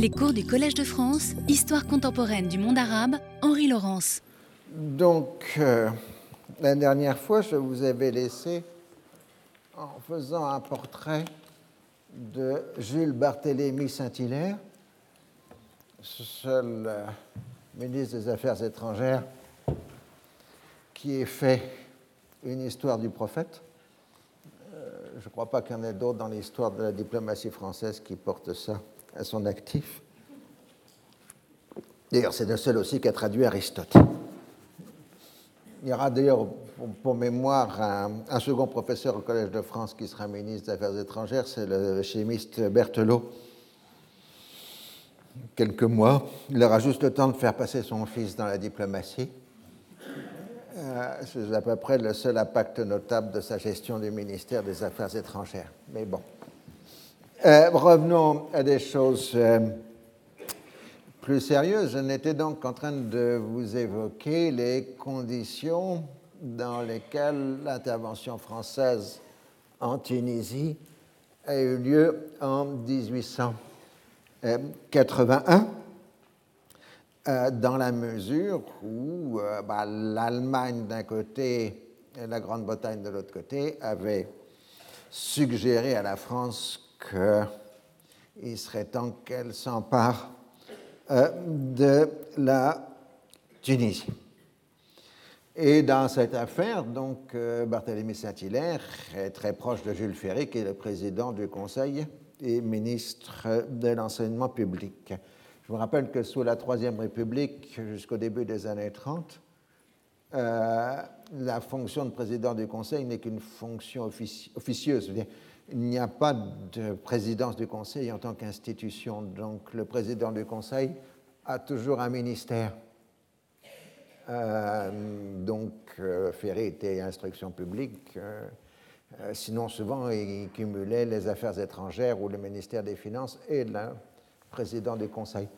Les cours du Collège de France, Histoire contemporaine du monde arabe, Henri Laurence. Donc, euh, la dernière fois, je vous avais laissé en faisant un portrait de Jules Barthélemy Saint-Hilaire, seul euh, ministre des Affaires étrangères qui ait fait une histoire du prophète. Euh, je ne crois pas qu'il y en ait d'autres dans l'histoire de la diplomatie française qui portent ça à son actif. D'ailleurs, c'est le seul aussi qui a traduit Aristote. Il y aura d'ailleurs, pour, mémoire, un, second professeur au Collège de France qui sera ministre des Affaires étrangères, c'est le chimiste Berthelot. Quelques mois, il aura juste le temps de faire passer son fils dans la diplomatie. Euh, c'est à peu près le seul impact notable de sa gestion du ministère des Affaires étrangères. Mais bon. Euh, revenons à des choses euh, plus sérieuses. Je n'étais donc en train de vous évoquer les conditions dans lesquelles l'intervention française en Tunisie a eu lieu en 1881, euh, dans la mesure où bah, l'Allemagne d'un côté et la Grande-Bretagne de l'autre côté avaient suggéré à la France qu'il serait temps qu'elle s'empare euh, de la Tunisie. Et dans cette affaire, donc, euh, Barthélemy Saint-Hilaire est très proche de Jules Ferry, qui est le président du Conseil et ministre de l'enseignement public. Je vous rappelle que sous la Troisième République, jusqu'au début des années 30, euh, la fonction de président du Conseil n'est qu'une fonction officieuse il n'y a pas de présidence du Conseil en tant qu'institution. Donc le président du Conseil a toujours un ministère. Euh, donc euh, était instruction publique. Euh, sinon, souvent, il cumulait les affaires étrangères ou le ministère des Finances et le président du Conseil.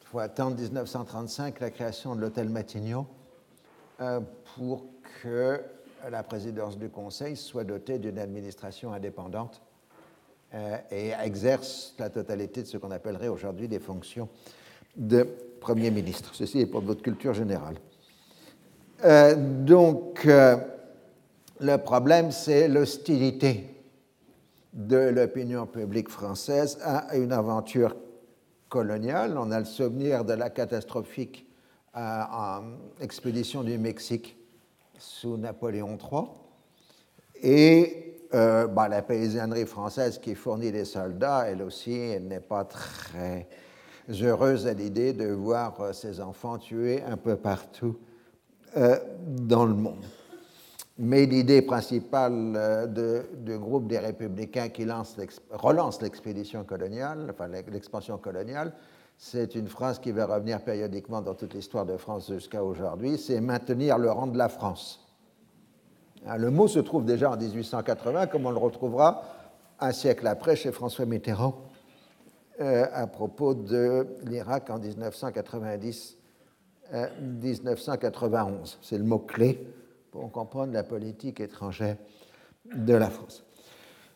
Il faut attendre 1935 la création de l'hôtel Matignon pour que la présidence du Conseil soit dotée d'une administration indépendante euh, et exerce la totalité de ce qu'on appellerait aujourd'hui des fonctions de Premier ministre. Ceci est pour votre culture générale. Euh, donc, euh, le problème, c'est l'hostilité de l'opinion publique française à une aventure coloniale. On a le souvenir de la catastrophique expédition du Mexique sous Napoléon III. Et euh, bah, la paysannerie française qui fournit des soldats, elle aussi, n'est pas très heureuse à l'idée de voir euh, ses enfants tués un peu partout euh, dans le monde. Mais l'idée principale du groupe des républicains qui lance relance l'expédition coloniale, enfin l'expansion coloniale, c'est une phrase qui va revenir périodiquement dans toute l'histoire de France jusqu'à aujourd'hui, c'est maintenir le rang de la France. Hein, le mot se trouve déjà en 1880, comme on le retrouvera un siècle après chez François Mitterrand euh, à propos de l'Irak en 1990. 1991. Euh, C'est le mot-clé pour comprendre la politique étrangère de la France.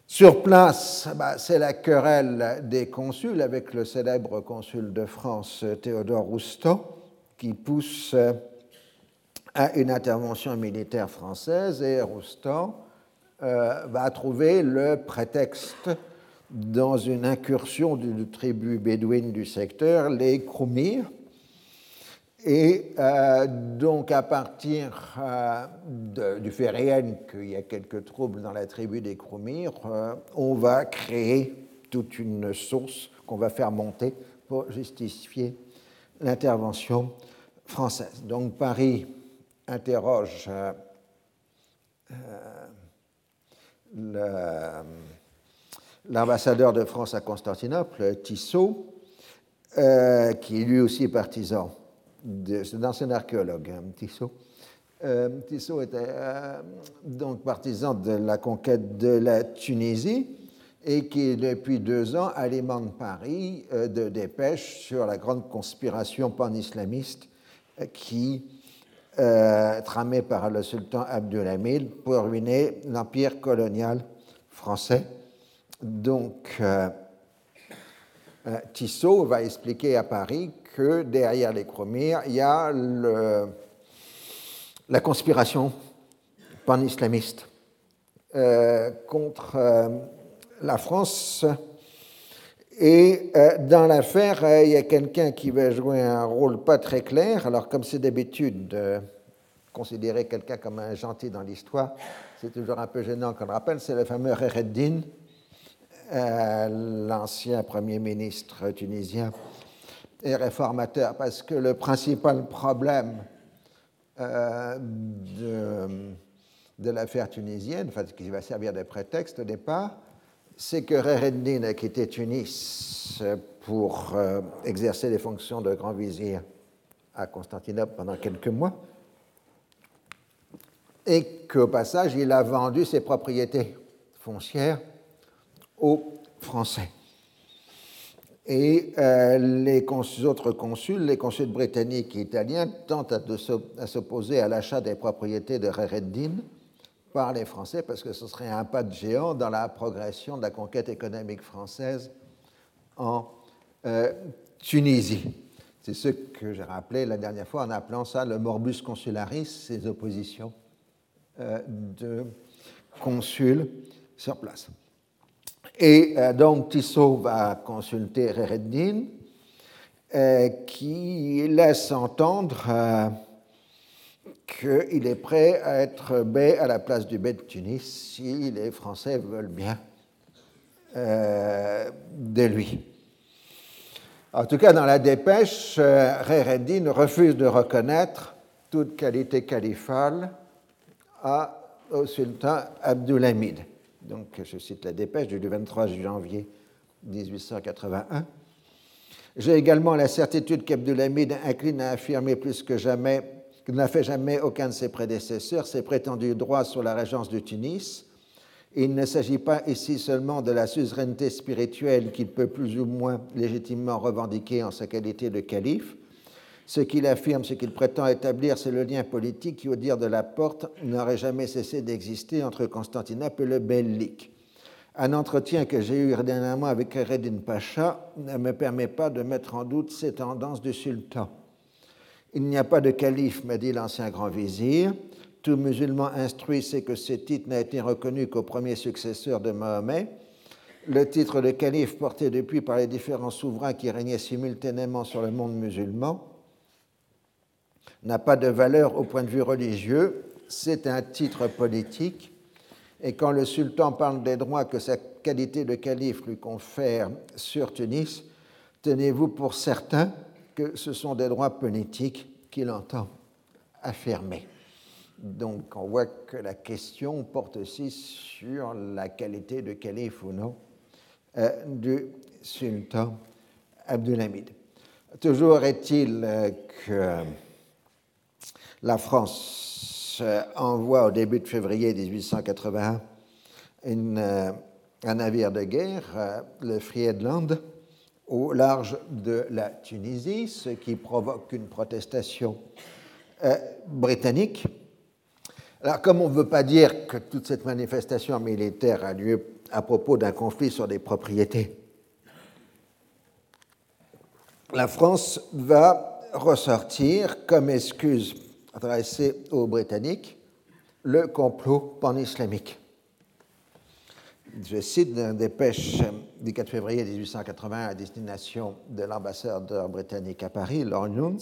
Sur place, bah, c'est la querelle des consuls avec le célèbre consul de France Théodore Roustan qui pousse euh, à une intervention militaire française et Roustan euh, va trouver le prétexte dans une incursion d'une tribu bédouine du secteur, les Kroumirs. Et euh, donc, à partir euh, du fait réel qu'il y a quelques troubles dans la tribu des Kroumirs, on va créer toute une source qu'on va faire monter pour justifier l'intervention française. Donc, Paris interroge euh, euh, l'ambassadeur de France à Constantinople, Tissot, euh, qui est lui aussi partisan, c'est un ancien archéologue, hein, Tissot. Tissot était donc partisan de la conquête de la Tunisie et qui, depuis deux ans, alimente Paris de dépêches sur la grande conspiration pan-islamiste qui euh, tramé par le sultan Abdulhamid pour ruiner l'empire colonial français. Donc, euh, Tissot va expliquer à Paris que derrière les Cromirs, il y a la conspiration pan-islamiste euh, contre euh, la France. Et euh, dans l'affaire, il y a quelqu'un qui va jouer un rôle pas très clair. Alors, comme c'est d'habitude de considérer quelqu'un comme un gentil dans l'histoire, c'est toujours un peu gênant qu'on le rappelle, c'est le fameux Hereddin, l'ancien Premier ministre tunisien et réformateur, parce que le principal problème de de l'affaire tunisienne, enfin, qui va servir de prétexte au départ, c'est que Rereddin a quitté Tunis pour euh, exercer les fonctions de grand vizir à Constantinople pendant quelques mois, et qu'au passage, il a vendu ses propriétés foncières aux Français. Et euh, les autres consuls, les consuls britanniques et italiens, tentent à s'opposer à l'achat des propriétés de Rereddin par les Français parce que ce serait un pas de géant dans la progression de la conquête économique française en euh, Tunisie. C'est ce que j'ai rappelé la dernière fois en appelant ça le morbus consularis, ces oppositions euh, de consuls sur place. Et euh, donc Tissot va consulter Rereddin, qui laisse entendre qu'il est prêt à être bey à la place du bey de Tunis si les Français veulent bien euh, de lui. En tout cas, dans la dépêche, euh, refuse de reconnaître toute qualité califale au sultan Abdulhamid. Donc, je cite la dépêche du 23 janvier 1881. J'ai également la certitude qu'Abdulhamid incline à affirmer plus que jamais que n'a fait jamais aucun de ses prédécesseurs, ses prétendus droits sur la régence de Tunis. il ne s'agit pas ici seulement de la suzeraineté spirituelle qu'il peut plus ou moins légitimement revendiquer en sa qualité de calife. Ce qu'il affirme, ce qu'il prétend établir, c'est le lien politique qui, au dire de la porte, n'aurait jamais cessé d'exister entre Constantinople et le Bellic. Un entretien que j'ai eu dernièrement avec Reddin Pacha ne me permet pas de mettre en doute ces tendances du sultan. Il n'y a pas de calife, m'a dit l'ancien grand vizir. Tout musulman instruit sait que ce titre n'a été reconnu qu'au premier successeur de Mahomet. Le titre de calife porté depuis par les différents souverains qui régnaient simultanément sur le monde musulman n'a pas de valeur au point de vue religieux, c'est un titre politique. Et quand le sultan parle des droits que sa qualité de calife lui confère sur Tunis, tenez-vous pour certain que ce sont des droits politiques qu'il entend affirmer. Donc on voit que la question porte aussi sur la qualité de calife ou non euh, du sultan Abdulhamid. Toujours est-il euh, que la France euh, envoie au début de février 1881 un navire de guerre, le Friedland, au large de la Tunisie, ce qui provoque une protestation euh, britannique. Alors, comme on ne veut pas dire que toute cette manifestation militaire a lieu à propos d'un conflit sur des propriétés, la France va ressortir comme excuse adressée aux Britanniques le complot pan-islamique je cite une dépêche du 4 février 1881 à destination de l'ambassadeur britannique à Paris, Lord Nunes.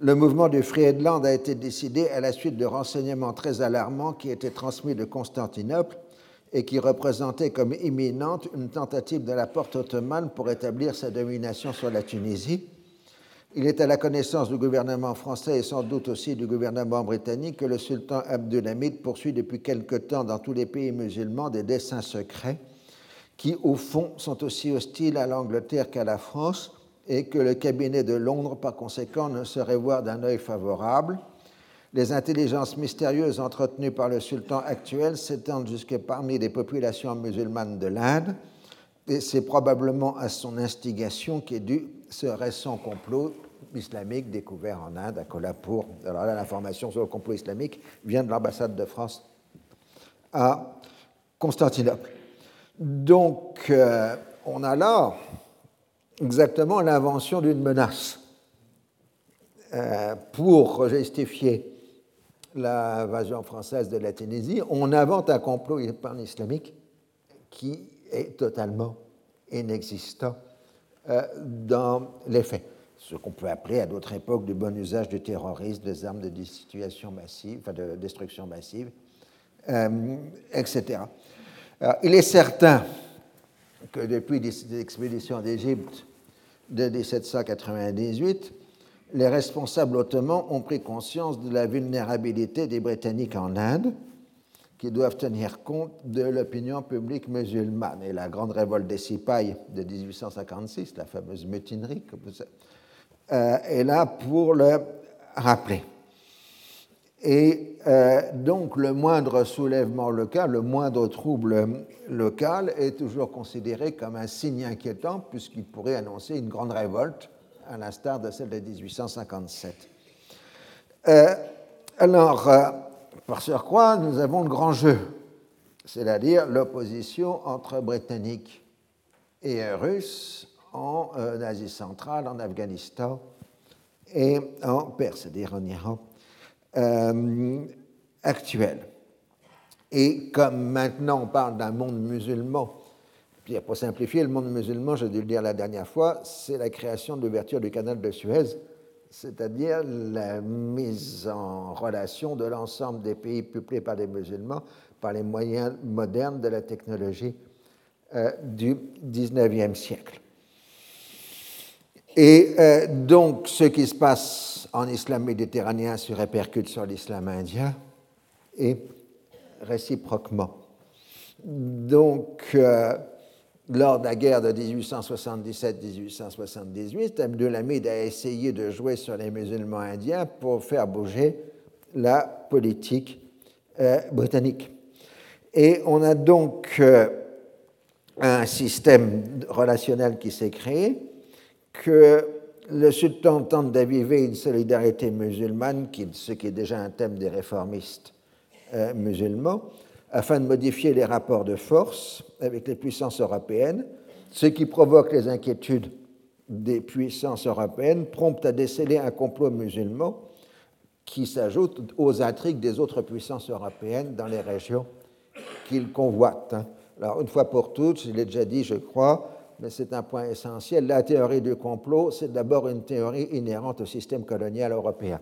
Le mouvement du Friedland a été décidé à la suite de renseignements très alarmants qui étaient transmis de Constantinople et qui représentaient comme imminente une tentative de la porte ottomane pour établir sa domination sur la Tunisie il est à la connaissance du gouvernement français et sans doute aussi du gouvernement britannique que le sultan Abdulhamid poursuit depuis quelque temps dans tous les pays musulmans des desseins secrets qui, au fond, sont aussi hostiles à l'Angleterre qu'à la France et que le cabinet de Londres, par conséquent, ne saurait voir d'un œil favorable. Les intelligences mystérieuses entretenues par le sultan actuel s'étendent jusque parmi les populations musulmanes de l'Inde, et c'est probablement à son instigation qu'est dû ce récent complot islamique découvert en Inde, à Kolhapur. Alors là, l'information sur le complot islamique vient de l'ambassade de France à Constantinople. Donc, euh, on a là exactement l'invention d'une menace. Euh, pour justifier l'invasion française de la Tunisie, on invente un complot islamique qui est totalement inexistant euh, dans les faits. Ce qu'on peut appeler à d'autres époques du bon usage du terrorisme, des armes de destruction massive, enfin de destruction massive, euh, etc. il est certain que depuis les expéditions d'Égypte de 1798, les responsables ottomans ont pris conscience de la vulnérabilité des Britanniques en Inde, qui doivent tenir compte de l'opinion publique musulmane. Et la grande révolte des Sipayes de 1856, la fameuse mutinerie, euh, est là pour le rappeler. Et euh, donc le moindre soulèvement local, le moindre trouble local est toujours considéré comme un signe inquiétant puisqu'il pourrait annoncer une grande révolte à l'instar de celle de 1857. Euh, alors, euh, par surcroît, nous avons le grand jeu, c'est-à-dire l'opposition entre Britanniques et Russes en euh, Asie centrale, en Afghanistan et en Perse, c'est-à-dire en Iran actuel. Et comme maintenant on parle d'un monde musulman pour simplifier, le monde musulman, j'ai dû le dire la dernière fois, c'est la création de l'ouverture du canal de Suez, c'est-à-dire la mise en relation de l'ensemble des pays peuplés par des musulmans par les moyens modernes de la technologie euh, du XIXe siècle. Et euh, donc, ce qui se passe en islam méditerranéen se répercute sur l'islam indien et réciproquement. Donc, euh, lors de la guerre de 1877-1878, Abdulhamid a essayé de jouer sur les musulmans indiens pour faire bouger la politique euh, britannique. Et on a donc un système relationnel qui s'est créé, que le sultan tente d'aviver une solidarité musulmane, ce qui est déjà un thème des réformistes euh, musulmans, afin de modifier les rapports de force avec les puissances européennes, ce qui provoque les inquiétudes des puissances européennes, promptes à déceler un complot musulman qui s'ajoute aux intrigues des autres puissances européennes dans les régions qu'ils convoitent. Alors, une fois pour toutes, je l'ai déjà dit, je crois, mais c'est un point essentiel, la théorie du complot, c'est d'abord une théorie inhérente au système colonial européen.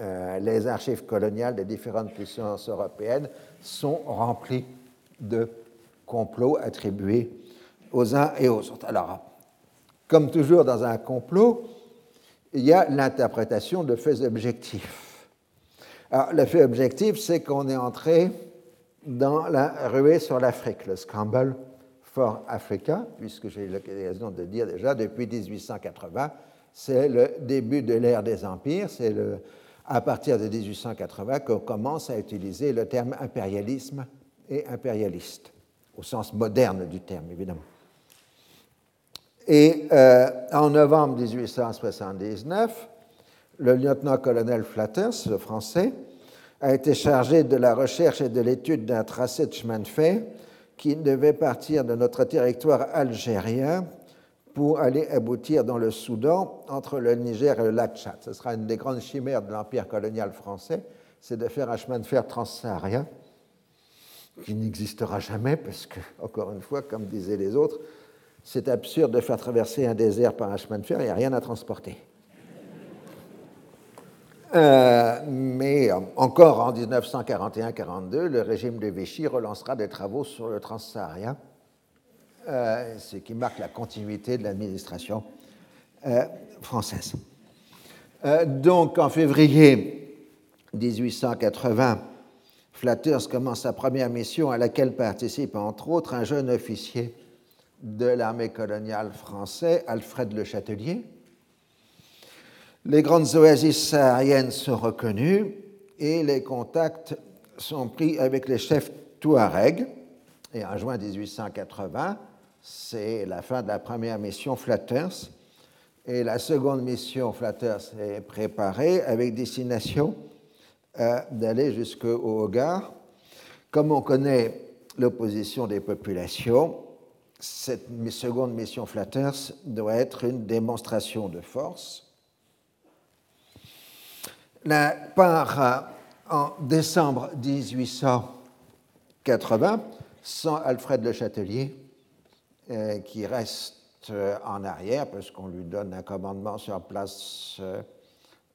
Euh, les archives coloniales des différentes puissances européennes sont remplies de complots attribués aux uns et aux autres. Alors, comme toujours dans un complot, il y a l'interprétation de faits objectifs. Alors, le fait objectif, c'est qu'on est entré dans la ruée sur l'Afrique, le scramble for Africa, puisque j'ai eu l'occasion de dire déjà, depuis 1880, c'est le début de l'ère des empires, c'est à partir de 1880 qu'on commence à utiliser le terme impérialisme et impérialiste, au sens moderne du terme, évidemment. Et euh, en novembre 1879, le lieutenant-colonel Flatters, le français, a été chargé de la recherche et de l'étude d'un tracé de chemin de fer qui devait partir de notre territoire algérien pour aller aboutir dans le Soudan entre le Niger et le lac Tchad. Ce sera une des grandes chimères de l'empire colonial français, c'est de faire un chemin de fer transsaharien qui n'existera jamais parce que, encore une fois, comme disaient les autres, c'est absurde de faire traverser un désert par un chemin de fer, il n'y a rien à transporter. Euh, mais euh, encore en 1941-42, le régime de Vichy relancera des travaux sur le transsaharien euh, ce qui marque la continuité de l'administration française. Donc en février 1880, Flatters commence sa première mission à laquelle participe entre autres un jeune officier de l'armée coloniale française, Alfred Le Châtelier. Les grandes oasis sahariennes sont reconnues et les contacts sont pris avec les chefs Touareg. Et en juin 1880, c'est la fin de la première mission Flatters. Et la seconde mission Flatters est préparée avec destination euh, d'aller jusqu'au Hogar. Comme on connaît l'opposition des populations, cette seconde mission Flatters doit être une démonstration de force. La part en décembre 1880, sans Alfred Le Châtelier, euh, qui reste euh, en arrière parce qu'on lui donne un commandement sur place euh,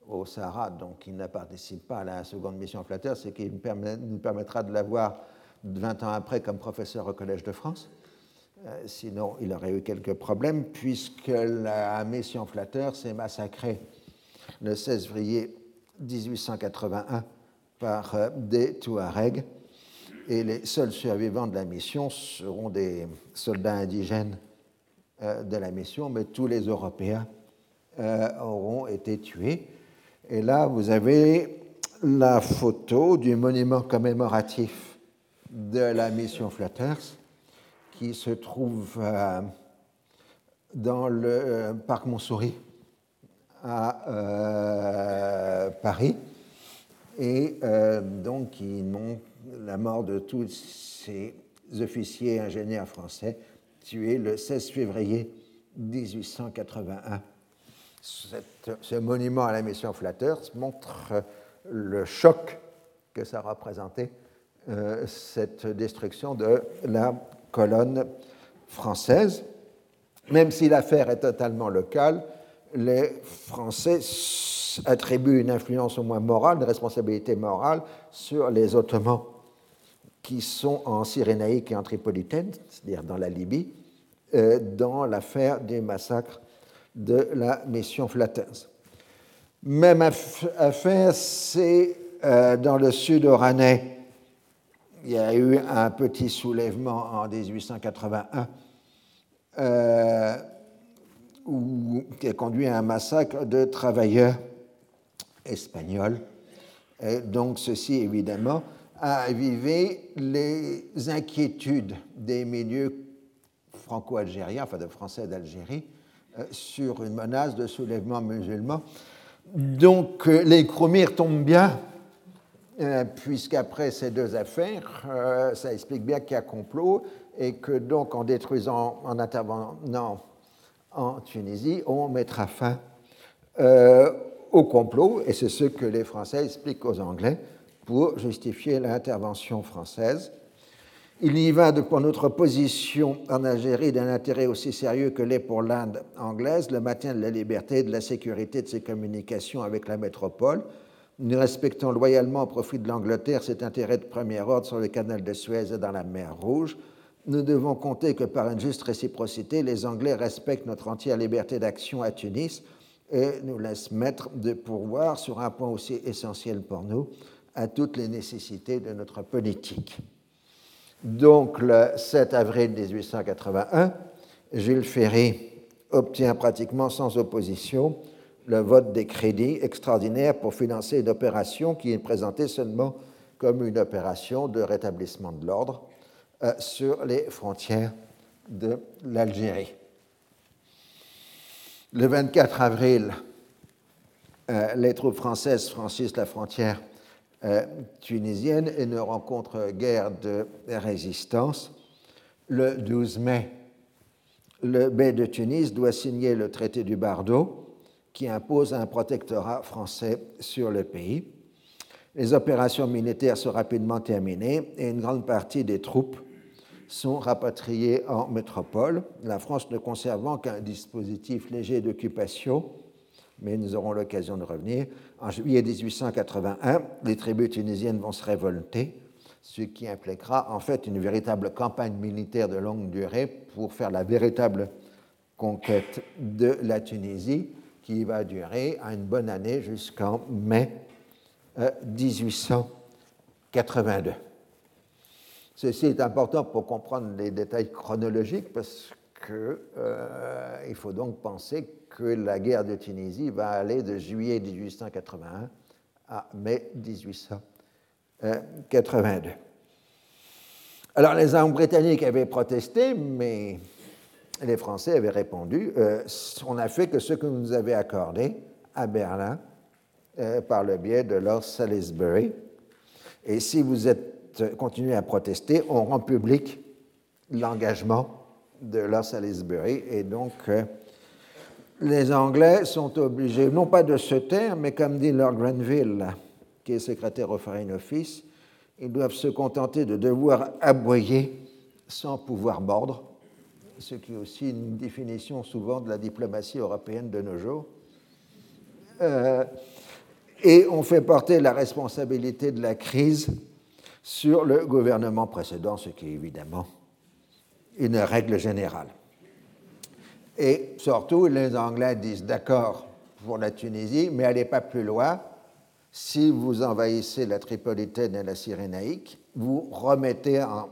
au Sahara, donc il ne participe pas à la seconde mission Flatters, c'est qu'il nous permettra de l'avoir 20 ans après comme professeur au Collège de France. sinon, il aurait eu quelques problèmes puisque la mission Flatters s'est massacrée le 16 février 1881 par euh, des Touaregs. Et les seuls survivants de la mission seront des soldats indigènes euh, de la mission, mais tous les Européens euh, auront été tués. Et là, vous avez la photo du monument commémoratif de la mission Flatters qui se trouve dans le parc Montsouris à Paris et euh, donc ils montrent la mort de tous ces officiers ingénieurs français tués le 16 février 1881. ce monument à la mission Flatters montre le choc que ça représentait, euh, cette destruction de la colonne française. Même si l'affaire est totalement locale, les Français attribue une influence au moins morale, une responsabilité morale sur les Ottomans qui sont en Cyrénaïque et en Tripolitaine, c'est-à-dire dans la Libye, euh, dans l'affaire des massacres de la mission Flatters. Même affaire, c'est euh, dans le sud oranais. Il y a eu un petit soulèvement en 1881 euh, qui a conduit à un massacre de travailleurs espagnol. Et donc ceci, évidemment, a avivé les inquiétudes des milieux franco-algériens, enfin de Français d'Algérie, euh, sur une menace de soulèvement musulman. Donc euh, les Chromires tombent bien, euh, puisqu'après ces deux affaires, ça explique bien qu'il y a complot et que donc en détruisant, en intervenant en Tunisie, on mettra fin au complot, et c'est ce que les Français expliquent aux Anglais pour justifier l'intervention française. Il y va de pour notre position en Algérie d'un intérêt aussi sérieux que l'est pour l'Inde anglaise le maintien de la liberté et de la sécurité de ses communications avec la métropole. Nous respectons loyalement au profit de l'Angleterre cet intérêt de premier ordre sur le canal de Suez et dans la mer Rouge. Nous devons compter que par une juste réciprocité, les Anglais respectent notre entière liberté d'action à Tunis et nous laisse mettre de pourvoir sur un point aussi essentiel pour nous à toutes les nécessités de notre politique. Donc, le 7 avril 1881, Jules Ferry obtient pratiquement sans opposition le vote des crédits extraordinaires pour financer une opération qui est présentée seulement comme une opération de rétablissement de l'ordre sur les frontières de l'Algérie. Le 24 avril, euh, les troupes françaises franchissent la frontière euh, tunisienne et ne rencontrent guère de résistance. Le 12 mai, le bey de Tunis doit signer le traité du Bardo qui impose un protectorat français sur le pays. Les opérations militaires sont rapidement terminées et une grande partie des troupes sont rapatriés en métropole, la France ne conservant qu'un dispositif léger d'occupation, mais nous aurons l'occasion de revenir. En juillet 1881, les tribus tunisiennes vont se révolter, ce qui impliquera en fait une véritable campagne militaire de longue durée pour faire la véritable conquête de la Tunisie, qui va durer une bonne année jusqu'en mai 1882. Ceci est important pour comprendre les détails chronologiques parce qu'il euh, faut donc penser que la guerre de Tunisie va aller de juillet 1881 à mai 1882. Alors les armes britanniques avaient protesté, mais les Français avaient répondu euh, on n'a fait que ce que vous nous avez accordé à Berlin euh, par le biais de Lord Salisbury. Et si vous êtes continuer à protester, on rend public l'engagement de Los Salisbury. Et donc, euh, les Anglais sont obligés, non pas de se taire, mais comme dit Lord Grenville, qui est secrétaire au Foreign Office, ils doivent se contenter de devoir aboyer sans pouvoir mordre, ce qui est aussi une définition souvent de la diplomatie européenne de nos jours. Euh, et on fait porter la responsabilité de la crise sur le gouvernement précédent, ce qui est évidemment une règle générale. Et surtout, les Anglais disent d'accord pour la Tunisie, mais allez pas plus loin. Si vous envahissez la Tripolitaine et la Cyrénaïque, vous remettez en,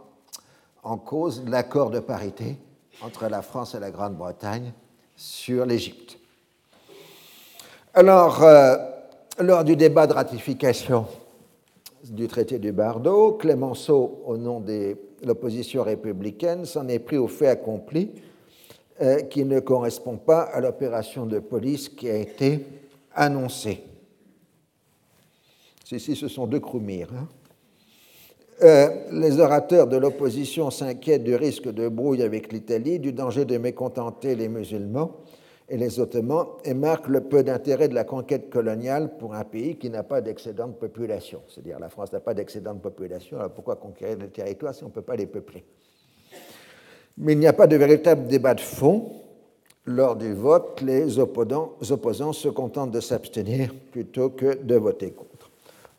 en cause l'accord de parité entre la France et la Grande-Bretagne sur l'Égypte. Alors, euh, lors du débat de ratification du traité du Bardo, Clémenceau, au nom de l'opposition républicaine, s'en est pris au fait accompli euh, qui ne correspond pas à l'opération de police qui a été annoncée. Ceci, ce sont deux Croumirs. Hein. Euh, les orateurs de l'opposition s'inquiètent du risque de brouille avec l'Italie, du danger de mécontenter les musulmans et les Ottomans, et marquent le peu d'intérêt de la conquête coloniale pour un pays qui n'a pas d'excédent de population. C'est-à-dire la France n'a pas d'excédent de population, alors pourquoi conquérir le territoire si on ne peut pas les peupler? Mais il n'y a pas de véritable débat de fond. Lors du vote, les opposants, opposants se contentent de s'abstenir plutôt que de voter contre.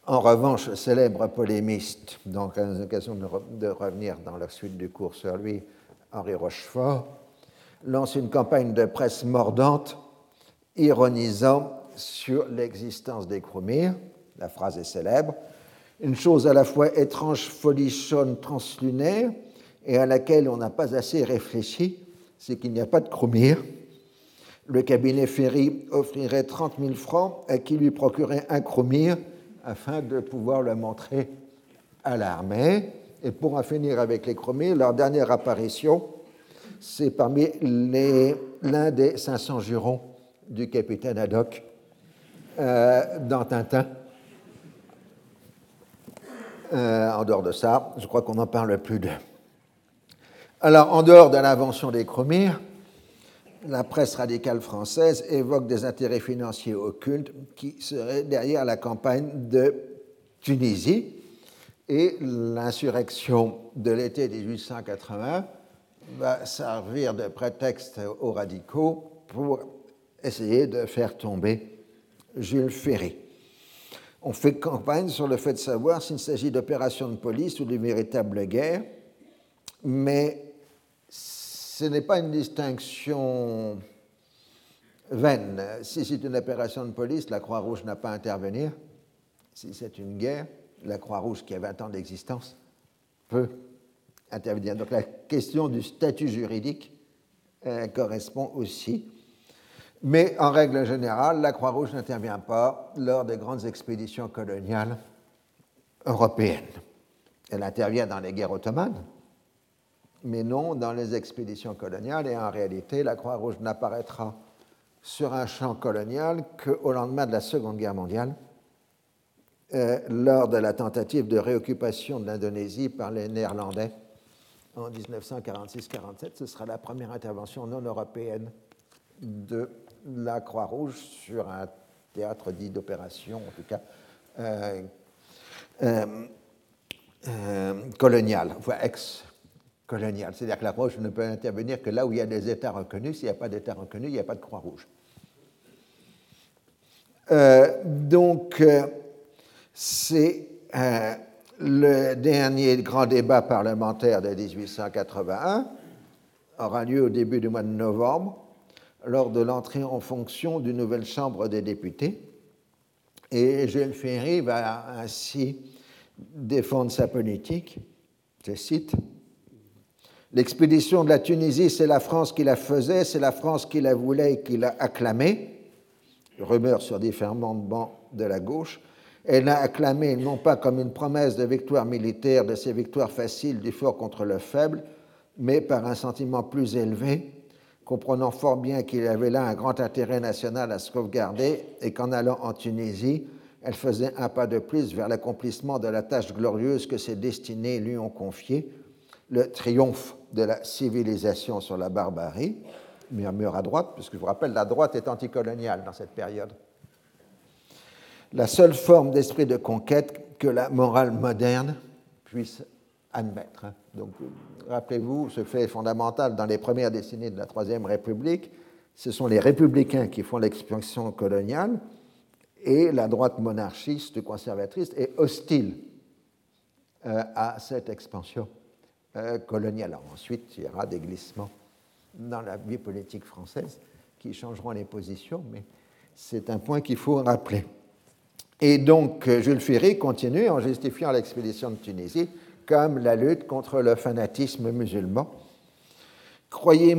En revanche, le célèbre polémiste, donc à l'occasion de revenir dans la suite du cours sur lui, Henri Rochefort, lance une campagne de presse mordante, ironisant sur l'existence des Croumirs. La phrase est célèbre. Une chose à la fois étrange, folichonne, translunaire, et à laquelle on n'a pas assez réfléchi, c'est qu'il n'y a pas de Croumirs. Le cabinet Ferry offrirait 30 000 francs à qui lui procurait un Croumir afin de pouvoir le montrer à l'armée. Et pour en finir avec les Chromés, leur dernière apparition, c'est parmi l'un des 500 jurons du capitaine Haddock euh, dans Tintin. Euh, en dehors de ça, je crois qu'on n'en parle plus d'eux. Alors, en dehors de l'invention des chromières, la presse radicale française évoque des intérêts financiers occultes qui seraient derrière la campagne de Tunisie et l'insurrection de l'été 1880 va servir de prétexte aux radicaux pour essayer de faire tomber Jules Ferry. On fait campagne sur le fait de savoir s'il s'agit d'opérations de police ou de véritable guerre, mais ce n'est pas une distinction vaine. Si c'est une opération de police, la Croix-Rouge n'a pas à intervenir. Si c'est une guerre, la Croix-Rouge, qui a 20 ans d'existence, peut Donc la question du statut juridique euh, correspond aussi. Mais en règle générale, la Croix-Rouge n'intervient pas lors des grandes expéditions coloniales européennes. Elle intervient dans les guerres ottomanes, mais non dans les expéditions coloniales. Et en réalité, la Croix-Rouge n'apparaîtra sur un champ colonial qu'au lendemain de la Seconde Guerre mondiale, euh, lors de la tentative de réoccupation de l'Indonésie par les Néerlandais en 1946-47. Ce sera la première intervention non européenne de la Croix-Rouge sur un théâtre dit d'opération, en tout cas euh, euh, colonial, enfin ex coloniale. C'est-à-dire que la Croix-Rouge ne peut intervenir que là où il y a des États reconnus. S'il n'y a pas d'État reconnu, il n'y a pas de Croix-Rouge. Euh, donc, euh, c'est euh, le dernier grand débat parlementaire de 1881, aura lieu au début du mois de novembre, lors de l'entrée en fonction d'une nouvelle Chambre des députés. Et Jules Ferry va ainsi défendre sa politique, je cite, L'expédition de la Tunisie, c'est la France qui la faisait, c'est la France qui la voulait et qui l'a acclamée. Rumeur sur différents bancs de la gauche. Elle l'a acclamée non pas comme une promesse de victoire militaire, de ces victoires faciles du fort contre le faible, mais par un sentiment plus élevé, comprenant fort bien qu'il y avait là un grand intérêt national à sauvegarder et qu'en allant en Tunisie, elle faisait un pas de plus vers l'accomplissement de la tâche glorieuse que ses destinées lui ont confiée le triomphe de la civilisation sur la barbarie, murmure à droite, puisque je vous rappelle, la droite est anticoloniale dans cette période. La seule forme d'esprit de conquête que la morale moderne puisse admettre. Donc, rappelez-vous, ce fait fondamental dans les premières décennies de la Troisième République, ce sont les républicains qui font l'expansion coloniale et la droite monarchiste conservatrice est hostile euh, à cette expansion euh, coloniale. ensuite, il y aura des glissements dans la vie politique française qui changeront les positions, mais c'est un point qu'il faut rappeler. Et donc, Jules Ferry continue en justifiant l'expédition de Tunisie comme la lutte contre le fanatisme musulman. Croyez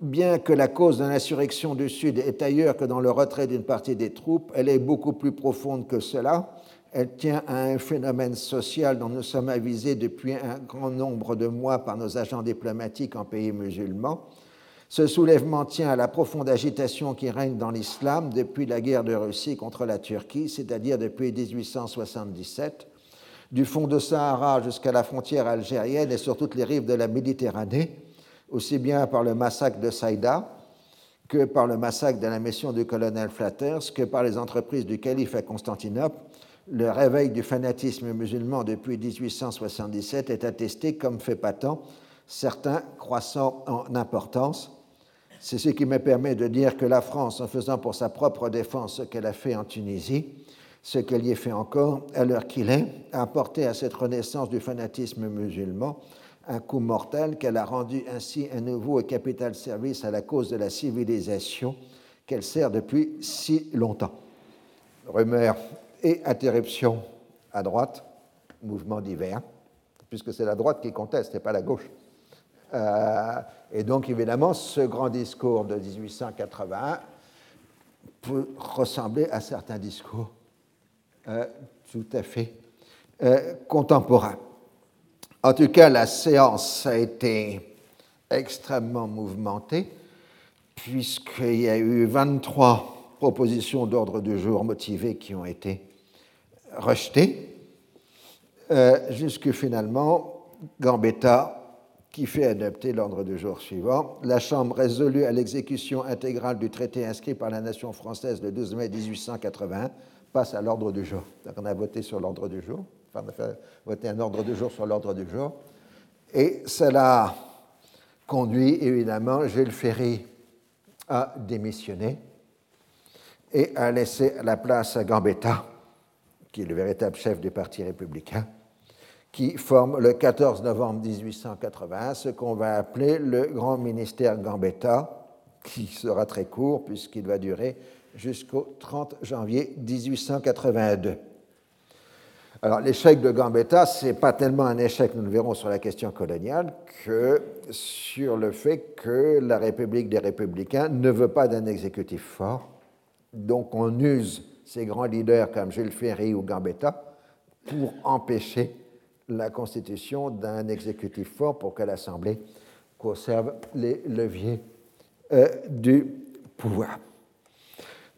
bien que la cause de l'insurrection du Sud est ailleurs que dans le retrait d'une partie des troupes, elle est beaucoup plus profonde que cela. Elle tient à un phénomène social dont nous sommes avisés depuis un grand nombre de mois par nos agents diplomatiques en pays musulmans. Ce soulèvement tient à la profonde agitation qui règne dans l'islam depuis la guerre de Russie contre la Turquie, c'est-à-dire depuis 1877, du fond de Sahara jusqu'à la frontière algérienne et sur toutes les rives de la Méditerranée, aussi bien par le massacre de Saïda que par le massacre de la mission du colonel Flatters, que par les entreprises du calife à Constantinople, le réveil du fanatisme musulman depuis 1877 est attesté comme fait patent, certains croissant en importance. C'est ce qui me permet de dire que la France, en faisant pour sa propre défense ce qu'elle a fait en Tunisie, ce qu'elle y fait encore à l'heure qu'il est, a apporté à cette renaissance du fanatisme musulman un coup mortel qu'elle a rendu ainsi un nouveau et capital service à la cause de la civilisation qu'elle sert depuis si longtemps. Rumeur et interruption à droite, mouvement divers, puisque c'est la droite qui conteste et pas la gauche. Euh, et donc évidemment, ce grand discours de 1881 peut ressembler à certains discours euh, tout à fait euh, contemporain. En tout cas, la séance a été extrêmement mouvementée, puisqu'il y a eu 23 propositions d'ordre du jour motivées qui ont été rejetées, euh, jusque finalement Gambetta qui fait adopter l'ordre du jour suivant. La Chambre résolut à l'exécution intégrale du traité inscrit par la nation française le 12 mai 1881 passe à l'ordre du jour. On a voté sur l'ordre du jour, enfin on a voté un ordre du jour sur l'ordre du jour, et cela conduit évidemment Gilles Ferry à démissionner et à laisser la place à Gambetta, qui est le véritable chef du Parti républicain, qui forme le 14 novembre 1881 ce qu'on va appeler le Grand ministère Gambetta, qui sera très court puisqu'il va durer jusqu'au 30 janvier 1882. Alors l'échec de Gambetta, ce n'est pas tellement un échec, nous le verrons sur la question coloniale, que sur le fait que la République des républicains ne veut pas d'un exécutif fort. Donc on use ces grands leaders comme Jules Ferry ou Gambetta pour empêcher la constitution d'un exécutif fort pour que l'Assemblée conserve les leviers euh, du pouvoir.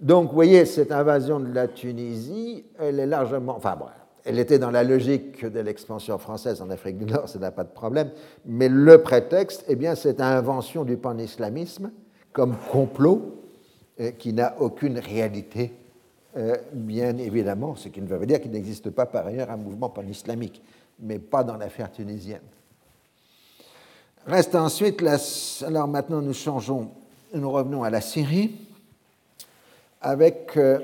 Donc, vous voyez, cette invasion de la Tunisie, elle est largement. Enfin, elle était dans la logique de l'expansion française en Afrique du Nord, ça n'a pas de problème. Mais le prétexte, eh bien, c'est invention du pan-islamisme comme complot euh, qui n'a aucune réalité, euh, bien évidemment, ce qui ne veut dire qu'il n'existe pas par ailleurs un mouvement pan-islamique, mais pas dans l'affaire tunisienne. Reste ensuite, la... alors maintenant nous changeons, nous revenons à la Syrie avec euh,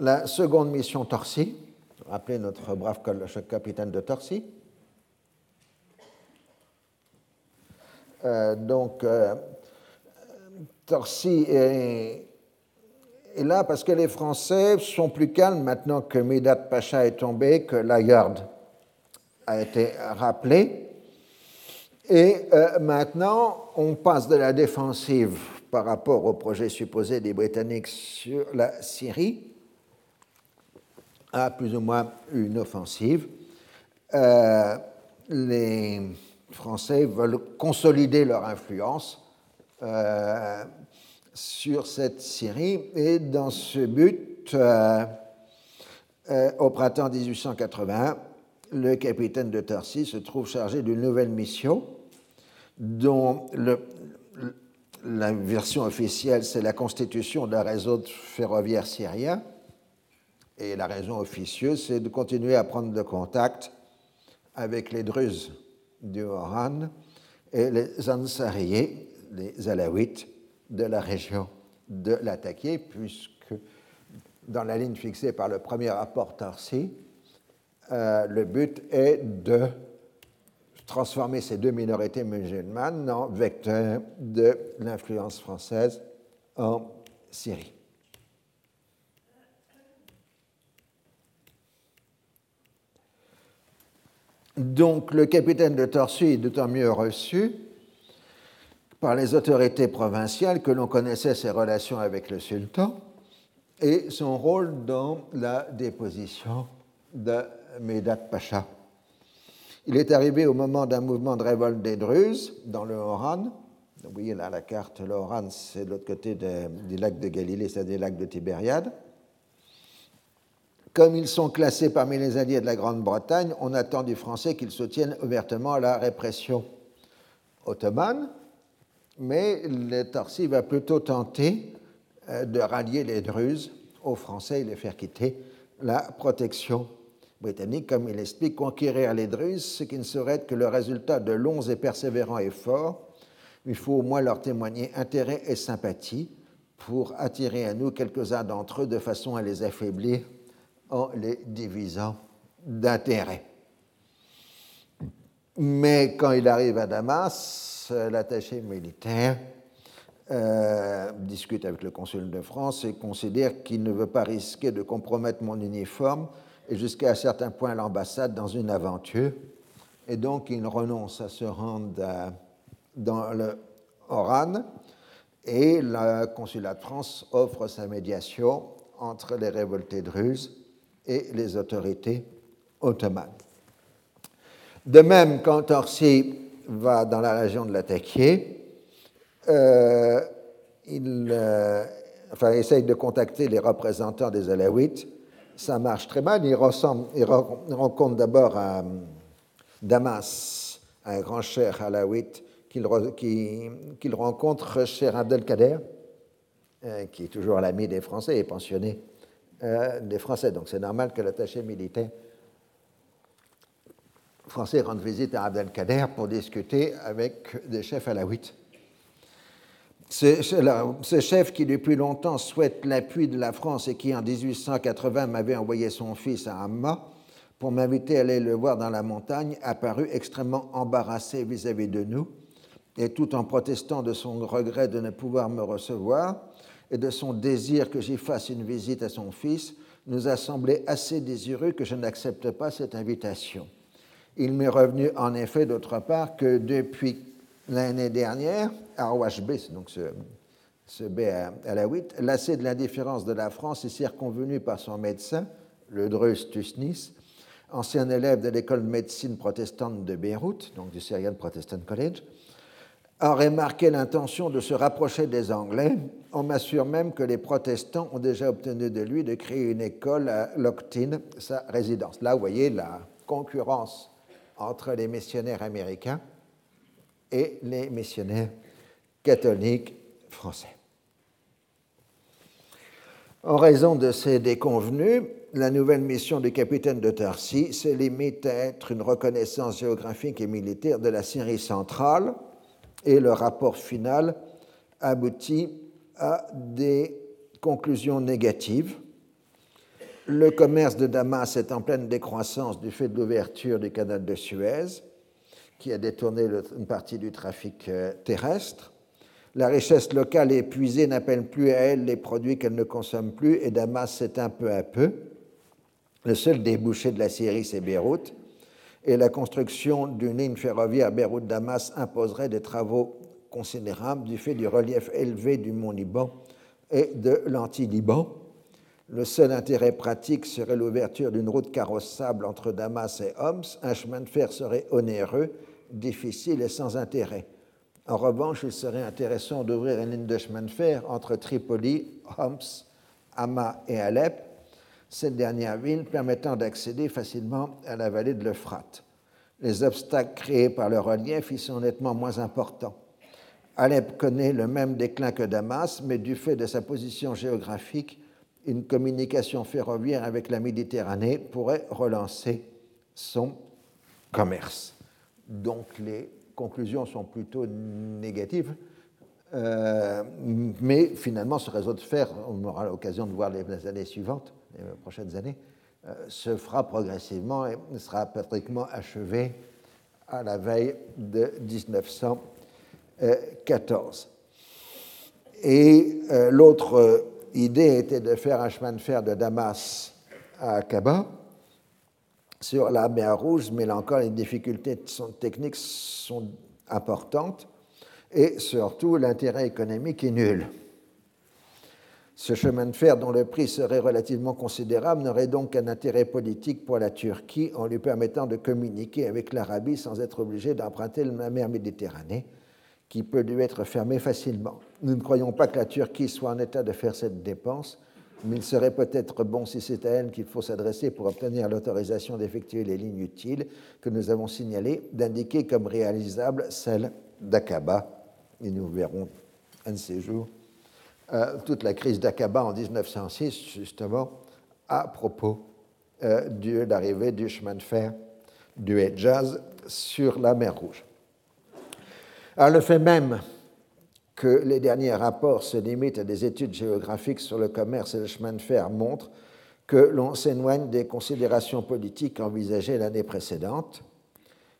la seconde mission Torsi. Rappelez notre brave capitaine de Torsi. Euh, donc, euh, Torsi est, là parce que les Français sont plus calmes maintenant que Midat Pacha est tombé, que la garde a été rappelée. Et maintenant, on passe de la défensive par rapport au projet supposé des Britanniques sur la Syrie a plus ou moins une offensive. Euh, les Français veulent consolider leur influence euh, sur cette Syrie et dans ce but, euh, au printemps 1880, le capitaine de Tarsis se trouve chargé d'une nouvelle mission dont la version officielle, c'est la constitution d'un réseau ferroviaire syrien. Et la raison officieuse, c'est de continuer à prendre le contact avec les Druzes du Oran et les Ansariés, les Alaouites de la région de l'attaquer, puisque dans la ligne fixée par le premier rapport Tarsi, euh, le but est de transformer ces deux minorités musulmanes en vecteurs de l'influence française en Syrie. Donc le capitaine de Torsu est d'autant mieux reçu par les autorités provinciales que l'on connaissait ses relations avec le sultan et son rôle dans la déposition de Medat Pacha. Il est arrivé au moment d'un mouvement de révolte des Druzes dans le Horan. Vous voyez là la carte, le Horan, c'est de l'autre côté du lac de Galilée, c'est des lacs de Tibériade. Comme ils sont classés parmi les alliés de la Grande-Bretagne, on attend du français qu'ils soutiennent ouvertement la répression ottomane, mais le Tarsi va plutôt tenter euh, de rallier les Druzes aux Français et les faire quitter la protection britannique, comme il explique, conquérir les Druzes, ce qui ne serait que le résultat de longs et persévérants efforts. Il faut au moins leur témoigner intérêt et sympathie pour attirer à nous quelques-uns d'entre eux de façon à les affaiblir en les divisant d'intérêt. Mais quand il arrive à Damas, l'attaché militaire euh, discute avec le consul de France et considère qu'il ne veut pas risquer de compromettre mon uniforme et jusqu'à un certain point l'ambassade dans une aventure. Et donc il renonce à se rendre dans le Oran et le consulat de France offre sa médiation entre les révoltés druzes et les autorités ottomanes. De même, quand Orsi va dans la région de l'Attaquier, euh, il euh, enfin, essaye de contacter les représentants des Alaouites ça marche très mal. Il, rencontre d'abord à Damas un grand cher alaouite qu'il rencontre cher Abdelkader, euh, qui est toujours l'ami des Français et pensionné euh, des Français. Donc c'est normal que l'attaché militaire français rende visite à Abdelkader pour discuter avec des chefs alaouites. Ce, chef qui depuis longtemps souhaite l'appui de la France et qui en 1880 m'avait envoyé son fils à Amma pour m'inviter à aller le voir dans la montagne, apparut extrêmement embarrassé vis-à-vis de nous, et tout en protestant de son regret de ne pouvoir me recevoir et de son désir que j'y fasse une visite à son fils, nous a semblé assez désireux que je n'accepte pas cette invitation. Il m'est revenu en effet d'autre part que depuis l'année dernière, Arwashb, donc ce, ce B à, la 8, lassé de l'indifférence de la France et circonvenu par son médecin, le Dreus Tusnis, ancien élève de l'école de médecine protestante de Beyrouth, donc du Syrian Protestant College, aurait marqué l'intention de se rapprocher des Anglais. On m'assure même que les protestants ont déjà obtenu de lui de créer une école à Lockton, sa résidence. Là, vous voyez la concurrence entre les missionnaires américains et les missionnaires catholiques français. En raison de ces déconvenus, la nouvelle mission du capitaine de Tarsi se limite à être une reconnaissance géographique et militaire de la Syrie centrale et le rapport final aboutit à des conclusions négatives. Le commerce de Damas est en pleine décroissance du fait de l'ouverture du canal de Suez qui a détourné une partie du trafic euh, terrestre. La richesse locale épuisée n'appelle plus à elle les produits qu'elle ne consomme plus et Damas s'éteint peu à peu. Le seul débouché de la Syrie, c'est Beyrouth. Et la construction d'une ligne ferroviaire Beyrouth-Damas imposerait des travaux considérables du fait du relief élevé du mont Liban et de l'anti-Liban. Le seul intérêt pratique serait l'ouverture d'une route carrossable entre Damas et Homs. Un chemin de fer serait onéreux difficile et sans intérêt. En revanche, il serait intéressant d'ouvrir une ligne de chemin de fer entre Tripoli, Homs, Hama et Alep, cette dernière ville permettant d'accéder facilement à la vallée de l'Euphrate. les obstacles créés par le relief y sont nettement moins importants. Alep connaît le même déclin que Damas, mais du fait de sa position géographique, une communication ferroviaire avec la Méditerranée pourrait relancer son commerce. Donc les conclusions sont plutôt négatives, euh, mais finalement ce réseau de fer, on aura l'occasion de voir les années suivantes, les prochaines années, euh, se fera progressivement et sera pratiquement achevé à la veille de 1914. Et euh, l'autre idée était de faire un chemin de fer de Damas à Aqaba sur la mer Rouge, mais là encore, les difficultés techniques sont importantes et surtout l'intérêt économique est nul. Ce chemin de fer, dont le prix serait relativement considérable, n'aurait donc qu'un intérêt politique pour la Turquie en lui permettant de communiquer avec l'Arabie sans être obligé d'emprunter la mer Méditerranée, qui peut lui être fermée facilement. Nous ne croyons pas que la Turquie soit en état de faire cette dépense, mais il serait peut-être bon, si c'est à elle qu'il faut s'adresser pour obtenir l'autorisation d'effectuer les lignes utiles que nous avons signalées, d'indiquer comme réalisable celle d'Aqaba. Et nous verrons un de ces jours euh, toute la crise d'Aqaba en 1906, justement, à propos euh, de l'arrivée du chemin de fer du Hejaz sur la mer Rouge. Alors, le fait même que les derniers rapports se limitent à des études géographiques sur le commerce et le chemin de fer montre que l'on s'éloigne des considérations politiques envisagées l'année précédente.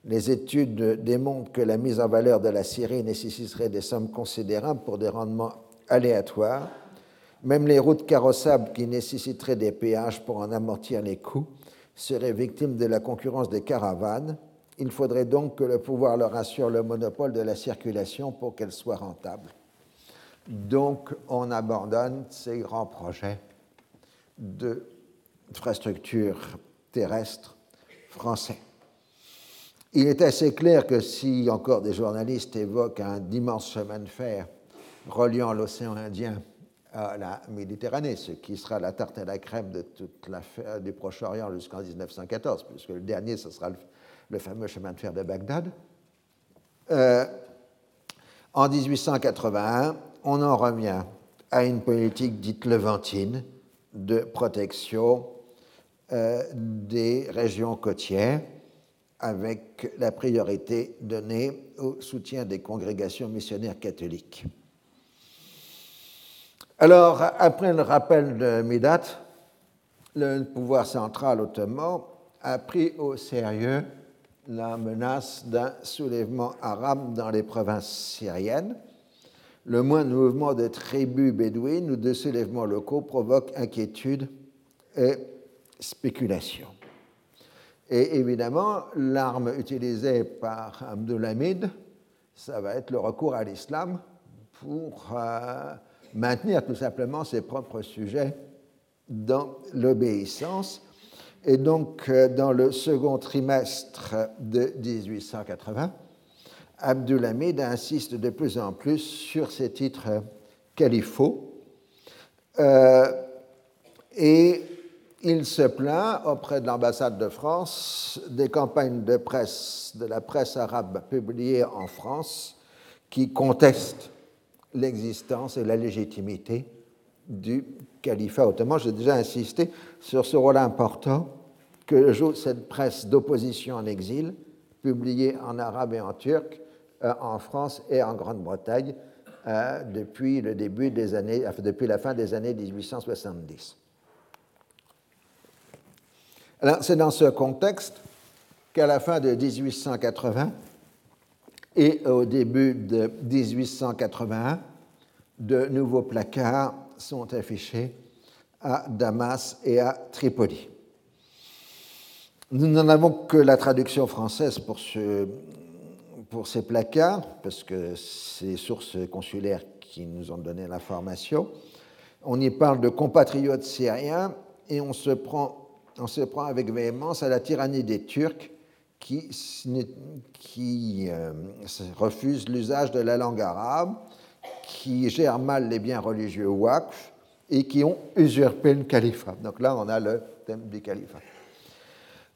Les études démontrent que la mise en valeur de la Syrie nécessiterait des sommes considérables pour des rendements aléatoires. Même les routes carrossables qui nécessiteraient des péages pour en amortir les coûts seraient victimes de la concurrence des caravanes il faudrait donc que le pouvoir leur assure le monopole de la circulation pour qu'elle soit rentable. Donc on abandonne ces grands projets d'infrastructures terrestres français. Il est assez clair que si encore des journalistes évoquent un immense chemin de fer reliant l'océan Indien à la Méditerranée, ce qui sera la tarte à la crème de toute du Proche-Orient jusqu'en 1914, puisque le dernier, ce sera le le fameux chemin de fer de Bagdad. Euh, en 1881, on en revient à une politique dite levantine de protection euh, des régions côtières avec la priorité donnée au soutien des congrégations missionnaires catholiques. Alors, après le rappel de Midat, le pouvoir central ottoman a pris au sérieux la menace d'un soulèvement arabe dans les provinces syriennes. Le moindre mouvement de tribus bédouines ou de soulèvements locaux provoque inquiétude et spéculation. Et évidemment, l'arme utilisée par Abdulhamid, ça va être le recours à l'islam pour euh, maintenir tout simplement ses propres sujets dans l'obéissance et donc, euh, dans le second trimestre de 1880, Abdulhamid insiste de plus en plus sur ses titres califaux euh, et il se plaint auprès de l'ambassade de France des campagnes de presse, de la presse arabe publiées en France qui contestent l'existence et la légitimité du califat ottoman. J'ai déjà insisté sur ce rôle important que joue cette presse d'opposition en exil, publiée en arabe et en turc, euh, en France et en Grande-Bretagne euh, depuis, le début des années, depuis la fin des années 1870. c'est dans ce contexte qu'à la fin de 1880 et au début de 1881, de nouveaux placards sont affichés à Damas et à Tripoli. Nous n'en avons que la traduction française pour, ce, pour ces placards, parce que c'est sources consulaires qui nous ont donné l'information. On y parle de compatriotes syriens et on se prend, on se prend avec véhémence à la tyrannie des Turcs qui, qui euh, refusent l'usage de la langue arabe, qui gèrent mal les biens religieux waqf et qui ont usurpé le califat. Donc là, on a le thème du califat.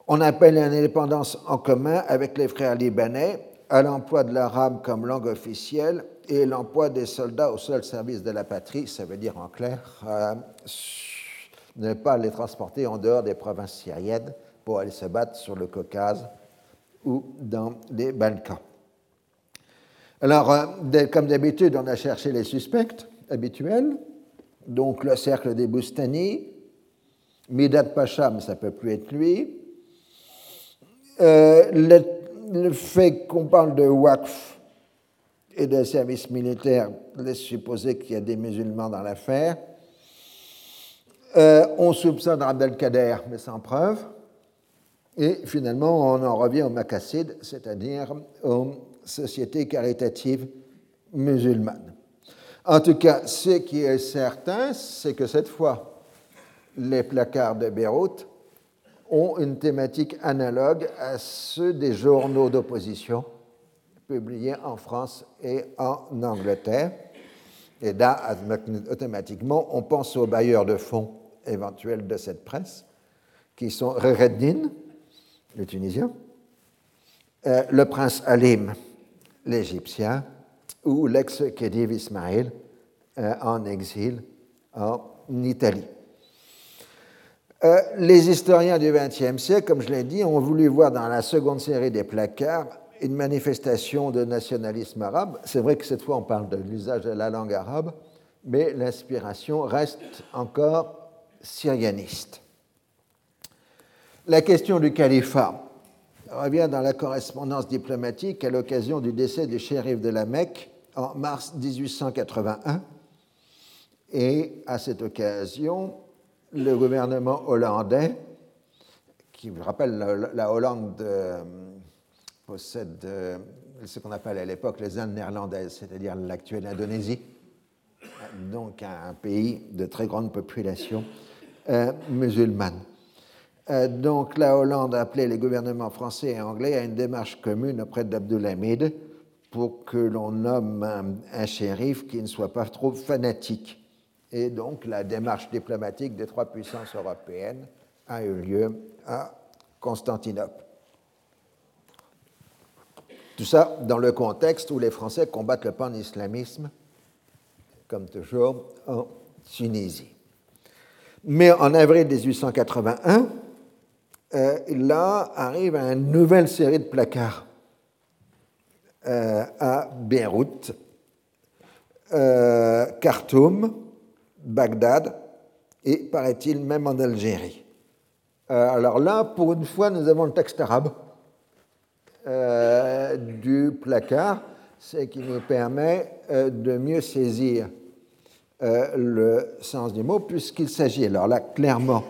On appelle une indépendance en commun avec les frères libanais à l'emploi de l'arabe comme langue officielle et l'emploi des soldats au seul service de la patrie, ça veut dire en clair euh, ne pas les transporter en dehors des provinces syriennes pour aller se battre sur le Caucase ou dans les Balkans. Alors, euh, comme d'habitude, on a cherché les suspects habituels, donc le cercle des Boustani, Midat Pacha, mais ça ne peut plus être lui. Euh, le, fait qu'on parle de Waqf et de service militaire laisse supposer qu'il y a des musulmans dans l'affaire. Euh, on soupçonne Abdelkader, mais sans preuve. Et finalement, on en revient aux Macassides, c'est-à-dire aux sociétés caritatives musulmanes. En tout cas, ce qui est certain, c'est que cette fois, les placards de Beyrouth ont une thématique analogue à ceux des journaux d'opposition publiés en France et en Angleterre. Et là, automatiquement, on pense aux bailleurs de fonds éventuels de cette presse, qui sont Rereddin, le Tunisien, euh, le prince Alim, l'Égyptien, ou l'ex-Khedive Ismail euh, en exil en Italie. Euh, les historiens du XXe siècle, comme je l'ai dit, ont voulu voir dans la seconde série des placards une manifestation de nationalisme arabe. C'est vrai que cette fois on parle de l'usage de la langue arabe, mais l'inspiration reste encore syrianiste. La question du califat revient dans la correspondance diplomatique à l'occasion du décès du shérif de la Mecque en mars 1881. Et à cette occasion, le gouvernement hollandais, qui vous rappelle la, Hollande euh, possède euh, ce qu'on appelle à l'époque les Indes néerlandaises, c'est-à-dire l'actuelle Indonésie, donc un pays de très grande population euh, musulmane. Donc la Hollande a appelé les gouvernements français et anglais à une démarche commune auprès d'Abdulhamid pour que l'on nomme un, un shérif qui ne soit pas trop fanatique et donc la démarche diplomatique des trois puissances européennes a eu lieu à Constantinople. Tout ça dans le contexte où les Français combattent le pan-islamisme, comme toujours, en Tunisie. Mais en avril 1881, euh, là arrive une nouvelle série de placards euh, à Beyrouth, euh, Khartoum, Bagdad et, paraît-il, même en Algérie. Euh, alors là, pour une fois, nous avons le texte arabe euh, du placard, ce qui nous permet euh, de mieux saisir le sens du mot, puisqu'il s'agit, alors là, clairement,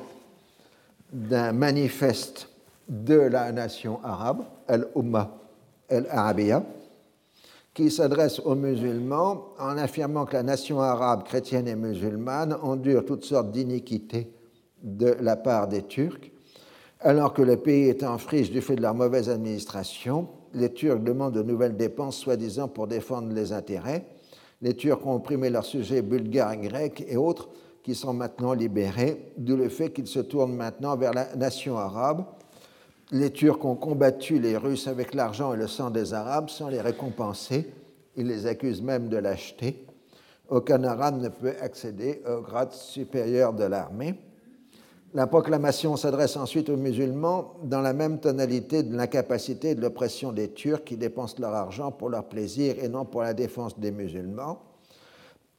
d'un manifeste de la nation arabe, Al-Ummah al-Arabiya, qui s'adresse aux musulmans en affirmant que la nation arabe, chrétienne et musulmane endure toutes sortes d'iniquités de la part des Turcs, alors que le pays est en friche du fait de leur mauvaise administration. Les Turcs demandent de nouvelles dépenses, soi-disant pour défendre les intérêts. Les Turcs ont opprimé leurs sujets bulgares, grecs et autres qui sont maintenant libérés, d'où le fait qu'ils se tournent maintenant vers la nation arabe les Turcs ont combattu les Russes avec l'argent et le sang des Arabes sans les récompenser. Ils les accusent même de lâcheté. Aucun Arabe ne peut accéder au grade supérieur de l'armée. La proclamation s'adresse ensuite aux musulmans dans la même tonalité de l'incapacité et de l'oppression des Turcs qui dépensent leur argent pour leur plaisir et non pour la défense des musulmans.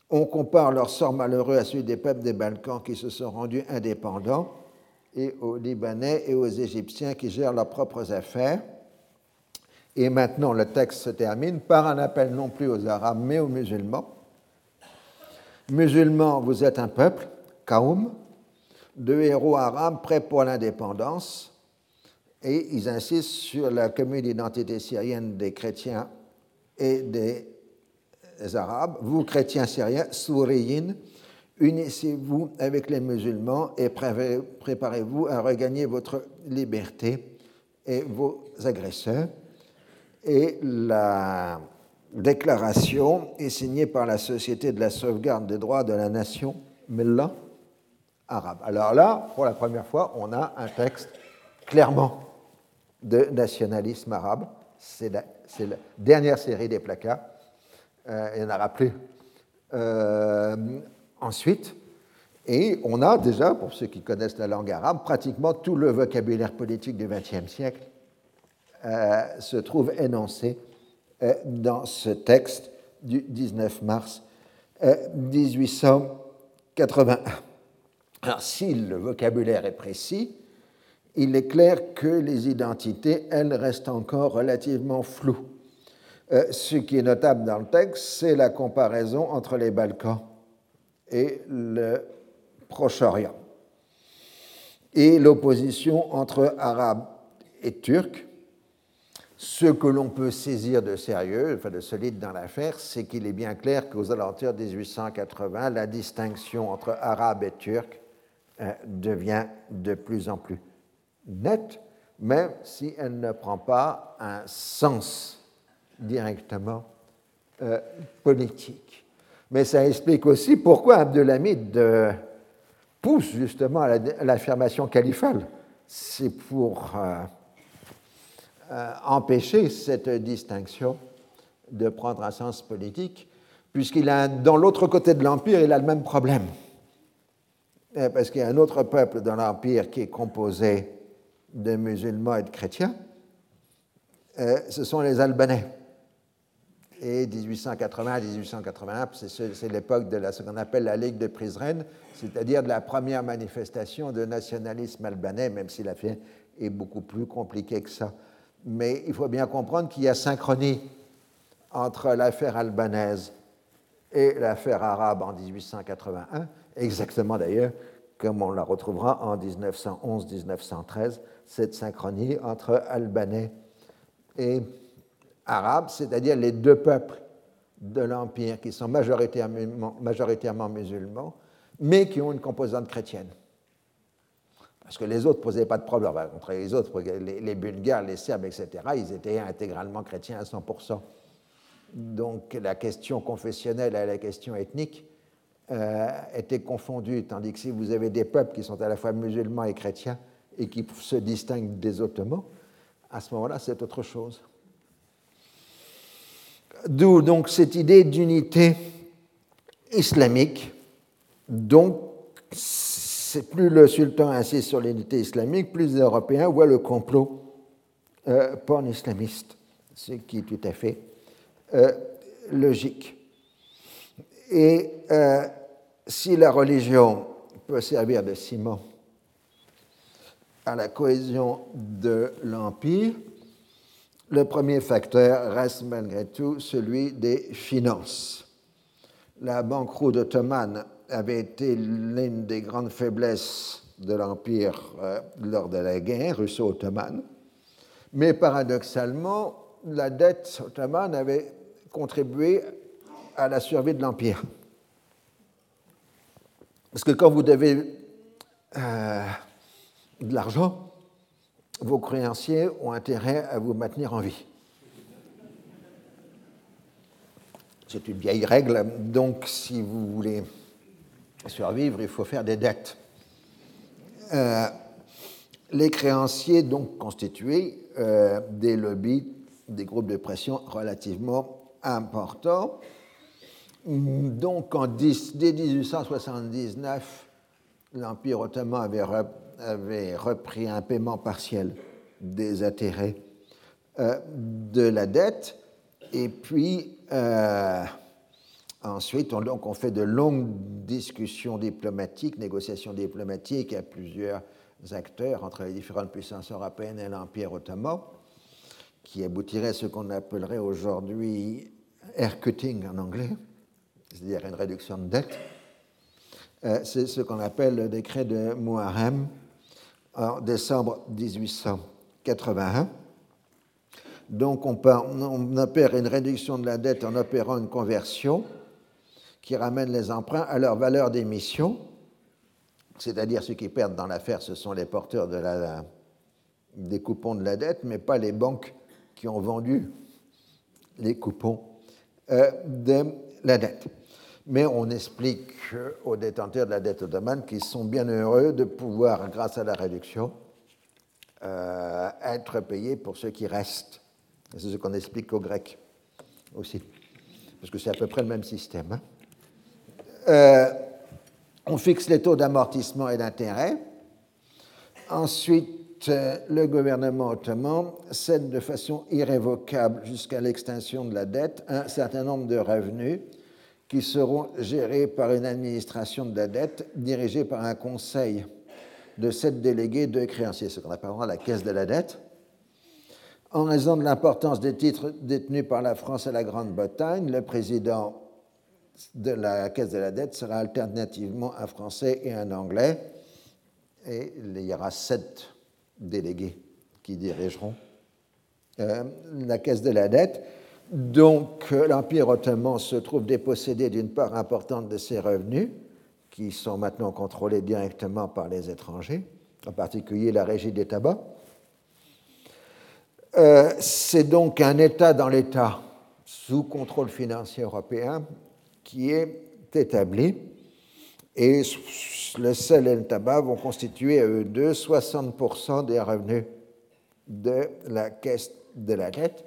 On compare leur sort malheureux à celui des peuples des Balkans qui se sont rendus indépendants et aux Libanais et aux Égyptiens qui gèrent leurs propres affaires. Et maintenant, le texte se termine par un appel non plus aux Arabes, mais aux musulmans. Musulmans, vous êtes un peuple, Kaoum, de héros arabes prêts pour l'indépendance. Et ils insistent sur la commune identité syrienne des chrétiens et des Arabes. Vous, chrétiens syriens, souriyin, Unissez-vous avec les musulmans et préparez-vous à regagner votre liberté et vos agresseurs. Et la déclaration est signée par la Société de la sauvegarde des droits de la nation Mellah arabe. Alors là, pour la première fois, on a un texte clairement de nationalisme arabe. C'est la, dernière série des placards. Euh, n'y en aura plus euh, ensuite. Et on a déjà, pour ceux qui connaissent la langue arabe, pratiquement tout le vocabulaire politique du XXe siècle euh, se trouve énoncé dans ce texte du 19 mars 1881. Alors, si le vocabulaire est précis, il est clair que les identités, elles, restent encore relativement floues. Euh, ce qui est notable dans le texte, c'est la comparaison entre les Balkans et le Proche-Orient et l'opposition entre Arabes et Turcs. Ce que l'on peut saisir de sérieux, enfin de solide dans l'affaire, c'est qu'il est bien clair qu'aux alentours de 1880, la distinction entre Arabes et Turcs euh, devient de plus en plus nette, même si elle ne prend pas un sens directement euh, politique. Mais ça explique aussi pourquoi Abdelhamid euh, pousse justement à l'affirmation califale. C'est pour empêcher cette distinction de prendre un sens politique, puisqu'il a, dans l'autre côté de l'Empire, il a le même problème. Euh, parce qu'il y a un autre peuple dans l'Empire qui est composé de musulmans et de chrétiens, euh, ce sont les Albanais. Et 1880-1881, c'est l'époque de ce qu'on appelle la Ligue de Prizren, c'est-à-dire de la première manifestation de nationalisme albanais, même si l'affaire est beaucoup plus compliquée que ça. Mais il faut bien comprendre qu'il y a synchronie entre l'affaire albanaise et l'affaire arabe en 1881, exactement d'ailleurs comme on la retrouvera en 1911-1913, cette synchronie entre Albanais et Arabes, c'est-à-dire les deux peuples de l'Empire qui sont majoritairement, musulmans, mais qui ont une composante chrétienne. Parce que les autres ne posaient pas de problème. Contre les autres, les, Bulgares, les Serbes, etc., ils étaient intégralement chrétiens à 100%. Donc la question confessionnelle et la question ethnique euh, étaient confondue, tandis que si vous avez des peuples qui sont à la fois musulmans et chrétiens et qui se distinguent des Ottomans, à ce moment-là, c'est autre chose. D'où donc cette idée d'unité islamique. Donc, plus le sultan insiste sur l'unité islamique, plus les Européens voient le complot euh, pan-islamiste, ce qui est tout à fait euh, logique. Et euh, si la religion peut servir de ciment à la cohésion de l'Empire, le premier facteur reste malgré tout celui des finances. La banqueroute ottomane avait été l'une des grandes faiblesses de l'Empire euh, lors de la guerre russo-ottomane, mais paradoxalement, la dette ottomane avait contribué à la survie de l'Empire. Parce que quand vous devez euh, de l'argent, vos créanciers ont intérêt à vous maintenir en vie. C'est une vieille règle, donc si vous voulez survivre, il faut faire des dettes. Euh, les créanciers donc constituaient euh, des lobbies, des groupes de pression relativement importants. Donc, en dès 1879, l'Empire ottoman avait, repris un paiement partiel des intérêts euh, de la dette. Et puis, euh, ensuite, on, donc, on fait de longues discussions diplomatiques, négociations diplomatiques à plusieurs acteurs entre les différentes puissances européennes et l'Empire ottoman, qui aboutirait à ce qu'on appellerait aujourd'hui air cutting en anglais c'est-à-dire une réduction de dette, euh, c'est ce qu'on appelle le décret de Muharrem en décembre 1881. Donc on, on, opère une réduction de la dette en opérant une conversion qui ramène les emprunts à leur valeur d'émission, c'est-à-dire ceux qui perdent dans l'affaire, ce sont les porteurs des coupons de la dette, mais pas les banques qui ont vendu les coupons euh, de la dette. Mais on explique aux détenteurs de la dette ottomane qu'ils sont bien heureux de pouvoir, grâce à la réduction, être payé pour ceux qui restent. C'est ce qu'on explique aux Grecs aussi, parce que c'est à peu près le même système. Hein. on fixe les taux d'amortissement et d'intérêt. Ensuite, le gouvernement ottoman cède de façon irrévocable jusqu'à l'extinction de la dette un certain nombre de revenus qui seront gérés par une administration de la dette dirigée par un conseil de sept délégués, de créanciers, ce qu'on appellera la caisse de la dette. En raison de l'importance des titres détenus par la France et la Grande-Bretagne, le président de la caisse de la dette sera alternativement un Français et un Anglais. Et il y aura sept délégués qui dirigeront euh, la caisse de la dette. Donc l'Empire ottoman se trouve dépossédé d'une part importante de ses revenus, qui sont maintenant contrôlés directement par les étrangers, en particulier la régie des tabacs. Euh, c'est donc un État dans l'État sous contrôle financier européen qui est établi et le sel et le tabac vont constituer à eux deux 60% des revenus de la caisse de la dette.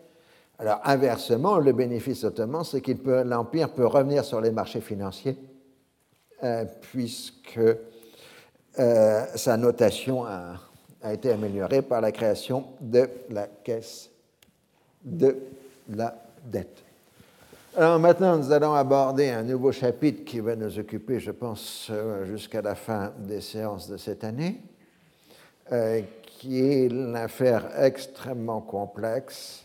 Alors inversement, le bénéfice ottoman, c'est que l'Empire peut revenir sur les marchés financiers euh, puisque euh, sa notation a, été améliorée par la création de la caisse de la dette. Alors maintenant, nous allons aborder un nouveau chapitre qui va nous occuper, je pense, euh, jusqu'à la fin des séances de cette année, qui est l'affaire extrêmement complexe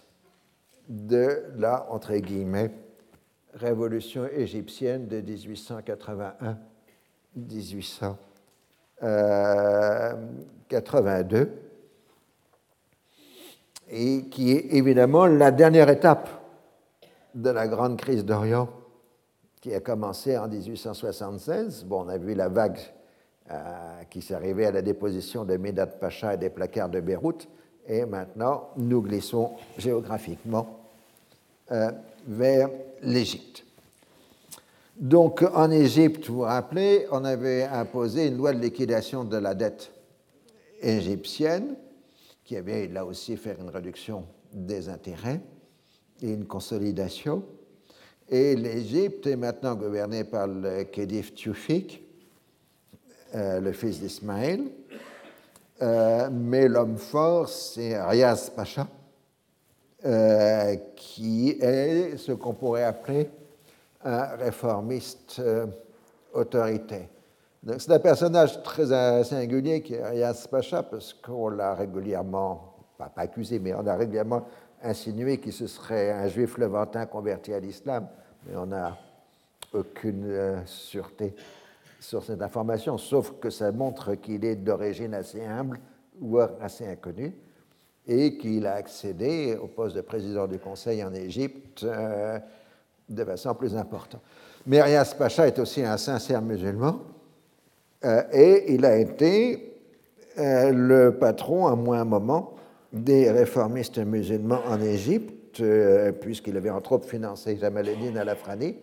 de la, entre guillemets, révolution égyptienne de 1881-1882, et qui est évidemment la dernière étape de la grande crise d'Orient qui a commencé en 1876. Bon, on a vu la vague euh, qui s'est arrivée à la déposition de Médat Pacha et des placards de Beyrouth, et maintenant nous glissons géographiquement euh, vers l'Égypte. Donc en Égypte, vous vous rappelez, on avait imposé une loi de liquidation de la dette égyptienne, qui avait là aussi fait une réduction des intérêts et une consolidation. Et l'Égypte est maintenant gouvernée par le Khedive Tufik, euh, le fils d'Ismaël. Euh, mais l'homme fort, c'est Riaz Pacha, euh, qui est ce qu'on pourrait appeler un réformiste autoritaire. C'est un personnage très singulier qui est Riaz Pacha, parce qu'on l'a régulièrement, pas, pas accusé, mais on a régulièrement insinué qu'il se serait un juif levantin converti à l'islam, mais on n'a aucune euh, sûreté sur cette information, sauf que ça montre qu'il est d'origine assez humble, ou assez inconnu, et qu'il a accédé au poste de président du Conseil en Égypte euh, de façon plus importante. Mais Riaz Pacha est aussi un sincère musulman, euh, et il a été le patron, à moins un moment, des réformistes musulmans en Égypte, euh, puisqu'il avait entre autres financé Jamal Eddin al-Afrani,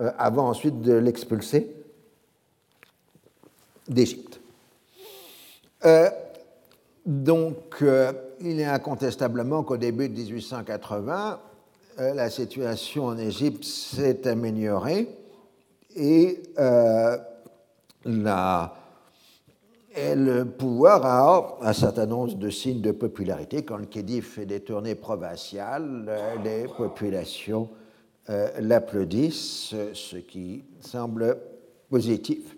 euh, avant ensuite de l'expulser d'Égypte. Euh, donc, il est incontestablement qu'au début de 1880, la situation en Égypte s'est améliorée et la le pouvoir a un certain nombre de signes de popularité. Quand le Khedive fait des tournées provinciales, euh, les populations euh, l'applaudissent, ce qui semble positif.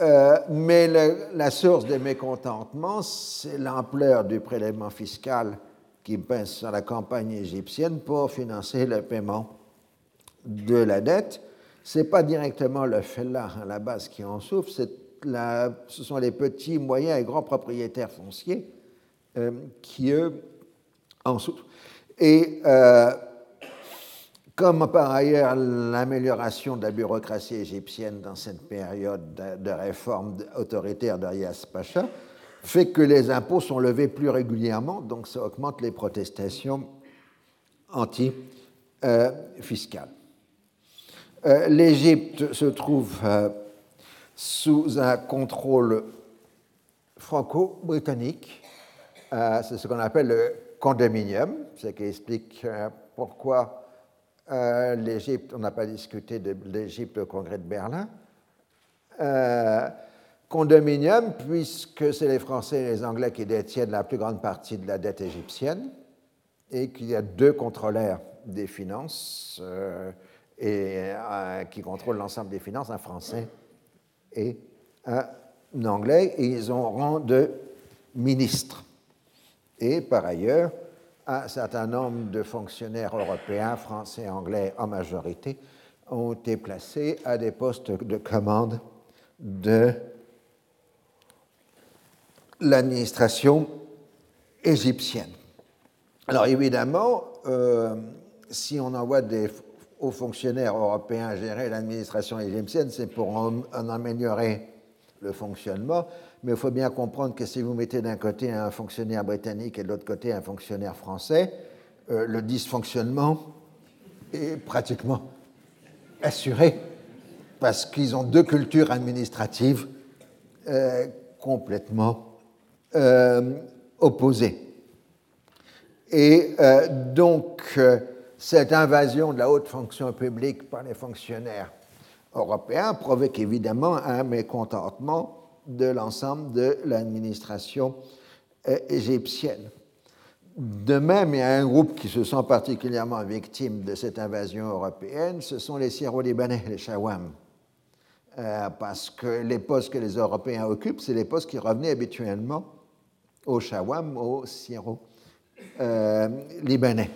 Euh, mais la source des mécontentements, c'est l'ampleur du prélèvement fiscal qui pèse sur la campagne égyptienne pour financer le paiement de la dette. Ce n'est pas directement le là à la base qui en souffre, c'est ce sont les petits, moyens et grands propriétaires fonciers euh, qui, eux, en souffrent. Et euh, comme par ailleurs l'amélioration de la bureaucratie égyptienne dans cette période de, réforme autoritaire d'Arias Pacha fait que les impôts sont levés plus régulièrement, donc ça augmente les protestations anti-fiscales. Euh, L'Égypte se trouve sous un contrôle franco-britannique c'est ce qu'on appelle le condominium, ce qui explique pourquoi l'Égypte, on n'a pas discuté de l'Égypte au congrès de Berlin. condominium, puisque c'est les Français et les Anglais qui détiennent la plus grande partie de la dette égyptienne et qu'il y a deux contrôleurs des finances euh, et, euh, qui contrôlent l'ensemble des finances, un Français et un Anglais, et ils ont rang de ministre. Et par ailleurs, un certain nombre de fonctionnaires européens, français anglais en majorité, ont été placés à des postes de commande de l'administration égyptienne. Alors évidemment, euh, si on envoie des hauts fonctionnaires européens gérer l'administration égyptienne, c'est pour en, améliorer le fonctionnement. Mais il faut bien comprendre que si vous mettez d'un côté un fonctionnaire britannique et de l'autre côté un fonctionnaire français, euh, le dysfonctionnement est pratiquement assuré parce qu'ils ont deux cultures administratives euh, complètement opposées. Et euh, donc, euh, cette invasion de la haute fonction publique par les fonctionnaires européens provoque évidemment un mécontentement de l'ensemble de l'administration euh, égyptienne. De même, il y a un groupe qui se sent particulièrement victime de cette invasion européenne, ce sont les Syro-Libanais, les Shawam. parce que les postes que les Européens occupent, c'est les postes qui revenaient habituellement aux Shawam, aux Syro euh, libanais.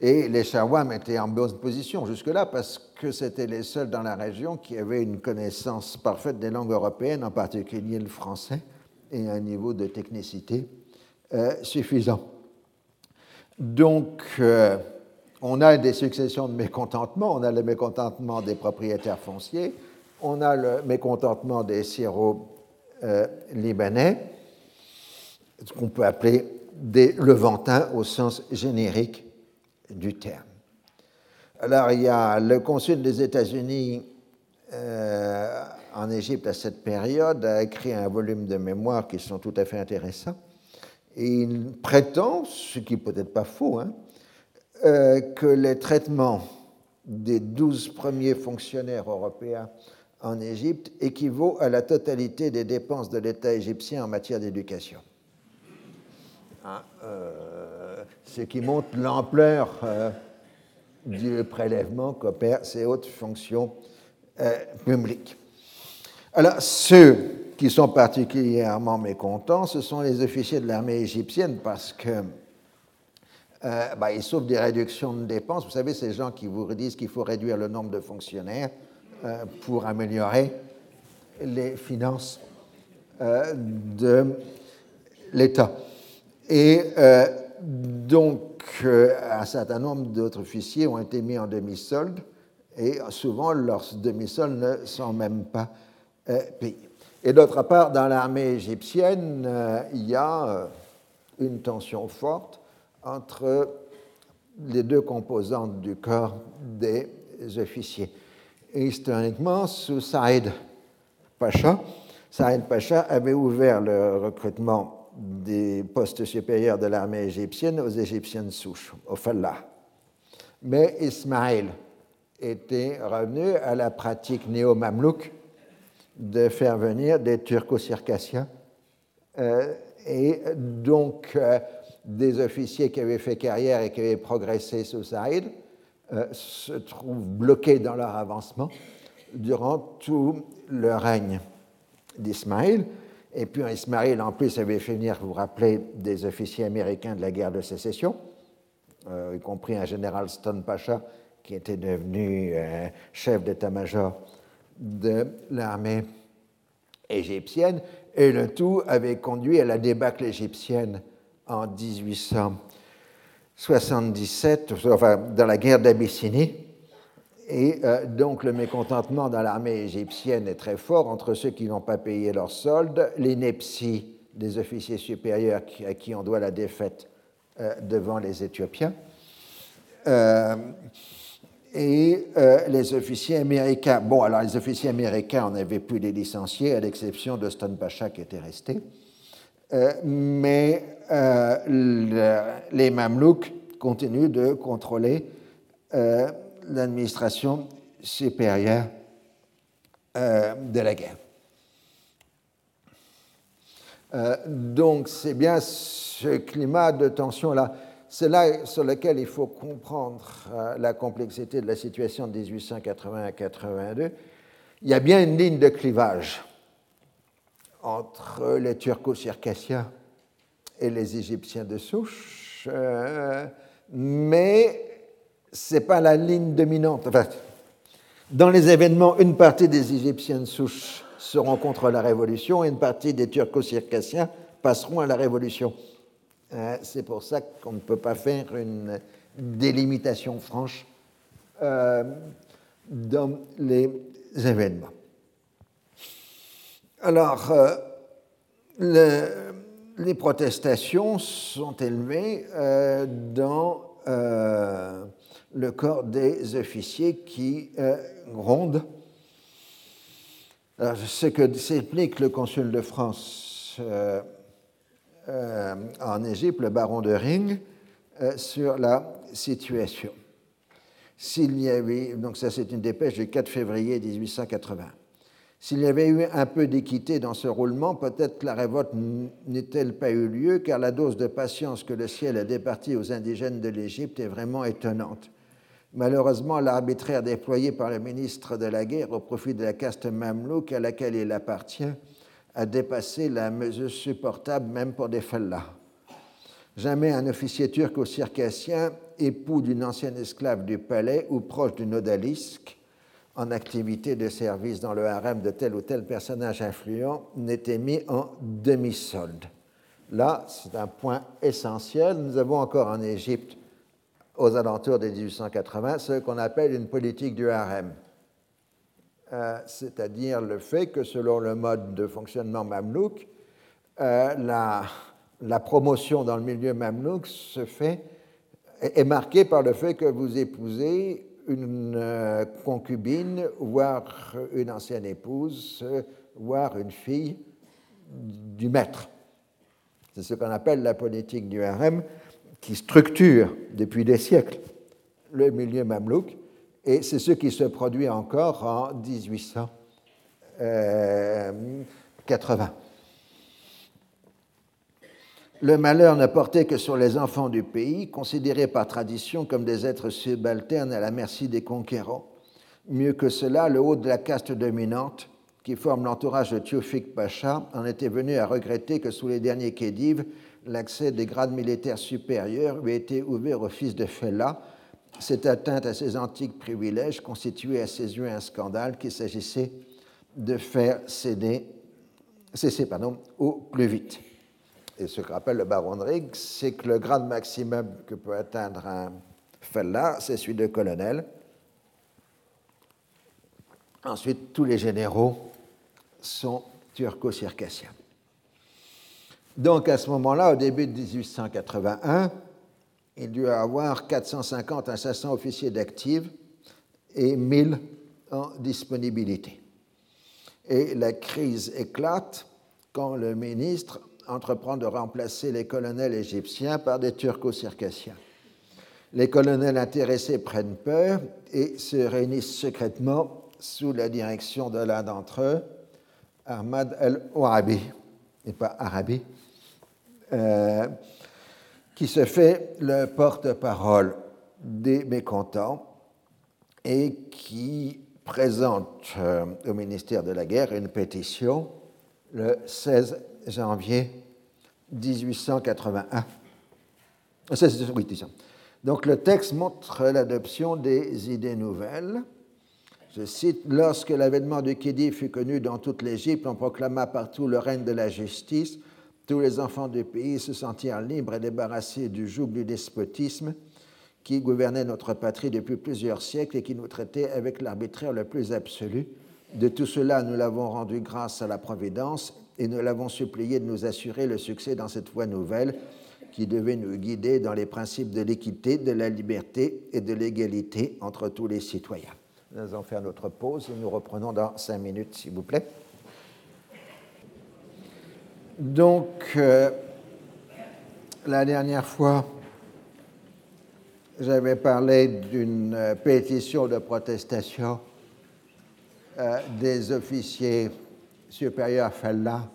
Et les Shawam étaient en bonne position jusque-là parce que c'était les seuls dans la région qui avaient une connaissance parfaite des langues européennes, en particulier le français, et un niveau de technicité euh, suffisant. Donc, euh, on a des successions de mécontentements. On a le mécontentement des propriétaires fonciers, on a le mécontentement des syro-libanais, ce qu'on peut appeler des Levantins au sens générique du terme. Alors, il y a le consul des États-Unis euh, en Égypte à cette période a écrit un volume de mémoires qui sont tout à fait intéressants. Et il prétend, ce qui peut-être pas faux, hein, euh, que les traitements des douze premiers fonctionnaires européens en Égypte équivaut à la totalité des dépenses de l'État égyptien en matière d'éducation. Hein, euh, ce qui montre l'ampleur euh, du prélèvement qu'opèrent ces hautes fonctions euh, publiques. Alors, ceux qui sont particulièrement mécontents, ce sont les officiers de l'armée égyptienne parce que bah, ils souffrent des réductions de dépenses. Vous savez, ces gens qui vous disent qu'il faut réduire le nombre de fonctionnaires pour améliorer les finances de l'État. Et euh, donc, euh, un certain nombre d'autres officiers ont été mis en demi-solde, et souvent leurs demi-soldes ne sont même pas euh, payés. Et d'autre part, dans l'armée égyptienne, il y a une tension forte entre les deux composantes du corps des officiers. historiquement, sous Saïd Pacha, Saïd Pacha avait ouvert le recrutement des postes supérieurs de l'armée égyptienne aux Égyptiennes souches, au Fallah. Mais Ismaël était revenu à la pratique néo-mamelouk de faire venir des turco-circassiens euh, et donc euh, des officiers qui avaient fait carrière et qui avaient progressé sous Saïd euh, se trouvent bloqués dans leur avancement durant tout le règne d'Ismaël et puis Ismail, en plus, avait fait venir, vous vous rappelez, des officiers américains de la guerre de sécession, euh, y compris un général Stone Pacha, qui était devenu euh, chef d'état-major de l'armée égyptienne. Et le tout avait conduit à la débâcle égyptienne en 1877, enfin, dans la guerre d'Abyssinie, et euh, donc le mécontentement dans l'armée égyptienne est très fort entre ceux qui n'ont pas payé leur solde, l'ineptie des officiers supérieurs à qui on doit la défaite euh, devant les Éthiopiens, euh, et les officiers américains. Bon, alors les officiers américains, on avait pu les licencier, à l'exception de Stone Pacha qui était resté. mais les Mamelouks continuent de contrôler l'administration supérieure de la guerre. donc c'est bien ce climat de tension-là c'est là sur lequel il faut comprendre euh, la complexité de la situation de 1880-82. Il y a bien une ligne de clivage entre les turco-circassiens et les Égyptiens de souche, euh, mais ce n'est pas la ligne dominante. dans les événements, une partie des Égyptiens de souche seront contre la révolution et une partie des turco-circassiens passeront à la révolution. Euh, c'est pour ça qu'on ne peut pas faire une délimitation franche euh, dans les événements. Alors, euh, les protestations sont élevées dans le corps des officiers qui grondent. Alors, ce que s'explique le consul de France euh, en Égypte, le baron de Ring, euh, sur la situation. S'il y avait, donc ça c'est une dépêche du 4 février 1880. S'il y avait eu un peu d'équité dans ce roulement, peut-être la révolte n'ait-elle pas eu lieu, car la dose de patience que le ciel a départie aux indigènes de l'Égypte est vraiment étonnante. Malheureusement, l'arbitraire déployé par le ministre de la Guerre au profit de la caste mamelouk à laquelle il appartient a dépassé la mesure supportable même pour des fellahs. Jamais un officier turc ou circassien, époux d'une ancienne esclave du palais ou proche d'une odalisque, en activité de service dans le harem de tel ou tel personnage influent, n'était mis en demi-solde. Là, c'est un point essentiel. Nous avons encore en Égypte, aux alentours de 1880, ce qu'on appelle une politique du harem. Euh, c'est-à-dire le fait que selon le mode de fonctionnement mamelouk, euh, la, promotion dans le milieu mamelouk se fait, est marquée par le fait que vous épousez une euh, concubine, voire une ancienne épouse, voire une fille du maître. C'est ce qu'on appelle la politique du harem qui structure depuis des siècles le milieu mamelouk et c'est ce qui se produit encore en 1880. Euh, Le malheur ne portait que sur les enfants du pays, considérés par tradition comme des êtres subalternes à la merci des conquérants. Mieux que cela, le haut de la caste dominante, qui forme l'entourage de Théophile Pacha, en était venu à regretter que sous les derniers Khedives, l'accès des grades militaires supérieurs lui ait été ouvert au fils de Fella, cette atteinte à ces antiques privilèges constituait à ses yeux un scandale qu'il s'agissait de faire céder, cesser pardon, au plus vite. Et ce que rappelle le baron de c'est que le grade maximum que peut atteindre un fellah, c'est celui de colonel. Ensuite, tous les généraux sont turco-circassiens. Donc à ce moment-là, au début de 1881, il y avoir 450 à 500 officiers d'actifs et 1000 en disponibilité. Et la crise éclate quand le ministre entreprend de remplacer les colonels égyptiens par des turco-circassiens. Les colonels intéressés prennent peur et se réunissent secrètement sous la direction de l'un d'entre eux, Ahmad el-Ouabi, et pas Arabi, euh, qui se fait le porte-parole des mécontents et qui présente euh, au ministère de la Guerre une pétition le 16 janvier 1881. Donc le texte montre l'adoption des idées nouvelles. Je cite, Lorsque l'avènement du Khedi fut connu dans toute l'Égypte, on proclama partout le règne de la justice tous les enfants du pays se sentirent libres et débarrassés du joug du despotisme qui gouvernait notre patrie depuis plusieurs siècles et qui nous traitait avec l'arbitraire le plus absolu. De tout cela, nous l'avons rendu grâce à la Providence et nous l'avons supplié de nous assurer le succès dans cette voie nouvelle qui devait nous guider dans les principes de l'équité, de la liberté et de l'égalité entre tous les citoyens. Nous allons faire notre pause et nous reprenons dans cinq minutes, s'il vous plaît. Donc, euh, la dernière fois, j'avais parlé d'une euh, pétition de protestation euh, des officiers supérieurs Fella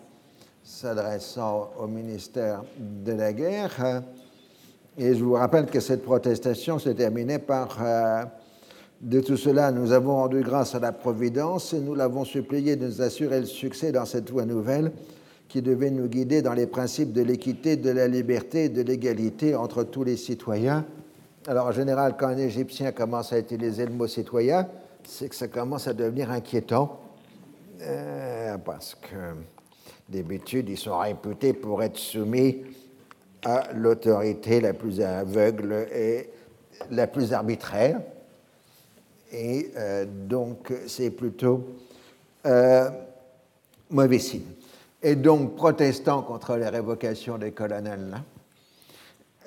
s'adressant au ministère de la Guerre. Et je vous rappelle que cette protestation s'est terminée par De tout cela, nous avons rendu grâce à la Providence et nous l'avons supplié de nous assurer le succès dans cette voie nouvelle qui devait nous guider dans les principes de l'équité, de la liberté et de l'égalité entre tous les citoyens. Alors en général, quand un Égyptien commence à utiliser le mot citoyen, c'est que ça commence à devenir inquiétant, euh, parce que d'habitude, ils sont réputés pour être soumis à l'autorité la plus aveugle et la plus arbitraire. Et euh, donc, c'est plutôt euh, mauvais signe et donc protestant contre les révocations des colonels,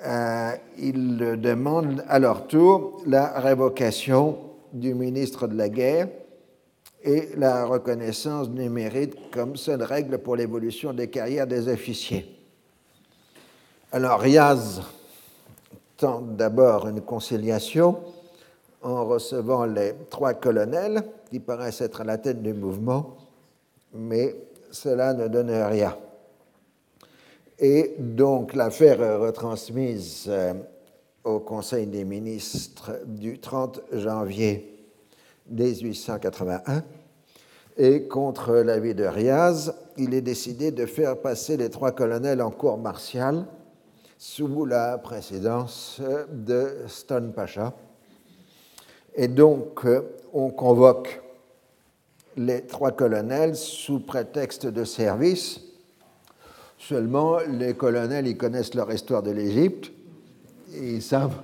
euh, ils demandent à leur tour la révocation du ministre de la Guerre et la reconnaissance du mérite comme seule règle pour l'évolution des carrières des officiers. Alors Riaz tente d'abord une conciliation en recevant les trois colonels qui paraissent être à la tête du mouvement, mais cela ne donne rien. Et donc l'affaire est retransmise euh, au Conseil des ministres du 30 janvier 1881. Et contre l'avis de Riaz, il est décidé de faire passer les trois colonels en cour martiale sous la présidence de Stone Pacha. Et donc, euh, on convoque les trois colonels sous prétexte de service. Seulement, les colonels, ils connaissent leur histoire de l'Égypte, ils savent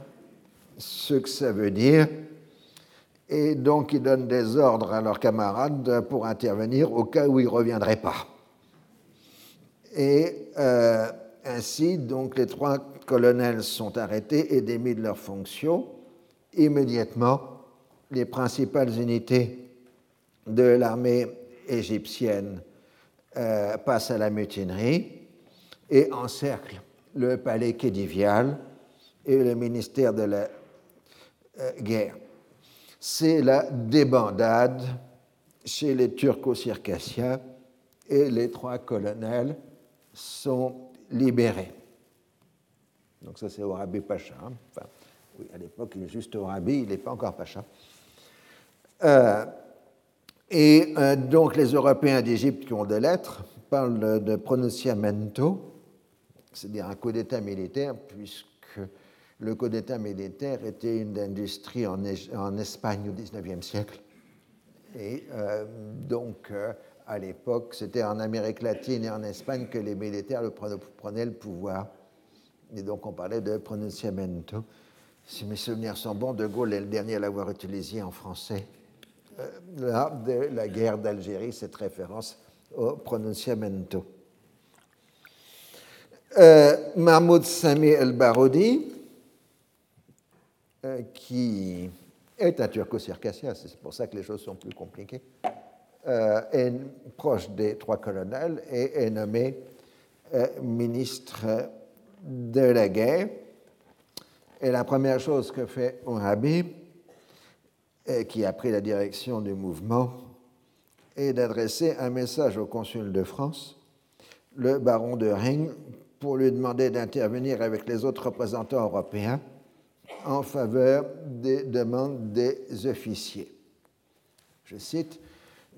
ce que ça veut dire, et donc ils donnent des ordres à leurs camarades pour intervenir au cas où ils ne reviendraient pas. Et euh, ainsi, donc, les trois colonels sont arrêtés et démis de leurs fonctions. Immédiatement, les principales unités de l'armée égyptienne euh, passe à la mutinerie et encercle le palais kédivial et le ministère de la euh, guerre. C'est la débandade chez les turco-circassiens et les trois colonels sont libérés. Donc ça c'est Orabi Pacha. Hein. Oui, à l'époque il est juste Orabi, il n'est pas encore Pacha. Euh, et euh, donc les Européens d'Égypte qui ont des lettres parlent de pronunciamento, c'est-à-dire un coup d'État militaire, puisque le coup d'État militaire était une industrie en, Espagne au XIXe siècle. Et euh, donc, euh, à l'époque, c'était en Amérique latine et en Espagne que les militaires prenaient le pouvoir. Et donc, on parlait de pronunciamento. Si mes souvenirs sont bons, De Gaulle est le dernier à l'avoir utilisé en français là, de la guerre d'Algérie, cette référence au pronunciamento. Euh, Mahmoud Sami el-Baroudi, euh, qui est un turco-circassien, c'est pour ça que les choses sont plus compliquées, est proche des trois colonels et est nommé ministre de la guerre. Et la première chose que fait Ouahabi, qui a pris la direction du mouvement, et d'adresser un message au consul de France, le baron de Ring, pour lui demander d'intervenir avec les autres représentants européens en faveur des demandes des officiers. Je cite,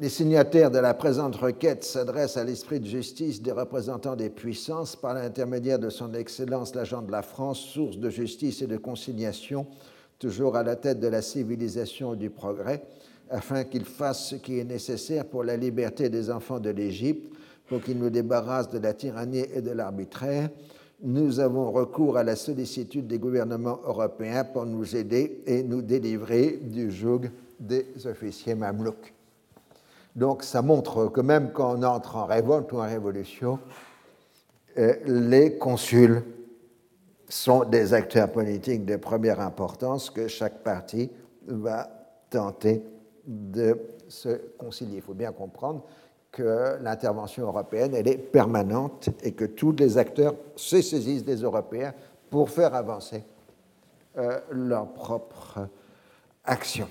Les signataires de la présente requête s'adressent à l'esprit de justice des représentants des puissances par l'intermédiaire de son Excellence l'agent de la France, source de justice et de conciliation toujours à la tête de la civilisation et du progrès, afin qu'il fasse ce qui est nécessaire pour la liberté des enfants de l'Égypte, pour qu'il nous débarrasse de la tyrannie et de l'arbitraire. Nous avons recours à la sollicitude des gouvernements européens pour nous aider et nous délivrer du joug des officiers mamelouks. Donc ça montre que même quand on entre en révolte ou en révolution, euh, les consuls sont des acteurs politiques de première importance que chaque parti va tenter de se concilier. Il faut bien comprendre que l'intervention européenne, elle est permanente et que tous les acteurs se saisissent des Européens pour faire avancer euh, leur propre action.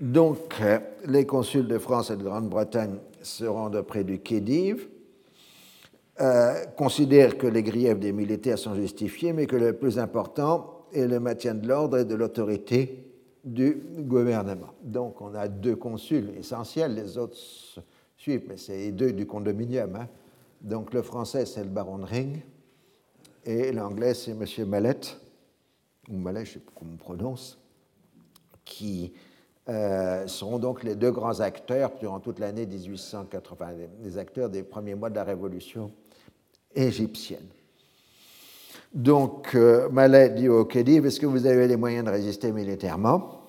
Donc, euh, les consuls de France et de Grande-Bretagne se rendent auprès du Khedive, euh, considèrent que les griefs des militaires sont justifiés, mais que le plus important est le maintien de l'ordre et de l'autorité du gouvernement. Donc, on a deux consuls essentiels, les autres suivent, mais c'est deux du condominium. Hein. Donc, le français, c'est le baron de Ring, et l'anglais, c'est M. Mallet, ou Mallet, je ne sais pas comment on prononce, qui euh, seront donc les deux grands acteurs durant toute l'année 1880, les acteurs des premiers mois de la révolution égyptienne. Donc, euh, Mallet dit au Khedive Est-ce que vous avez les moyens de résister militairement?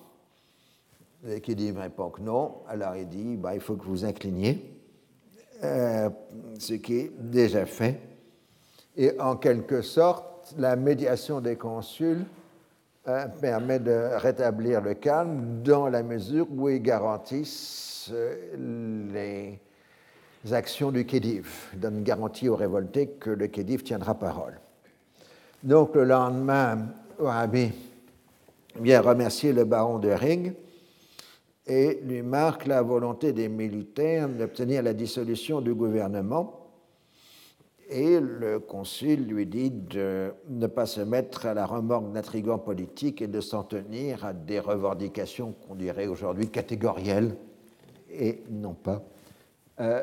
Le Khedive répond que non. Alors il dit bah, Il faut que vous incliniez, euh, ce qui est déjà fait. Et en quelque sorte, la médiation des consuls Hein, permet de rétablir le calme dans la mesure où ils garantissent euh, les actions du Khedive, donne garantie aux révoltés que le Khedive tiendra parole. Donc le lendemain, Wahhabi vient remercier le baron de Ring et lui marque la volonté des militaires d'obtenir la dissolution du gouvernement et le consul lui dit de ne pas se mettre à la remorque d'intrigants politiques et de s'en tenir à des revendications qu'on dirait aujourd'hui catégorielles et non pas euh,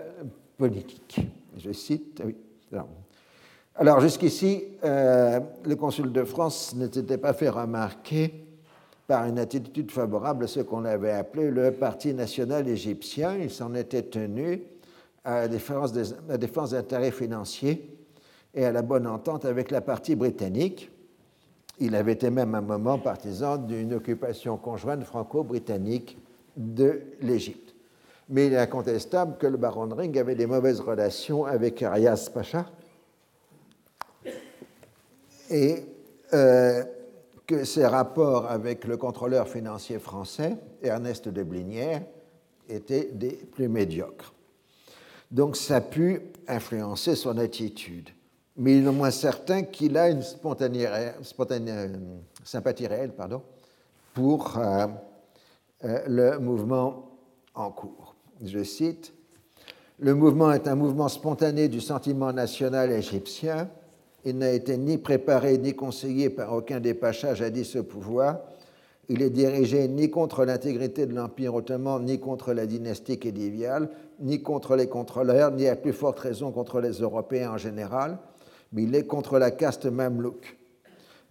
politiques. Je cite. Alors, jusqu'ici, euh, le consul de France ne s'était pas fait remarquer par une attitude favorable à ce qu'on avait appelé le Parti national égyptien. Il s'en était tenu à la défense des, la défense d'intérêts financiers et à la bonne entente avec la partie britannique. Il avait été même un moment partisan d'une occupation conjointe franco-britannique de l'Égypte. Mais il est incontestable que le baron de Ring avait des mauvaises relations avec Arias Pacha et euh, que ses rapports avec le contrôleur financier français, Ernest de Blinière, étaient des plus médiocres. Donc ça a pu influencer son attitude. Mais il est moins certain qu'il a une spontanée, sympathie réelle pour euh, euh, le mouvement en cours. Je cite, Le mouvement est un mouvement spontané du sentiment national égyptien. Il n'a été ni préparé ni conseillé par aucun des pachas jadis au pouvoir il est dirigé ni contre l'intégrité de l'Empire ottoman, ni contre la dynastie kédiviale, ni contre les contrôleurs, ni à plus forte raison contre les Européens en général, mais il est contre la caste mamelouk.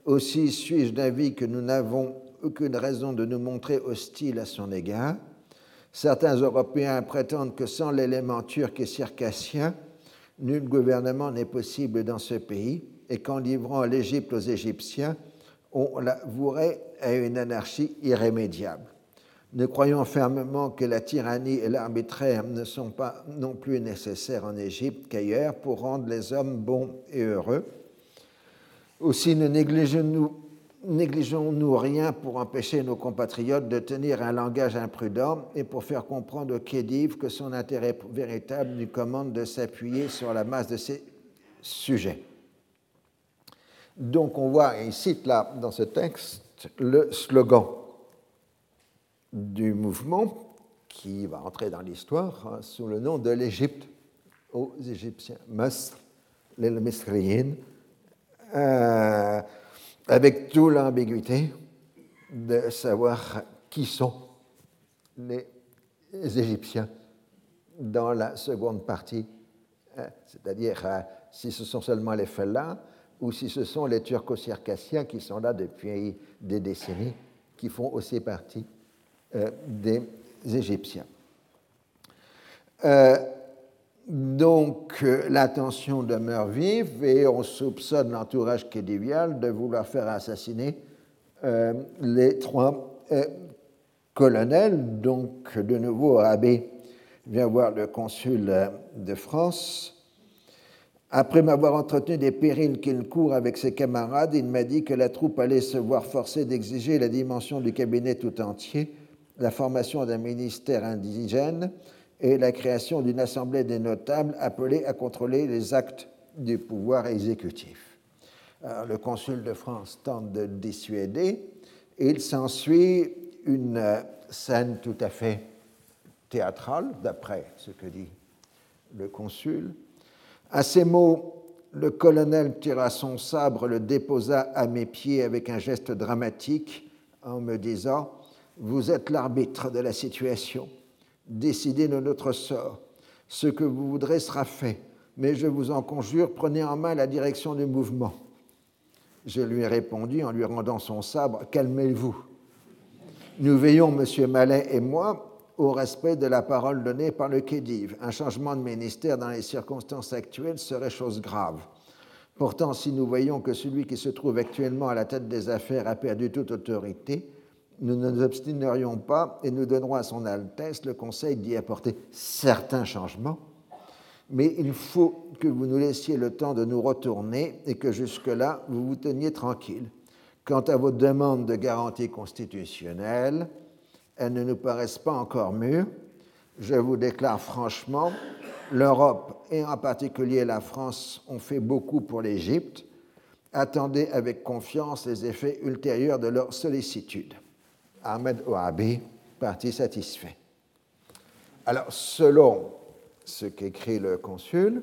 Aussi suis-je d'avis que nous n'avons aucune raison de nous montrer hostiles à son égard. Certains Européens prétendent que sans l'élément turc et circassien, nul gouvernement n'est possible dans ce pays et qu'en livrant l'Égypte aux Égyptiens, on la vouerait à une anarchie irrémédiable. Nous croyons fermement que la tyrannie et l'arbitraire ne sont pas non plus nécessaires en Égypte qu'ailleurs pour rendre les hommes bons et heureux. Aussi ne négligeons-nous négligeons-nous rien pour empêcher nos compatriotes de tenir un langage imprudent et pour faire comprendre au Khedive que son intérêt véritable lui commande de s'appuyer sur la masse de ses sujets. Donc on voit, et il cite là dans ce texte, le slogan du mouvement qui va entrer dans l'histoire hein, sous le nom de l'Égypte aux Égyptiens, Masr, l'El euh, avec toute l'ambiguïté de savoir qui sont les Égyptiens dans la seconde partie, hein, c'est-à-dire euh, si ce sont seulement les fellahs ou si ce sont les turco-circassiens qui sont là depuis des décennies, qui font aussi partie euh, des Égyptiens. Euh, donc euh, l'attention demeure vive et on soupçonne l'entourage kédivial de vouloir faire assassiner les trois colonels. Donc de nouveau, Abbé vient voir le consul de France après m'avoir entretenu des périls qu'il court avec ses camarades, il m'a dit que la troupe allait se voir forcée d'exiger la dimension du cabinet tout entier, la formation d'un ministère indigène et la création d'une assemblée des notables appelée à contrôler les actes du pouvoir exécutif. le consul de France tente de dissuader et il s'ensuit une scène tout à fait théâtrale, d'après ce que dit le consul. À ces mots, le colonel tira son sabre, le déposa à mes pieds avec un geste dramatique en me disant Vous êtes l'arbitre de la situation, décidez de notre sort. Ce que vous voudrez sera fait, mais je vous en conjure, prenez en main la direction du mouvement. Je lui ai répondu en lui rendant son sabre Calmez-vous. Nous veillons, Monsieur Mallet et moi, au respect de la parole donnée par le Khedive. Un changement de ministère dans les circonstances actuelles serait chose grave. Pourtant, si nous voyons que celui qui se trouve actuellement à la tête des affaires a perdu toute autorité, nous ne nous obstinerions pas et nous donnerons à son Altesse le conseil d'y apporter certains changements. Mais il faut que vous nous laissiez le temps de nous retourner et que jusque-là, vous vous teniez tranquille. Quant à vos demandes de garantie constitutionnelle, elles ne nous paraissent pas encore mûres. Je vous déclare franchement, l'Europe et en particulier la France ont fait beaucoup pour l'Égypte. Attendez avec confiance les effets ultérieurs de leur sollicitude. Ahmed Ouabi, parti satisfait. Alors, selon ce qu'écrit le consul,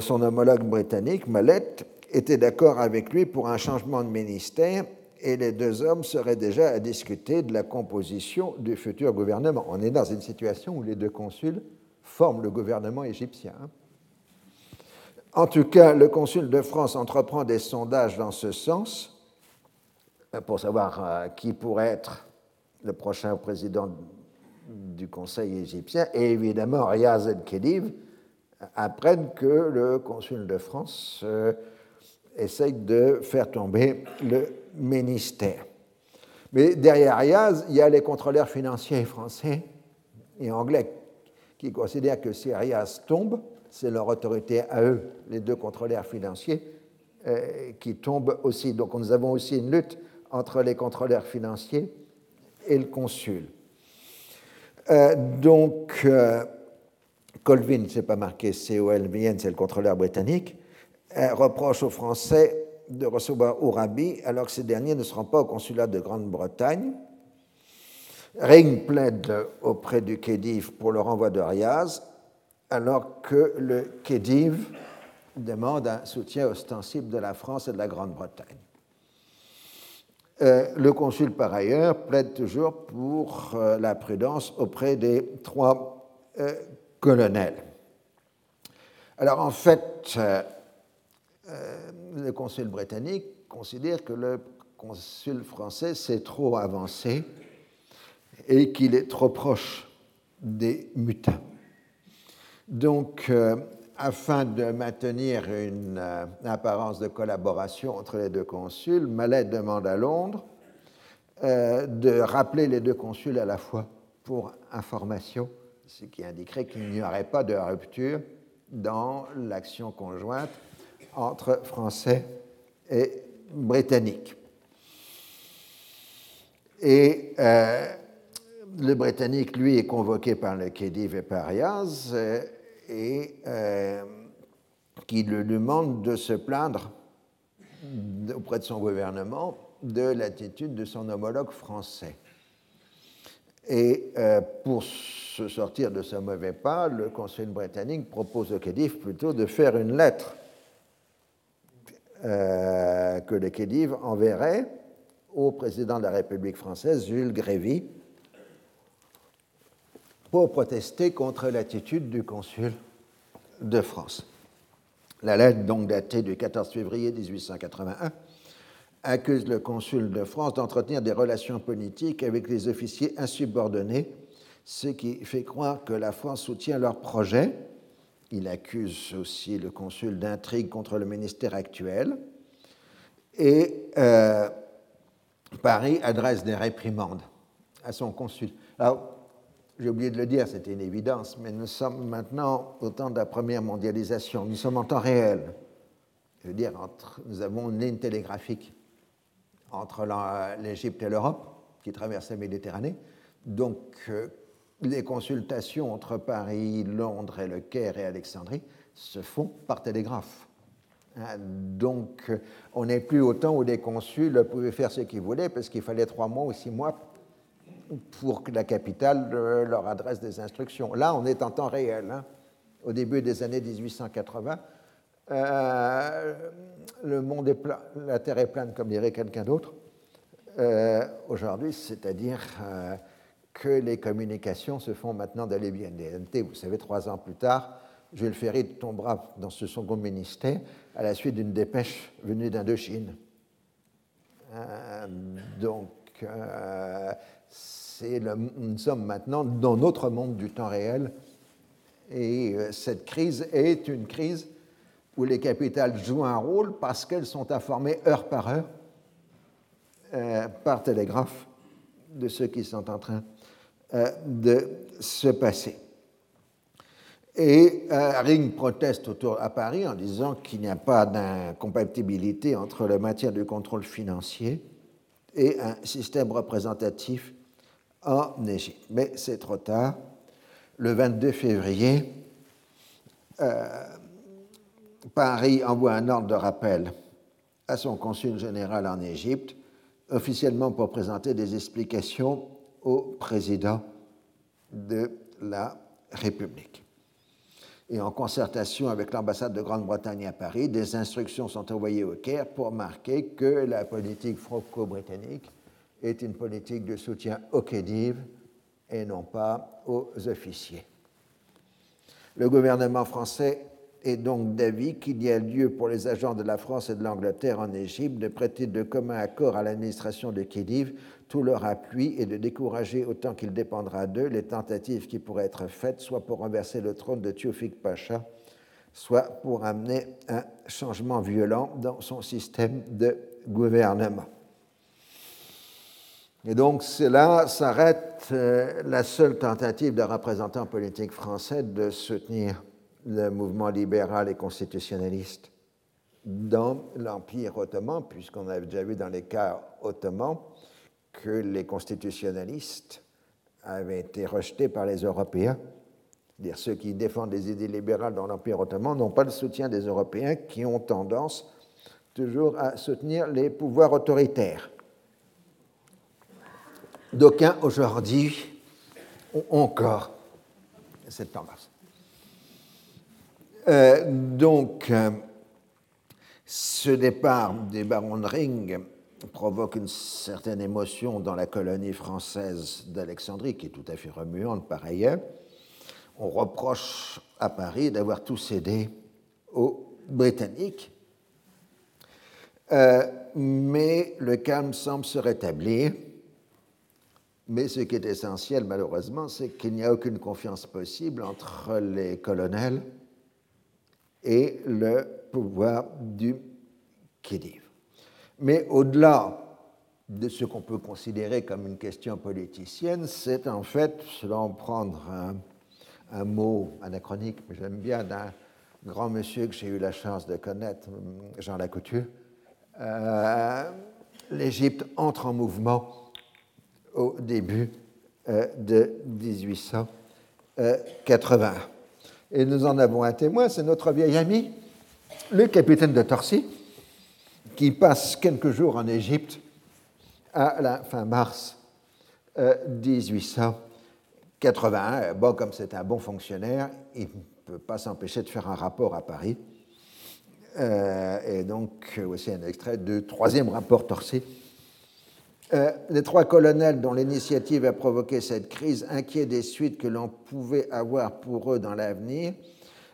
son homologue britannique, Mallet, était d'accord avec lui pour un changement de ministère et les deux hommes seraient déjà à discuter de la composition du futur gouvernement. On est dans une situation où les deux consuls forment le gouvernement égyptien. En tout cas, le consul de France entreprend des sondages dans ce sens pour savoir euh, qui pourrait être le prochain président du Conseil égyptien. Et évidemment, Riaz el-Khedive apprennent que le consul de France euh, essaye de faire tomber le ministère. Mais derrière Riaz, il y a les contrôleurs financiers français et anglais qui considèrent que si Riaz tombe, c'est leur autorité à eux, les deux contrôleurs financiers, euh, qui tombent aussi. Donc nous avons aussi une lutte entre les contrôleurs financiers et le consul. Euh, donc, euh, Colvin, c'est pas marqué C-O-L-V-N, c'est le contrôleur britannique, reproche aux Français de recevoir Ourabi alors que ces derniers ne seront pas au consulat de Grande-Bretagne. Ring plaide auprès du Khedive pour le renvoi de Riaz, alors que le Khedive demande un soutien ostensible de la France et de la Grande-Bretagne. Euh, le consul, par ailleurs, plaide toujours pour euh, la prudence auprès des trois euh, colonels. Alors, en fait, le consul britannique considère que le consul français s'est trop avancé et qu'il est trop proche des mutins. Donc, afin de maintenir une euh, apparence de collaboration entre les deux consuls, Mallet demande à Londres euh, de rappeler les deux consuls à la fois pour information, ce qui indiquerait qu'il n'y aurait pas de rupture dans l'action conjointe entre Français et Britanniques. Et euh, le Britannique, lui, est convoqué par le Khedive et par euh, et euh, qui lui demande de se plaindre auprès de son gouvernement de l'attitude de son homologue français. Et pour se sortir de ce mauvais pas, le Conseil britannique propose au Khedive plutôt de faire une lettre euh, que le Khedive enverrait au président de la République française, Jules Grévy, pour protester contre l'attitude du consul de France. La lettre, donc datée du 14 février 1881, accuse le consul de France d'entretenir des relations politiques avec les officiers insubordonnés, ce qui fait croire que la France soutient leurs projets il accuse aussi le consul d'intrigue contre le ministère actuel. Et euh, Paris adresse des réprimandes à son consul. J'ai oublié de le dire, c'était une évidence, mais nous sommes maintenant au temps de la première mondialisation. Nous sommes en temps réel. Je veux dire, nous avons une ligne télégraphique entre l'Égypte et l'Europe qui traverse la Méditerranée. Donc, euh, les consultations entre Paris, Londres et le Caire et Alexandrie se font par télégraphe. Hein, donc, on n'est plus au temps où les consuls pouvaient faire ce qu'ils voulaient parce qu'il fallait trois mois ou six mois pour que la capitale euh, leur adresse des instructions. Là, on est en temps réel. Hein. Au début des années 1880, euh, le monde est plat, la Terre est plane, comme dirait quelqu'un d'autre. Euh, aujourd'hui, c'est-à-dire que les communications se font maintenant les BNT. Vous savez, trois ans plus tard, Jules Ferry tombera dans ce second ministère à la suite d'une dépêche venue d'Indochine. Donc, nous sommes maintenant dans notre monde du temps réel et euh, cette crise est une crise où les capitales jouent un rôle parce qu'elles sont informées heure par heure par télégraphe de ce qui sont en train de se passer. Et euh, Ring proteste autour à Paris en disant qu'il n'y a pas d'incompatibilité entre la matière du contrôle financier et un système représentatif en Égypte. Mais c'est trop tard. Le 22 février, euh, Paris envoie un ordre de rappel à son consul général en Égypte, officiellement pour présenter des explications au président de la République et en concertation avec l'ambassade de Grande-Bretagne à Paris, des instructions sont envoyées au Caire pour marquer que la politique franco-britannique est une politique de soutien aux Khedives et non pas aux officiers. Le gouvernement français est donc d'avis qu'il y a lieu pour les agents de la France et de l'Angleterre en Égypte de prêter de commun accord à l'administration de Khedive tout leur appui et de décourager autant qu'il dépendra d'eux les tentatives qui pourraient être faites, soit pour renverser le trône de Théophile Pacha, soit pour amener un changement violent dans son système de gouvernement. Et donc, là s'arrête euh, la seule tentative d'un représentant politique français de soutenir le mouvement libéral et constitutionnaliste dans l'Empire ottoman, puisqu'on avait déjà vu dans les cas ottomans que les constitutionnalistes avaient été rejetés par les Européens. Dire ceux qui défendent les idées libérales dans l'Empire ottoman n'ont pas le soutien des Européens qui ont tendance toujours à soutenir les pouvoirs autoritaires. D'aucuns aujourd'hui ont encore cette tendance. Euh, donc, euh, ce départ des barons de Ring provoque une certaine émotion dans la colonie française d'Alexandrie, qui est tout à fait remuante par ailleurs. On reproche à Paris d'avoir tout cédé aux Britanniques. Euh, mais le calme semble se rétablir. Mais ce qui est essentiel, malheureusement, c'est qu'il n'y a aucune confiance possible entre les colonels et le pouvoir du Khedive. Mais au-delà de ce qu'on peut considérer comme une question politicienne, c'est en fait, selon prendre un, mot anachronique, mais j'aime bien, d'un grand monsieur que j'ai eu la chance de connaître, Jean Lacouture, euh, l'Égypte entre en mouvement au début euh, de 1880. Et nous en avons un témoin, c'est notre vieil ami, le capitaine de Torcy, qui passe quelques jours en Égypte à la fin mars 1881. Euh, bon, comme c'est un bon fonctionnaire, il ne peut pas s'empêcher de faire un rapport à Paris. Euh, et donc, voici un extrait du troisième rapport Torcy. Euh, les trois colonels dont l'initiative a provoqué cette crise, inquiets des suites que l'on pouvait avoir pour eux dans l'avenir,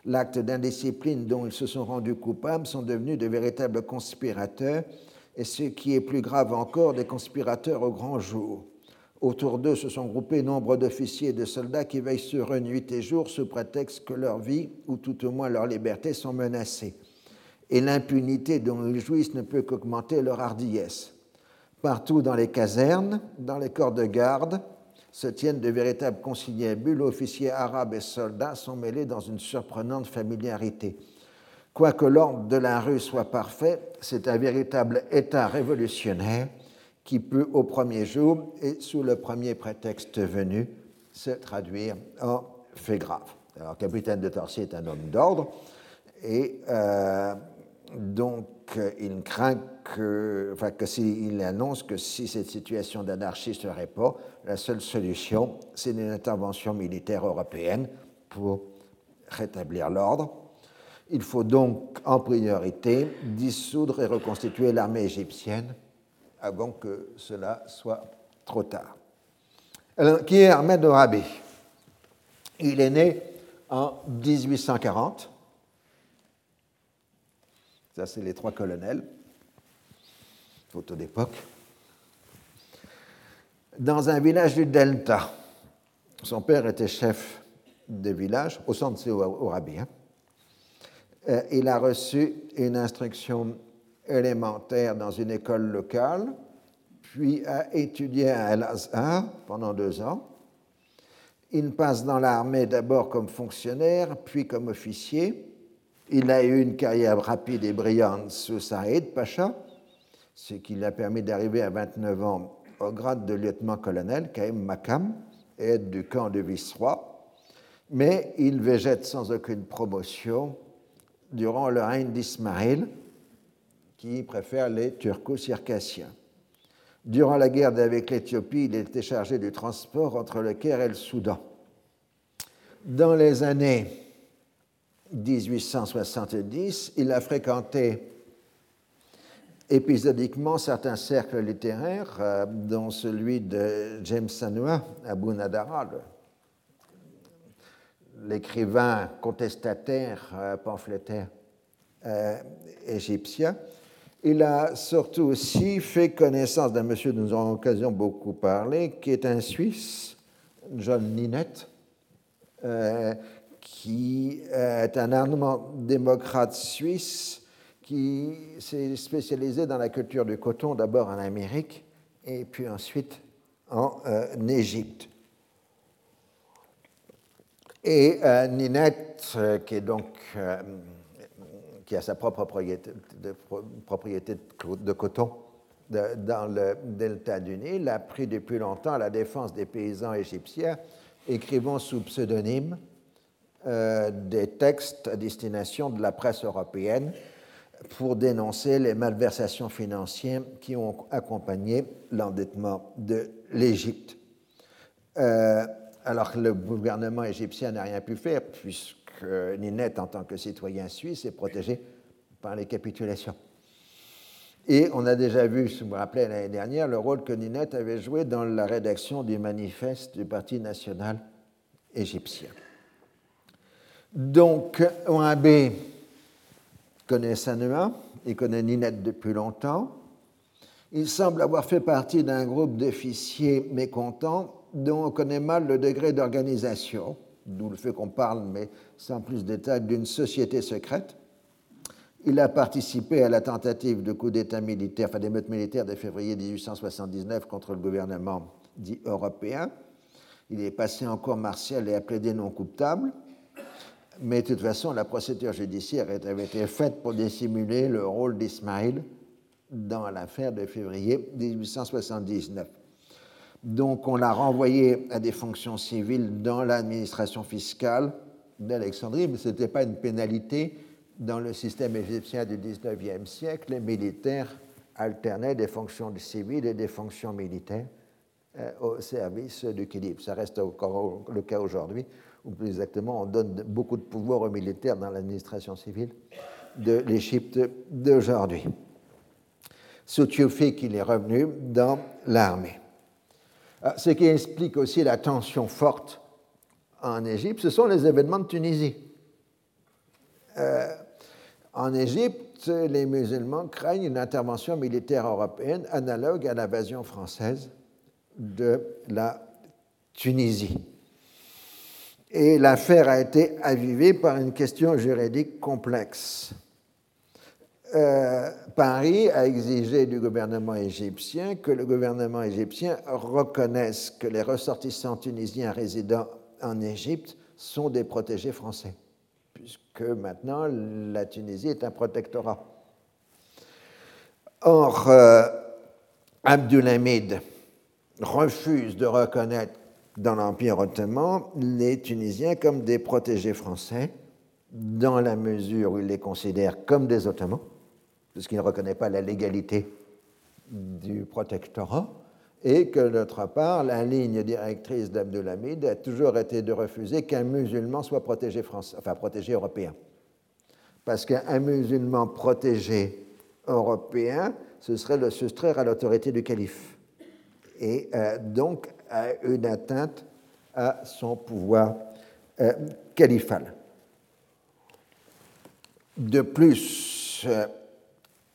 l'acte d'indiscipline dont ils se sont rendus coupables sont devenus de véritables conspirateurs, et ce qui est plus grave encore, des conspirateurs au grand jour. Autour d'eux se sont groupés nombre d'officiers et de soldats qui veillent sur eux nuit et jour sous prétexte que leur vie, ou tout au moins leur liberté, sont menacées. Et l'impunité dont ils jouissent ne peut qu'augmenter leur hardiesse. Partout dans les casernes, dans les corps de garde, se tiennent de véritables conciliabules, officiers arabes et soldats sont mêlés dans une surprenante familiarité. Quoique l'ordre de la rue soit parfait, c'est un véritable État révolutionnaire qui peut, au premier jour et sous le premier prétexte venu, se traduire en fait grave. Alors, capitaine de Torcy est un homme d'ordre et euh, donc il craint que, enfin, que annonce que si cette situation d'anarchie se répand, la seule solution, c'est une intervention militaire européenne pour rétablir l'ordre. Il faut donc en priorité dissoudre et reconstituer l'armée égyptienne avant que cela soit trop tard. Alors, qui est Ahmed Orabi Il est né en 1840. Ça, c'est les trois colonels. Dans un village du Delta. Son père était chef de village, au centre de Orabi. Hein. Euh, il a reçu une instruction élémentaire dans une école locale, puis a étudié à Al-Azhar pendant deux ans. Il passe dans l'armée d'abord comme fonctionnaire, puis comme officier. Il a eu une carrière rapide et brillante sous Saïd Pacha, ce qui lui a permis d'arriver à 29 ans au grade de lieutenant-colonel, Kaim Makam, et du camp de Viceroy. Mais il végète sans aucune promotion durant le règne d'Ismaël, qui préfère les turco-circassiens. Durant la guerre avec l'Éthiopie, il était chargé du transport entre le Caire et le Soudan. Dans les années 1870, il a fréquenté épisodiquement certains cercles littéraires, euh, dont celui de James Sanoua, Abu Nadara, l'écrivain contestataire, euh, pamphlétaire euh, égyptien. Il a surtout aussi fait connaissance d'un monsieur dont nous avons l'occasion beaucoup parler, qui est un Suisse, John Ninette, euh, qui est un Allemand démocrate suisse qui s'est spécialisé dans la culture du coton, d'abord en Amérique et puis ensuite en Égypte. Et euh, Ninette, euh, euh, qui a sa propre propriété de, coton dans le delta du Nil, a pris depuis longtemps la défense des paysans égyptiens, écrivant sous pseudonyme des textes à destination de la presse européenne pour dénoncer les malversations financières qui ont accompagné l'endettement de l'Égypte alors que le gouvernement égyptien n'a rien pu faire, puisque Ninette, en tant que citoyen suisse, est protégé par les capitulations. Et on a déjà vu, si vous rappelez l'année dernière, le rôle que Ninette avait joué dans la rédaction du manifeste du Parti national égyptien. Donc, OAB connaît Sanua, il connaît Ninette depuis longtemps. Il semble avoir fait partie d'un groupe d'officiers mécontents dont on connaît mal le degré d'organisation, d'où le fait qu'on parle, mais sans plus de détails, d'une société secrète. Il a participé à la tentative de coup d'État militaire, enfin d'émeute militaire de février 1879 contre le gouvernement dit européen. Il est passé en cour martiale et a plaidé non coupable. Mais de toute façon, la procédure judiciaire avait été faite pour dissimuler le rôle d'Ismaïl dans l'affaire de février 1879. Donc on l'a renvoyé à des fonctions civiles dans l'administration fiscale d'Alexandrie, mais ce n'était pas une pénalité. Dans le système égyptien du XIXe siècle, les militaires alternaient des fonctions civiles et des fonctions militaires euh, au service du Khedive. Ça reste encore le cas aujourd'hui, ou plus exactement, on donne beaucoup de pouvoir aux militaires dans l'administration civile de l'Égypte d'aujourd'hui. Fait qu'il est revenu dans l'armée. Ah, ce qui explique aussi la tension forte en Égypte, ce sont les événements de Tunisie. Euh, en Égypte, les musulmans craignent une intervention militaire européenne analogue à l'invasion française de la Tunisie. Et l'affaire a été avivée par une question juridique complexe. Euh, Paris a exigé du gouvernement égyptien que le gouvernement égyptien reconnaisse que les ressortissants tunisiens résidant en Égypte sont des protégés français, puisque maintenant la Tunisie est un protectorat. Or, euh, Abdulhamid refuse de reconnaître dans l'Empire ottoman les Tunisiens comme des protégés français, dans la mesure où ils les considèrent comme des Ottomans, puisqu'ils ne reconnaissent pas la légalité du protectorat, et que d'autre part, la ligne directrice d'Abdulhamid a toujours été de refuser qu'un musulman soit protégé français, enfin protégé européen. Parce qu'un musulman protégé européen, ce serait le soustraire à l'autorité du calife. Et euh, donc à une atteinte à son pouvoir euh, califal. De plus, euh,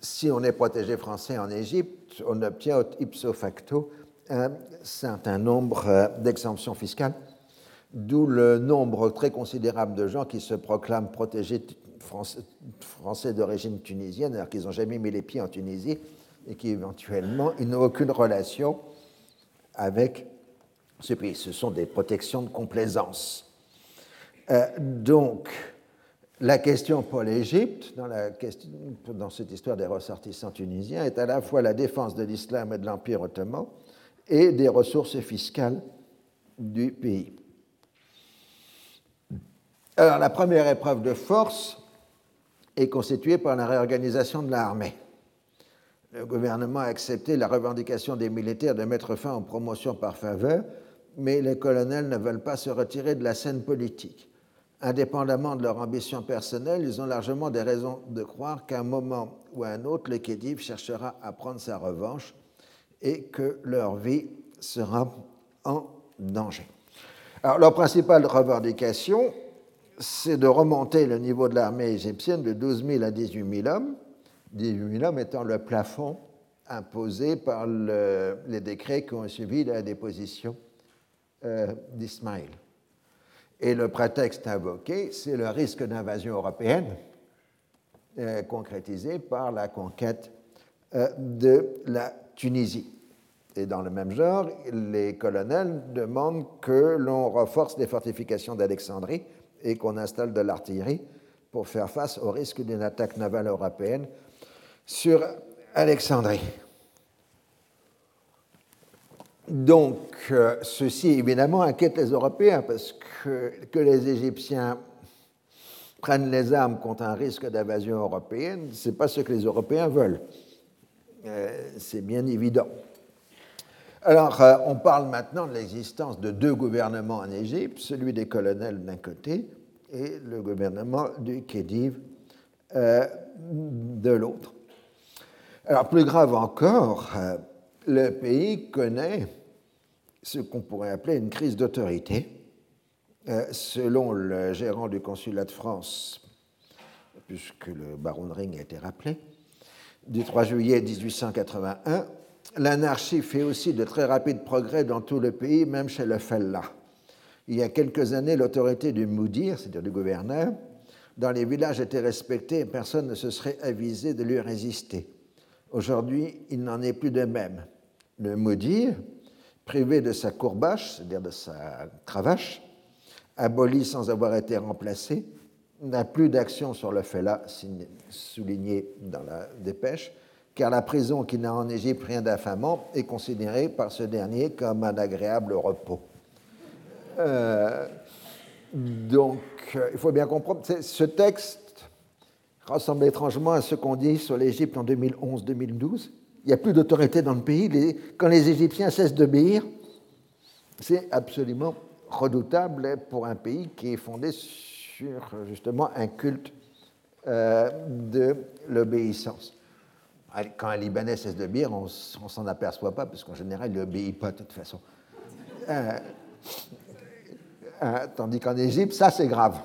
si on est protégé français en Égypte, on obtient ipso facto un certain nombre euh, d'exemptions fiscales, d'où le nombre très considérable de gens qui se proclament protégés français, d'origine tunisienne, alors qu'ils n'ont jamais mis les pieds en Tunisie et qui éventuellement n'ont aucune relation avec ce pays. Ce sont des protections de complaisance. Euh, donc, la question pour l'Égypte, dans, dans, cette histoire des ressortissants tunisiens, est à la fois la défense de l'islam et de l'Empire ottoman et des ressources fiscales du pays. Alors, la première épreuve de force est constituée par la réorganisation de l'armée. Le gouvernement a accepté la revendication des militaires de mettre fin aux promotions par faveur, mais les colonels ne veulent pas se retirer de la scène politique indépendamment de leur ambition personnelle, ils ont largement des raisons de croire qu'à un moment ou à un autre, le Khedive cherchera à prendre sa revanche et que leur vie sera en danger. Alors, leur principale revendication, c'est de remonter le niveau de l'armée égyptienne de 12 000 à 18 000 hommes, 18 000 hommes étant le plafond imposé par les décrets qui ont suivi la déposition euh, d'Ismaël. Et le prétexte invoqué, c'est le risque d'invasion européenne euh, concrétisé par la conquête euh, de la Tunisie. Et dans le même genre, les colonels demandent que l'on renforce les fortifications d'Alexandrie et qu'on installe de l'artillerie pour faire face au risque d'une attaque navale européenne sur Alexandrie. Donc, euh, ceci évidemment inquiète les Européens parce que, que les Égyptiens prennent les armes contre un risque d'invasion européenne, ce n'est pas ce que les Européens veulent. Euh, c'est bien évident. Alors, euh, on parle maintenant de l'existence de deux gouvernements en Égypte, celui des colonels d'un côté et le gouvernement du Khedive de l'autre. Alors, plus grave encore, le pays connaît ce qu'on pourrait appeler une crise d'autorité. Euh, selon le gérant du consulat de France, puisque le baron de Ring a été rappelé, du 3 juillet 1881, l'anarchie fait aussi de très rapides progrès dans tout le pays, même chez le Fella. Il y a quelques années, l'autorité du Moudir, c'est-à-dire du gouverneur, dans les villages était respectée et personne ne se serait avisé de lui résister. Aujourd'hui, il n'en est plus de même. Le Moudir, privé de sa courbache, c'est-à-dire de sa cravache, aboli sans avoir été remplacé, n'a plus d'action sur le fait là, souligné dans la dépêche, car la prison qui n'a en Égypte rien d'affamant est considérée par ce dernier comme un agréable repos. Euh, donc, euh, il faut bien comprendre, ce texte ressemble étrangement à ce qu'on dit sur l'Égypte en 2011-2012, il n'y a plus d'autorité dans le pays. quand les Égyptiens cessent d'obéir, c'est absolument redoutable pour un pays qui est fondé sur justement un culte euh, de l'obéissance. Quand un Libanais cesse d'obéir, on ne s'en aperçoit pas, parce qu'en général, il n'obéit pas de toute façon. Euh, euh, tandis qu'en Égypte, ça c'est grave.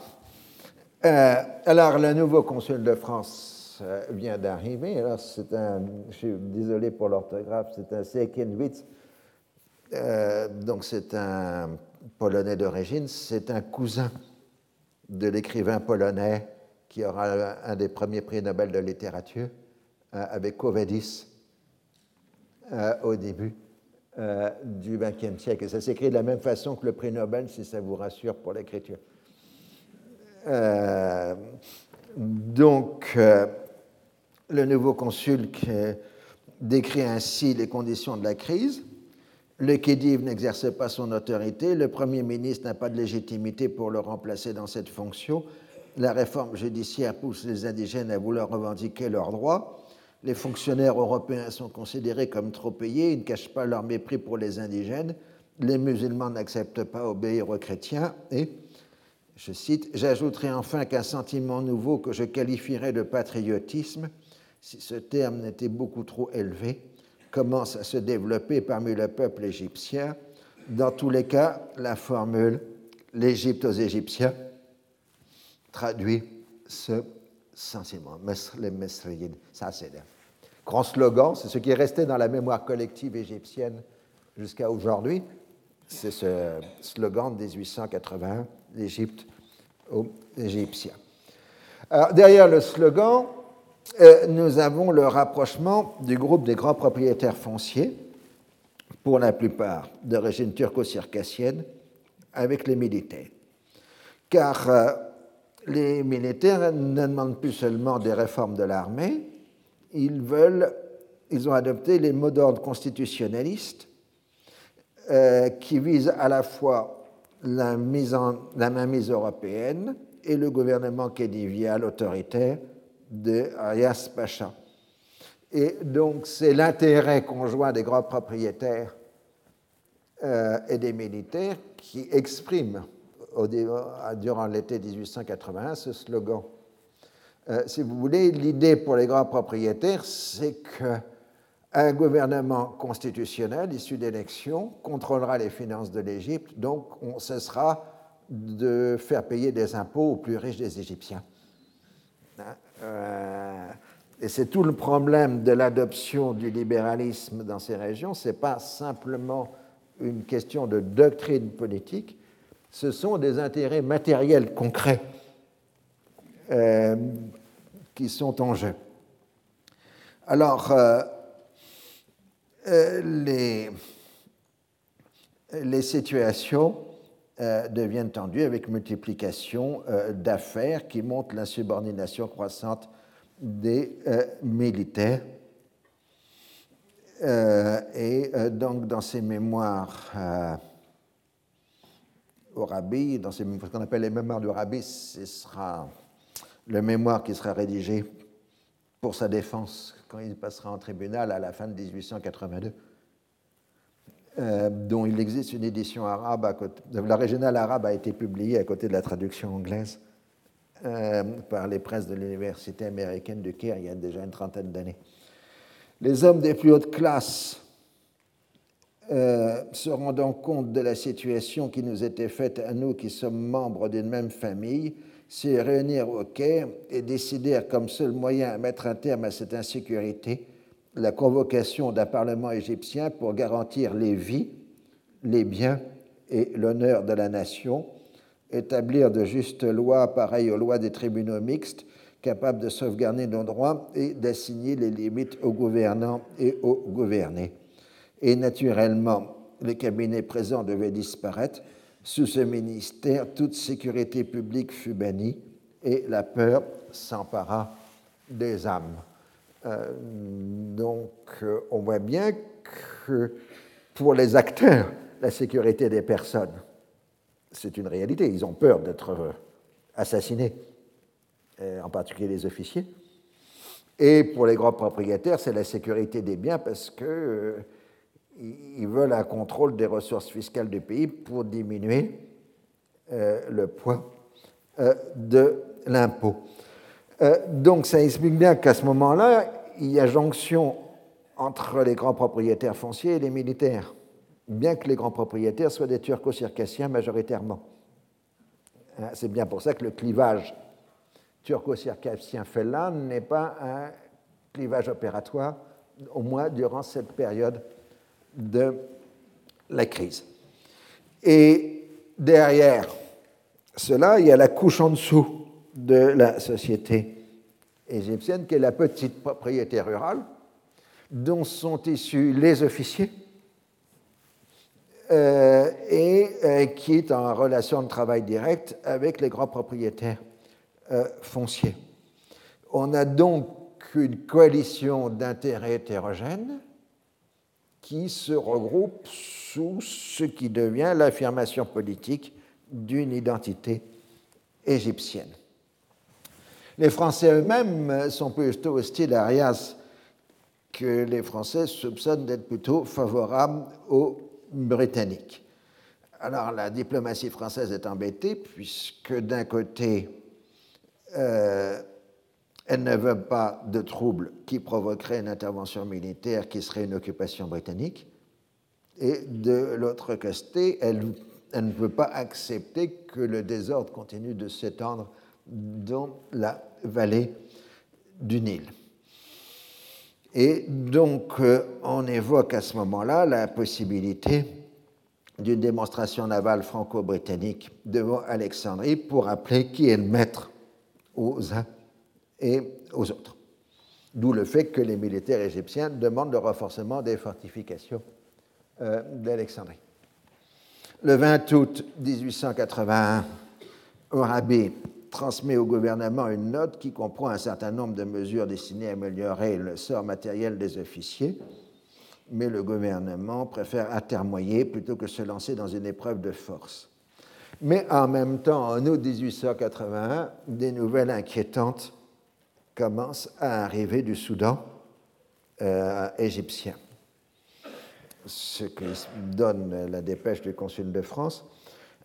alors, le nouveau consul de France vient d'arriver. Alors, c'est un, je suis désolé pour l'orthographe, c'est un Sekienwitz. Euh, donc, c'est un Polonais d'origine, c'est un cousin de l'écrivain polonais qui aura un des premiers prix Nobel de littérature euh, avec Kovedis euh, au début du XXe siècle. Et ça s'écrit de la même façon que le prix Nobel, si ça vous rassure pour l'écriture. donc, le nouveau consul décrit ainsi les conditions de la crise. Le Khedive n'exerce pas son autorité, le Premier ministre n'a pas de légitimité pour le remplacer dans cette fonction, la réforme judiciaire pousse les indigènes à vouloir revendiquer leurs droits, les fonctionnaires européens sont considérés comme trop payés, ils ne cachent pas leur mépris pour les indigènes, les musulmans n'acceptent pas obéir aux chrétiens. Et, je cite, j'ajouterai enfin qu'un sentiment nouveau que je qualifierais de patriotisme, si ce terme n'était beaucoup trop élevé, commence à se développer parmi le peuple égyptien. Dans tous les cas, la formule l'Égypte aux Égyptiens traduit ce sentiment, les. Ça, c'est le grand slogan, c'est ce qui est resté dans la mémoire collective égyptienne jusqu'à aujourd'hui. C'est ce slogan de 1881, l'Égypte aux Égyptiens. Alors, derrière le slogan, euh, nous avons le rapprochement du groupe des grands propriétaires fonciers, pour la plupart d'origine turco-circassienne, avec les militaires. Car euh, les militaires ne demandent plus seulement des réformes de l'armée, ils veulent, ils ont adopté les mots d'ordre constitutionnalistes euh, qui visent à la fois la, mise en, mainmise européenne et le gouvernement kédivial autoritaire de Ayas Pacha. Et donc c'est l'intérêt conjoint des grands propriétaires euh, et des militaires qui exprime au, durant l'été 1881 ce slogan. Euh, si vous voulez, l'idée pour les grands propriétaires, c'est qu'un gouvernement constitutionnel issu d'élections contrôlera les finances de l'Égypte, donc on cessera de faire payer des impôts aux plus riches des Égyptiens. Euh, et c'est tout le problème de l'adoption du libéralisme dans ces régions. Ce n'est pas simplement une question de doctrine politique, ce sont des intérêts matériels concrets euh, qui sont en jeu. Alors, euh, les, les situations euh, deviennent tendues avec multiplication euh, d'affaires qui montrent l'insubordination croissante des euh, militaires. et donc, dans ces mémoires au rabbi, dans ce qu'on appelle les mémoires du rabbi, ce sera le mémoire qui sera rédigé pour sa défense quand il passera en tribunal à la fin de 1882. Euh, dont il existe une édition arabe. La régionale arabe a été publiée à côté de la traduction anglaise euh, par les presses de l'université américaine de Caire il y a déjà une trentaine d'années. Les hommes des plus hautes classes euh, se rendant compte de la situation qui nous était faite à nous qui sommes membres d'une même famille, se réunirent au Caire et décidèrent comme seul moyen à mettre un terme à cette insécurité la convocation d'un Parlement égyptien pour garantir les vies, les biens et l'honneur de la nation, établir de justes lois pareilles aux lois des tribunaux mixtes, capables de sauvegarder nos droits et d'assigner les limites aux gouvernants et aux gouvernés. Et naturellement, le cabinet présent devait disparaître. Sous ce ministère, toute sécurité publique fut bannie et la peur s'empara des âmes. Euh, donc, euh, on voit bien que pour les acteurs, la sécurité des personnes, c'est une réalité. Ils ont peur d'être euh, assassinés, en particulier les officiers. Et pour les grands propriétaires, c'est la sécurité des biens parce qu'ils veulent un contrôle des ressources fiscales du pays pour diminuer le poids de l'impôt. donc ça explique bien qu'à ce moment-là, il y a jonction entre les grands propriétaires fonciers et les militaires, bien que les grands propriétaires soient des turco-circassiens majoritairement. Hein, c'est bien pour ça que le clivage turco-circassien fait là n'est pas un clivage opératoire, au moins durant cette période de la crise. Et derrière cela, il y a la couche en dessous de la société égyptienne, qui est la petite propriété rurale, dont sont issus les officiers, euh, et euh, qui est en relation de travail direct avec les grands propriétaires euh, fonciers. On a donc une coalition d'intérêts hétérogènes qui se regroupent sous ce qui devient l'affirmation politique d'une identité égyptienne. Les Français eux-mêmes sont plutôt hostiles à Arias que les Français soupçonnent d'être plutôt favorables aux Britanniques. Alors la diplomatie française est embêtée puisque d'un côté, euh, elle ne veut pas de troubles qui provoqueraient une intervention militaire qui serait une occupation britannique. Et de l'autre côté, elle, elle, ne veut pas accepter que le désordre continue de s'étendre dans la vallée du Nil. Et donc, euh, on évoque à ce moment-là la possibilité d'une démonstration navale franco-britannique devant Alexandrie pour rappeler qui est le maître aux uns et aux autres. D'où le fait que les militaires égyptiens demandent le renforcement des fortifications euh, d'Alexandrie. Le 20 août 1881, Orabi transmet au gouvernement une note qui comprend un certain nombre de mesures destinées à améliorer le sort matériel des officiers, mais le gouvernement préfère atermoyer plutôt que se lancer dans une épreuve de force. Mais en même temps, en août 1881, des nouvelles inquiétantes commencent à arriver du Soudan euh, égyptien. Ce que donne la dépêche du consul de France.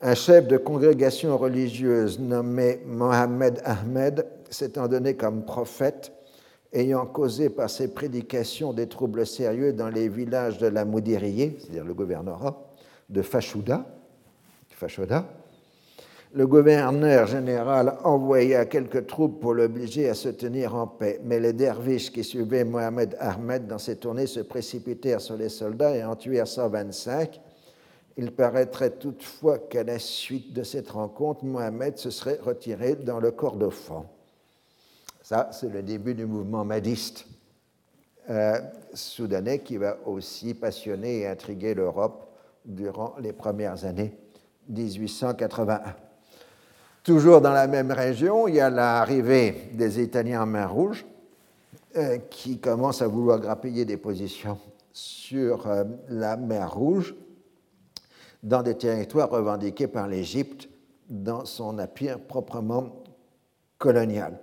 Un chef de congrégation religieuse nommé Mohamed Ahmed s'étant donné comme prophète, ayant causé par ses prédications des troubles sérieux dans les villages de la Moudiriye, c'est-à-dire le gouvernorat, de Fashoda, le gouverneur général envoya quelques troupes pour l'obliger à se tenir en paix, mais les derviches qui suivaient Mohamed Ahmed dans ses tournées se précipitèrent sur les soldats et en tuèrent 125. Il paraîtrait toutefois qu'à la suite de cette rencontre, Mohamed se serait retiré dans le Kordofan. Ça, c'est le début du mouvement madiste euh, soudanais qui va aussi passionner et intriguer l'Europe durant les premières années 1881. Toujours dans la même région, il y a l'arrivée des Italiens en mer Rouge euh, qui commencent à vouloir grappiller des positions sur euh, la mer Rouge dans des territoires revendiqués par l'Égypte dans son appui proprement colonial.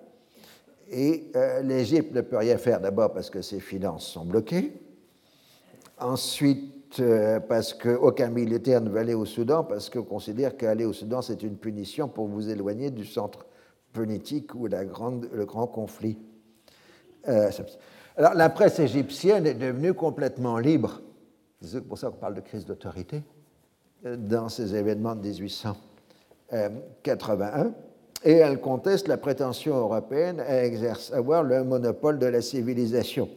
Et euh, l'Égypte ne peut rien faire d'abord parce que ses finances sont bloquées. Ensuite, euh, parce qu'aucun militaire ne veut aller au Soudan, parce qu'on considère qu'aller au Soudan, c'est une punition pour vous éloigner du centre politique ou la grande, le grand conflit. Euh, alors, la presse égyptienne est devenue complètement libre. C'est pour ça qu'on parle de crise d'autorité dans ces événements de 1881. Et elle conteste la prétention européenne à avoir le monopole de la civilisation.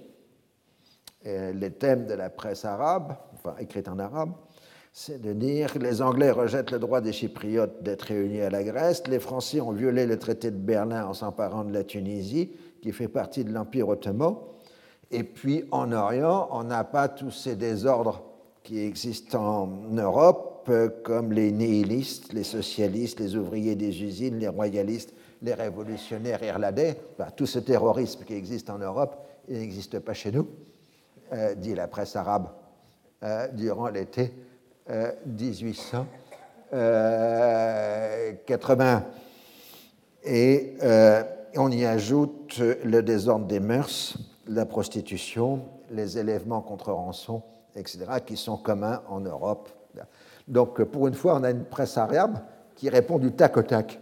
les thèmes de la presse arabe écrite en arabe, c'est de dire que les Anglais rejettent le droit des Chypriotes d'être réunis à la Grèce, les Français ont violé le traité de Berlin en s'emparant de la Tunisie, qui fait partie de l'Empire ottoman, et puis en Orient, on n'a pas tous ces désordres qui existent en Europe, comme les nihilistes, les socialistes, les ouvriers des usines, les royalistes, les révolutionnaires irlandais. tout ce terrorisme qui existe en Europe, il n'existe pas chez nous, euh, dit la presse arabe euh, durant l'été 1880. Euh, Et on y ajoute le désordre des mœurs, la prostitution, les élèvements contre rançon, etc., qui sont communs en Europe. Donc, pour une fois, on a une presse arabe qui répond du tac au tac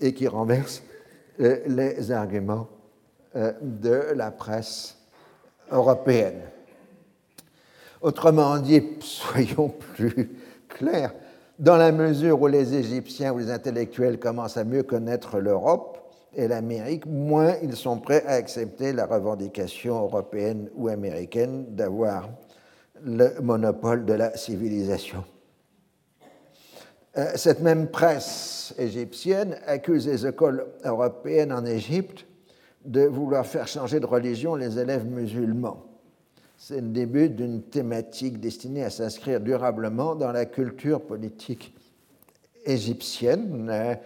et qui renverse les arguments de la presse européenne. Autrement dit, soyons plus clairs, dans la mesure où les Égyptiens ou les intellectuels commencent à mieux connaître l'Europe et l'Amérique, moins ils sont prêts à accepter la revendication européenne ou américaine d'avoir le monopole de la civilisation. Euh, cette même presse égyptienne accuse les écoles européennes en Égypte de vouloir faire changer de religion les élèves musulmans c'est le début d'une thématique destinée à s'inscrire durablement dans la culture politique égyptienne euh,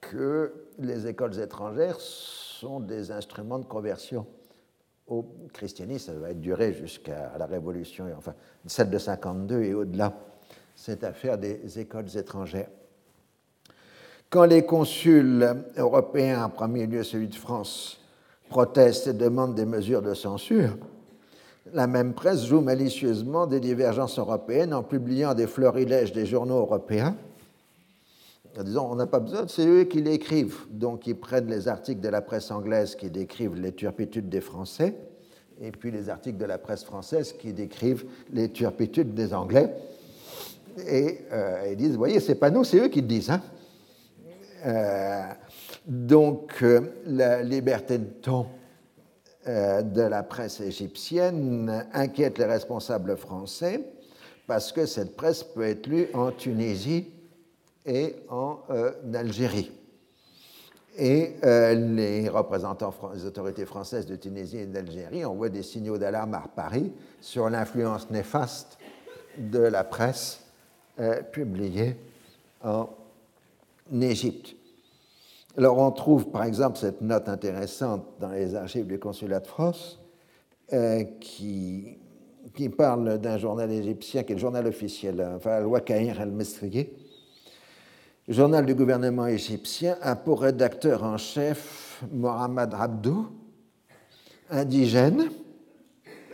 que les écoles étrangères sont des instruments de conversion au christianisme. Ça va duré jusqu'à la Révolution, enfin celle de 52 et au-delà, cette affaire des écoles étrangères. Quand les consuls européens, en premier lieu celui de France, protestent et demandent des mesures de censure, la même presse joue malicieusement des divergences européennes en publiant des florilèges des journaux européens en disant on n'a pas besoin, c'est eux qui l'écrivent. Donc ils prennent les articles de la presse anglaise qui décrivent les turpitudes des Français, et puis les articles de la presse française qui décrivent les turpitudes des Anglais. Et euh, ils disent, vous voyez, c'est pas nous, c'est eux qui le disent. Hein. Euh, donc euh, la liberté de ton de la presse égyptienne inquiète les responsables français parce que cette presse peut être lue en Tunisie et en Algérie. Et les représentants des autorités françaises de Tunisie et d'Algérie envoient des signaux d'alarme à Paris sur l'influence néfaste de la presse euh, publiée en Égypte. Alors on trouve par exemple cette note intéressante dans les archives du consulat de France qui, qui parle d'un journal égyptien qui est le journal officiel, enfin, Al-Wakaïr al-Mesriye, journal du gouvernement égyptien, a pour rédacteur en chef Mohamed Abdou, indigène,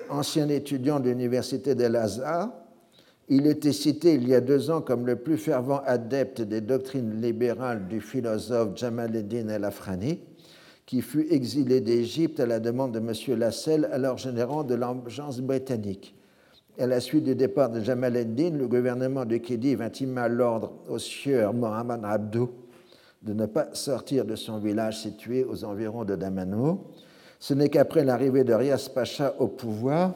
ancien étudiant de l'université d'El-Azhar. Il était cité il y a deux ans comme le plus fervent adepte des doctrines libérales du philosophe Jamal eddin el-Afrani, qui fut exilé d'Égypte à la demande de M. Lassel, alors générant de l'agence britannique. À la suite du départ de Jamal el-Din, le gouvernement de Khedive intima l'ordre au sieur Mohamed Abdou de ne pas sortir de son village situé aux environs de Damano. Ce n'est qu'après l'arrivée de Rias Pacha au pouvoir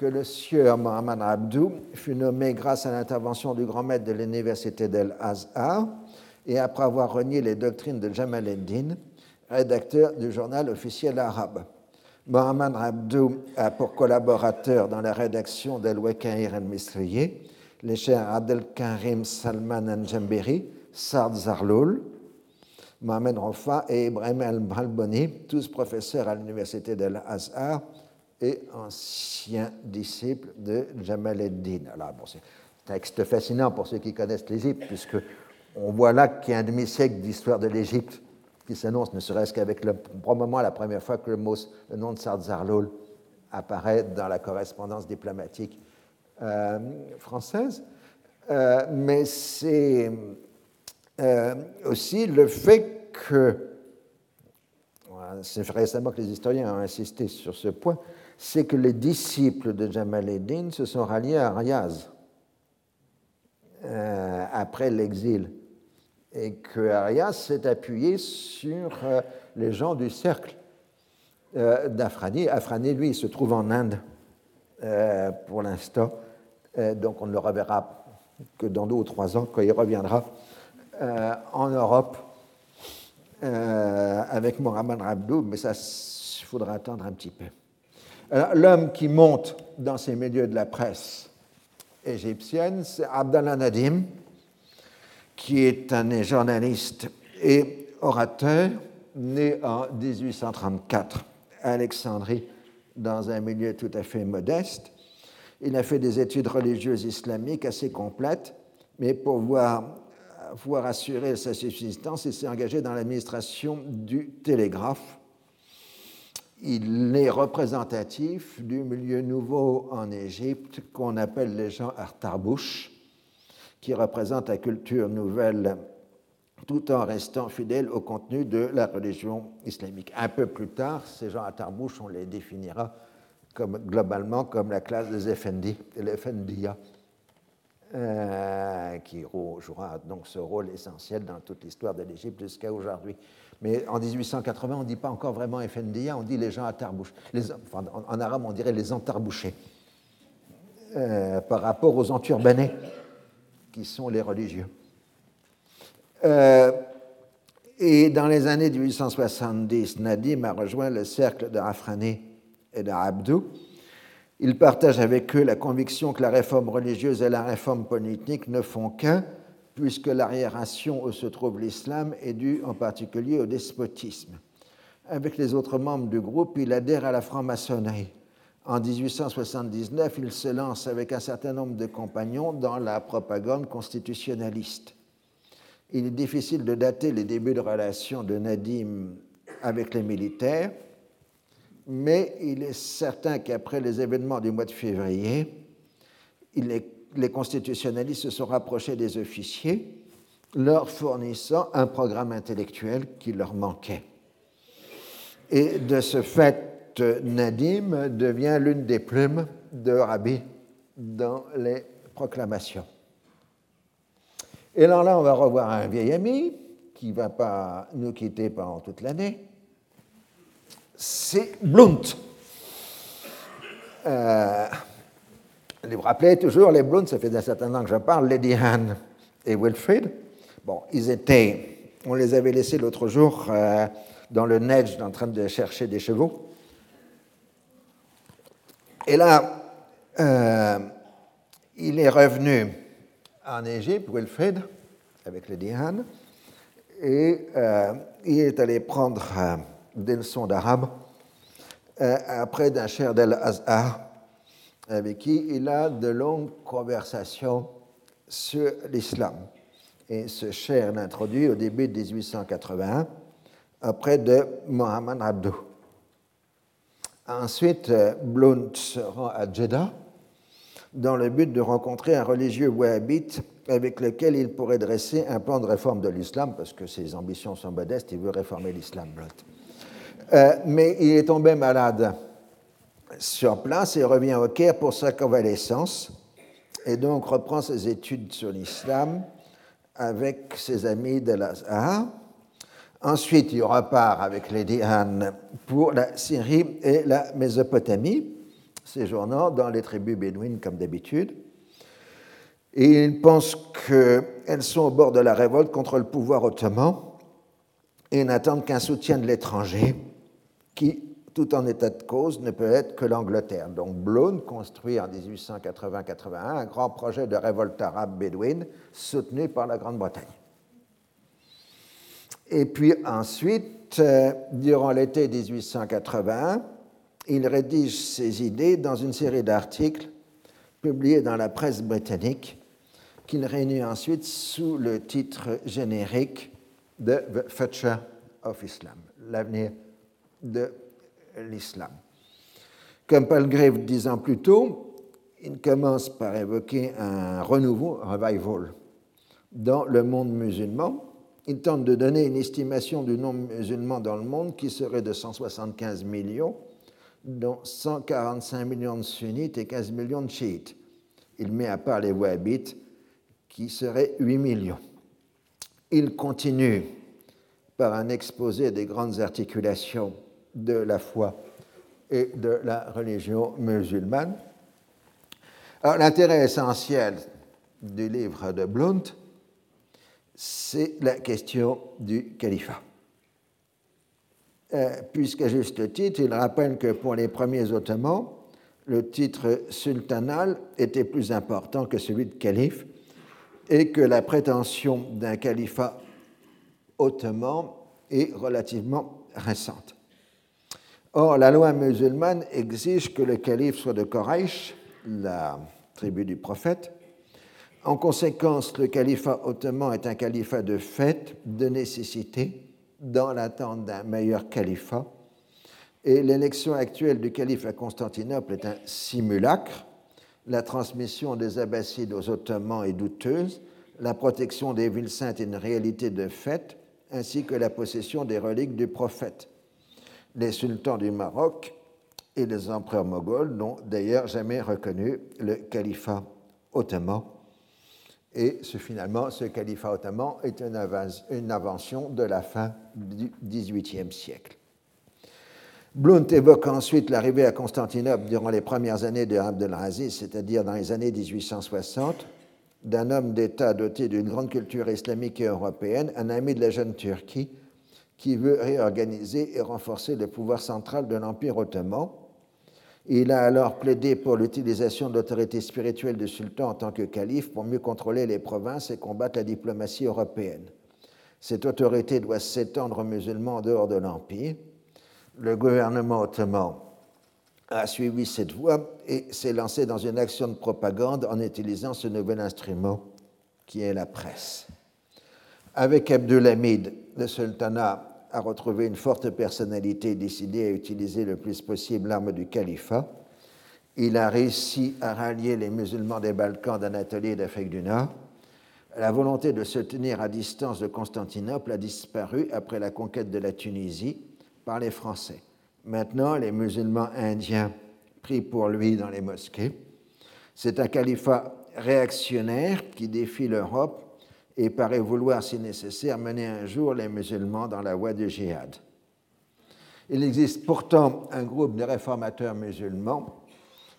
que le sieur Mohamed Abdou fut nommé grâce à l'intervention du grand maître de l'université d'El Azhar et après avoir renié les doctrines de Jamal el-Din, rédacteur du journal officiel arabe. Mohamed Abdou a pour collaborateur dans la rédaction d'El Wekair al-Misriye les chers Abdelkarim Salman al-Jamberi, Sard Zarloul, Mohamed Rofa et Ibrahim al-Bralboni, tous professeurs à l'université d'Al-Azhar et anciens disciples de Jamal ad-Din. Alors, bon, c'est un texte fascinant pour ceux qui connaissent l'Égypte, puisque on voit là qu'il y a un demi-siècle d'histoire de l'Égypte qui s'annonce, ne serait-ce qu'avec le, probablement la première fois que le, mot, nom de Sardzarloul apparaît dans la correspondance diplomatique euh, française. Euh, mais c'est euh, aussi le fait que, c'est récemment que les historiens ont insisté sur ce point, c'est que les disciples de Jamal Eddin se sont ralliés à Riaz après l'exil et que Arias s'est appuyé sur euh, les gens du cercle euh, d'Afrani. Afrani, lui, se trouve en Inde euh, pour l'instant, donc on ne le reverra que dans deux ou trois ans, quand il reviendra en Europe avec Mohamed Abdou, mais ça, il faudra attendre un petit peu. L'homme qui monte dans ces milieux de la presse égyptienne, c'est Abdallah Nadim, qui est un journaliste et orateur, né en 1834 à Alexandrie, dans un milieu tout à fait modeste. Il a fait des études religieuses islamiques assez complètes, mais pour voir, voir assurer sa subsistance, il s'est engagé dans l'administration du télégraphe. Il est représentatif du milieu nouveau en Égypte qu'on appelle les gens Artarbouche qui représente la culture nouvelle tout en restant fidèle au contenu de la religion islamique. Un peu plus tard, ces gens à Tarbouche, on les définira globalement comme la classe des Effendi, l'Effendiya, euh, qui jouera donc ce rôle essentiel dans toute l'histoire de l'Égypte jusqu'à aujourd'hui. Mais en 1880, on ne dit pas encore vraiment Effendiya, on dit les gens à Tarbouche. en, arabe, on dirait les entarbouchés, euh, par rapport aux enturbanés qui sont les religieux. Euh, et dans les années 1870, Nadim a rejoint le cercle de Rafrané et d'Abdou. Il partage avec eux la conviction que la réforme religieuse et la réforme politique ne font qu'un, puisque l'arriération où se trouve l'islam est due en particulier au despotisme. Avec les autres membres du groupe, il adhère à la franc-maçonnerie. En 1879, il se lance avec un certain nombre de compagnons dans la propagande constitutionnaliste. Il est difficile de dater les débuts de relations de Nadim avec les militaires, mais il est certain qu'après les événements du mois de février, les constitutionnalistes se sont rapprochés des officiers, leur fournissant un programme intellectuel qui leur manquait. Et de ce fait, Nadim devient l'une des plumes de Rabi dans les proclamations. Et alors là, on va revoir un vieil ami qui ne va pas nous quitter pendant toute l'année. C'est Blunt. Euh, vous rappelez toujours, les Blunt, ça fait un certain temps que je parle, Lady Anne et Wilfrid. Bon, ils étaient, on les avait laissés l'autre jour euh, dans le neige en train de chercher des chevaux. Et là, euh, il est revenu en Égypte, Wilfrid, avec Lady Anne, et euh, il est allé prendre des leçons d'arabe auprès d'un cher d'Al-Azhar avec qui il a de longues conversations sur l'islam. Et ce cher l'introduit au début de 1881 auprès de Mohamed Abdou. Ensuite, Blount se rend à Jeddah dans le but de rencontrer un religieux wahhabite avec lequel il pourrait dresser un plan de réforme de l'islam, parce que ses ambitions sont modestes, il veut réformer l'islam. Euh, mais il est tombé malade sur place et revient au Caire pour sa convalescence et donc reprend ses études sur l'islam avec ses amis de l'Azhar. Ensuite, il repart avec Lady Anne pour la Syrie et la Mésopotamie, séjournant dans les tribus bédouines comme d'habitude. Il pense qu'elles sont au bord de la révolte contre le pouvoir ottoman et n'attendent qu'un soutien de l'étranger qui tout en état de cause, ne peut être que l'Angleterre. Donc Blone construit en 1880-81 un grand projet de révolte arabe bédouine soutenu par la Grande-Bretagne. Et puis ensuite, euh, durant l'été 1881, il rédige ses idées dans une série d'articles publiés dans la presse britannique qu'il réunit ensuite sous le titre générique de The Future of Islam, l'avenir de l'islam. Comme Palgrave dix ans plus tôt, il commence par évoquer un renouveau, un revival, dans le monde musulman. Il tente de donner une estimation du nombre musulman dans le monde qui serait de 175 millions, dont 145 millions de sunnites et 15 millions de chiites. Il met à part les wahhabites, qui seraient 8 millions. Il continue par un exposé des grandes articulations de la foi et de la religion musulmane. l'intérêt essentiel du livre de Blount, c'est la question du califat. Euh, puisqu'à juste titre, il rappelle que pour les premiers Ottomans, le titre sultanal était plus important que celui de calife et que la prétention d'un califat ottoman est relativement récente. Or, la loi musulmane exige que le calife soit de Quraysh, la tribu du prophète. En conséquence, le califat ottoman est un califat de fait, de nécessité, dans l'attente d'un meilleur califat. Et l'élection actuelle du calife à Constantinople est un simulacre. La transmission des Abbassides aux Ottomans est douteuse. La protection des villes saintes est une réalité de fait, ainsi que la possession des reliques du prophète les sultans du Maroc et les empereurs moghols n'ont d'ailleurs jamais reconnu le califat ottoman. Et ce, finalement, ce califat ottoman est une, invention de la fin du XVIIIe siècle. Blount évoque ensuite l'arrivée à Constantinople durant les premières années de Abdelaziz, c'est-à-dire dans les années 1860, d'un homme d'État doté d'une grande culture islamique et européenne, un ami de la jeune Turquie, qui veut réorganiser et renforcer le pouvoir central de l'Empire ottoman. Il a alors plaidé pour l'utilisation de l'autorité spirituelle du sultan en tant que calife pour mieux contrôler les provinces et combattre la diplomatie européenne. Cette autorité doit s'étendre aux musulmans en dehors de l'Empire. Le gouvernement ottoman a suivi cette voie et s'est lancé dans une action de propagande en utilisant ce nouvel instrument qui est la presse. Avec Abdulhamid, le sultanat a retrouvé une forte personnalité décidée à utiliser le plus possible l'arme du califat. Il a réussi à rallier les musulmans des Balkans, d'Anatolie et d'Afrique du Nord. La volonté de se tenir à distance de Constantinople a disparu après la conquête de la Tunisie par les Français. Maintenant, les musulmans indiens prient pour lui dans les mosquées. C'est un califat réactionnaire qui défie l'Europe et paraît vouloir, si nécessaire, mener un jour les musulmans dans la voie du djihad. Il existe pourtant un groupe de réformateurs musulmans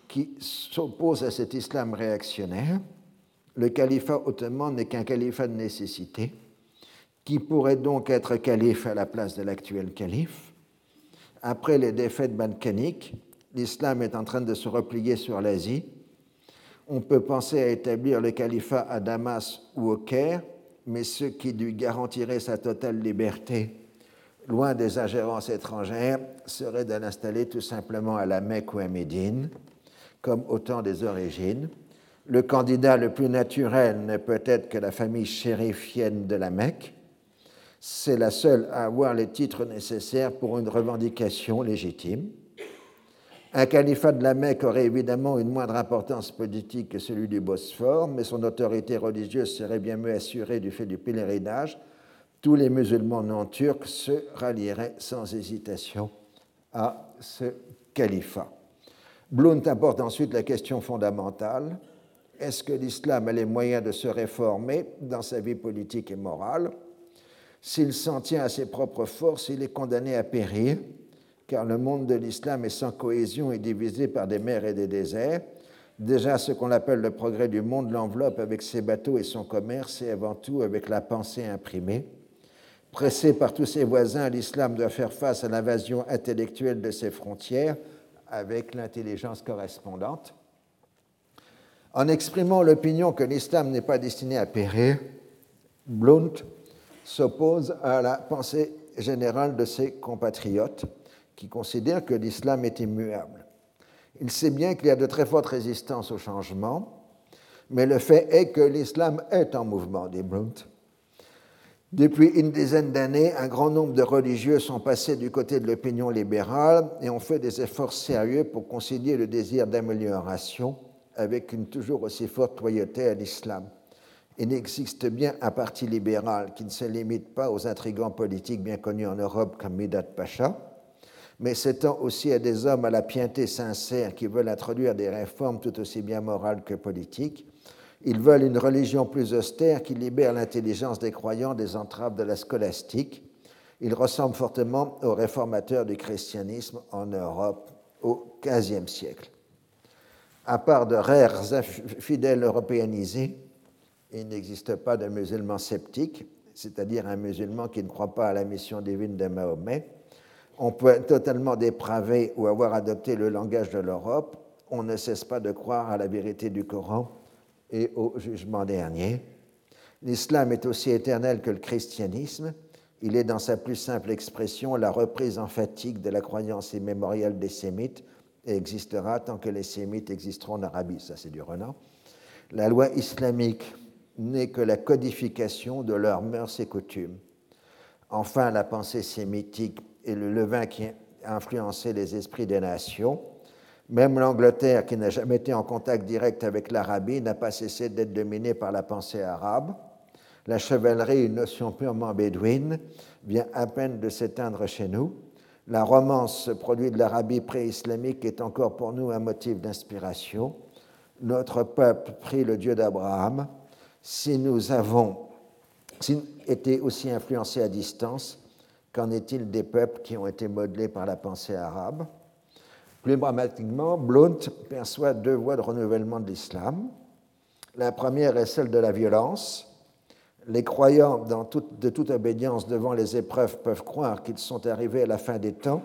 qui s'oppose à cet islam réactionnaire. Le califat ottoman n'est qu'un califat de nécessité, qui pourrait donc être calife à la place de l'actuel calife après les défaites balkaniques, l'islam est en train de se replier sur l'Asie. On peut penser à établir le califat à Damas ou au Caire, mais ce qui lui garantirait sa totale liberté, loin des ingérences étrangères, serait de l'installer tout simplement à la Mecque ou à Médine, comme au temps des origines. Le candidat le plus naturel n'est peut-être que la famille chérifienne de la Mecque, c'est la seule à avoir les titres nécessaires pour une revendication légitime. Un califat de la Mecque aurait évidemment une moindre importance politique que celui du Bosphore, mais son autorité religieuse serait bien mieux assurée du fait du pèlerinage. Tous les musulmans non turcs se rallieraient sans hésitation à ce califat. Blount apporte ensuite la question fondamentale est-ce que l'islam a les moyens de se réformer dans sa vie politique et morale? S'il s'en tient à ses propres forces, il est condamné à périr, car le monde de l'islam est sans cohésion et divisé par des mers et des déserts. Déjà, ce qu'on appelle le progrès du monde l'enveloppe avec ses bateaux et son commerce, et avant tout avec la pensée imprimée. Pressé par tous ses voisins, l'islam doit faire face à l'invasion intellectuelle de ses frontières avec l'intelligence correspondante. En exprimant l'opinion que l'islam n'est pas destiné à périr, Blount s'oppose à la pensée générale de ses compatriotes qui considèrent que l'islam est immuable. Il sait bien qu'il y a de très fortes résistances au changement, mais le fait est que l'islam est en mouvement, dit Blount. Depuis une dizaine d'années, un grand nombre de religieux sont passés du côté de l'opinion libérale et ont fait des efforts sérieux pour concilier le désir d'amélioration avec une toujours aussi forte loyauté à l'islam il existe bien un parti libéral qui ne se limite pas aux intrigants politiques bien connus en Europe comme Midat Pacha, mais s'étend aussi à des hommes à la piété sincère qui veulent introduire des réformes tout aussi bien morales que politiques. Ils veulent une religion plus austère qui libère l'intelligence des croyants des entraves de la scolastique. Ils ressemblent fortement aux réformateurs du christianisme en Europe au XVe siècle. À part de rares fidèles européanisés, il n'existe pas de musulman sceptique, c'est-à-dire un musulman qui ne croit pas à la mission divine de Mahomet. On peut être totalement dépravé ou avoir adopté le langage de l'Europe. On ne cesse pas de croire à la vérité du Coran et au jugement dernier. L'islam est aussi éternel que le christianisme. Il est dans sa plus simple expression la reprise emphatique de la croyance immémoriale des sémites et existera tant que les sémites existeront en Arabie. Ça, c'est du Renan. La loi islamique n'est que la codification de leurs mœurs et coutumes. Enfin, la pensée sémitique est le levain qui a influencé les esprits des nations. Même l'Angleterre, qui n'a jamais été en contact direct avec l'Arabie, n'a pas cessé d'être dominée par la pensée arabe. La chevalerie, une notion purement bédouine, vient à peine de s'éteindre chez nous. La romance, produit de l'Arabie pré-islamique, est encore pour nous un motif d'inspiration. Notre peuple prie le Dieu d'Abraham, si nous avons été aussi influencés à distance, qu'en est-il des peuples qui ont été modelés par la pensée arabe? Plus dramatiquement, Blount perçoit deux voies de renouvellement de l'islam. La première est celle de la violence. Les croyants de toute obédience devant les épreuves peuvent croire qu'ils sont arrivés à la fin des temps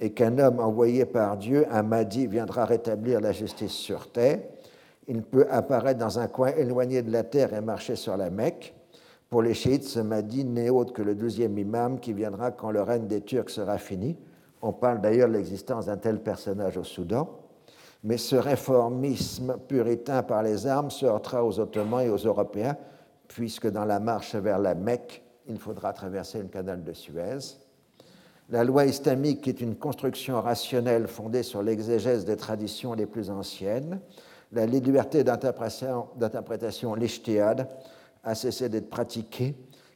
et qu'un homme envoyé par Dieu, un Mahdi, viendra rétablir la justice sur terre il peut apparaître dans un coin éloigné de la terre et marcher sur la Mecque. Pour les chiites, ce Mahdi n'est autre que le douzième imam qui viendra quand le règne des Turcs sera fini. On parle d'ailleurs de l'existence d'un tel personnage au Soudan, mais ce réformisme puritain par les armes se heurtera aux Ottomans et aux Européens, puisque dans la marche vers la Mecque, il faudra traverser le canal de Suez. La loi islamique est une construction rationnelle fondée sur l'exégèse des traditions les plus anciennes. La liberté d'interprétation, l'ishtiad, a cessé d'être pratiquée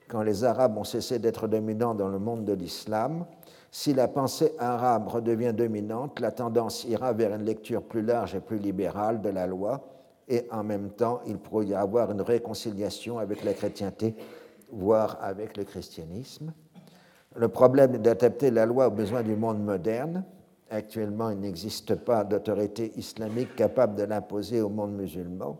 quand les Arabes ont cessé d'être dominants dans le monde de l'islam. Si la pensée arabe redevient dominante, la tendance ira vers une lecture plus large et plus libérale de la loi, et en même temps, il pourrait y avoir une réconciliation avec la chrétienté, voire avec le christianisme. Le problème est d'adapter la loi aux besoins du monde moderne. Actuellement, il n'existe pas d'autorité islamique capable de l'imposer au monde musulman.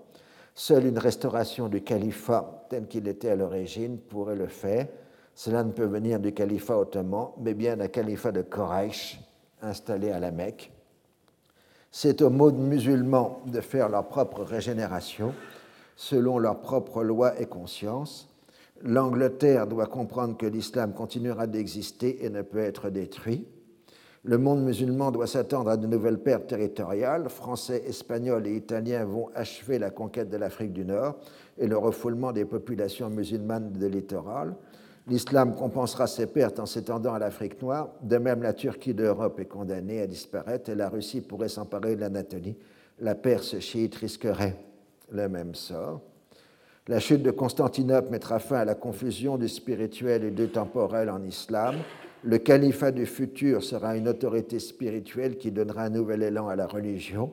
Seule une restauration du califat tel qu'il était à l'origine pourrait le faire. Cela ne peut venir du califat ottoman, mais bien d'un califat de Quraysh installé à la Mecque. C'est aux modes musulmans de faire leur propre régénération selon leurs propres lois et conscience. L'Angleterre doit comprendre que l'islam continuera d'exister et ne peut être détruit. Le monde musulman doit s'attendre à de nouvelles pertes territoriales. Français, Espagnols et Italiens vont achever la conquête de l'Afrique du Nord et le refoulement des populations musulmanes de littoral. L'islam compensera ses pertes en s'étendant à l'Afrique noire. De même, la Turquie d'Europe est condamnée à disparaître et la Russie pourrait s'emparer de l'Anatolie. La Perse chiite risquerait le même sort. La chute de Constantinople mettra fin à la confusion du spirituel et du temporel en islam. Le califat du futur sera une autorité spirituelle qui donnera un nouvel élan à la religion.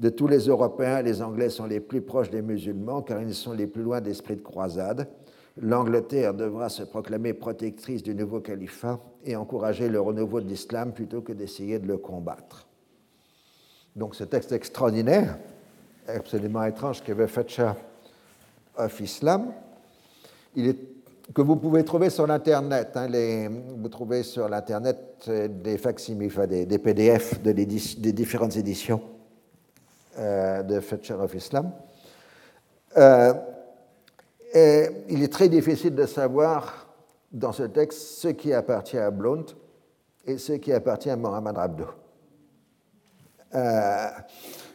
De tous les Européens, les Anglais sont les plus proches des musulmans car ils sont les plus loin d'esprit de croisade. L'Angleterre devra se proclamer protectrice du nouveau califat et encourager le renouveau de l'islam plutôt que d'essayer de le combattre. Donc ce texte extraordinaire, absolument étrange qu'avait Thatcher of Islam, il est que vous pouvez trouver sur l'Internet. Hein, vous trouvez sur l'Internet euh, des facsimiles, des, PDF de des différentes éditions euh, de Future of Islam. Euh, il est très difficile de savoir dans ce texte ce qui appartient à Blount et ce qui appartient à Mohamed Abdo.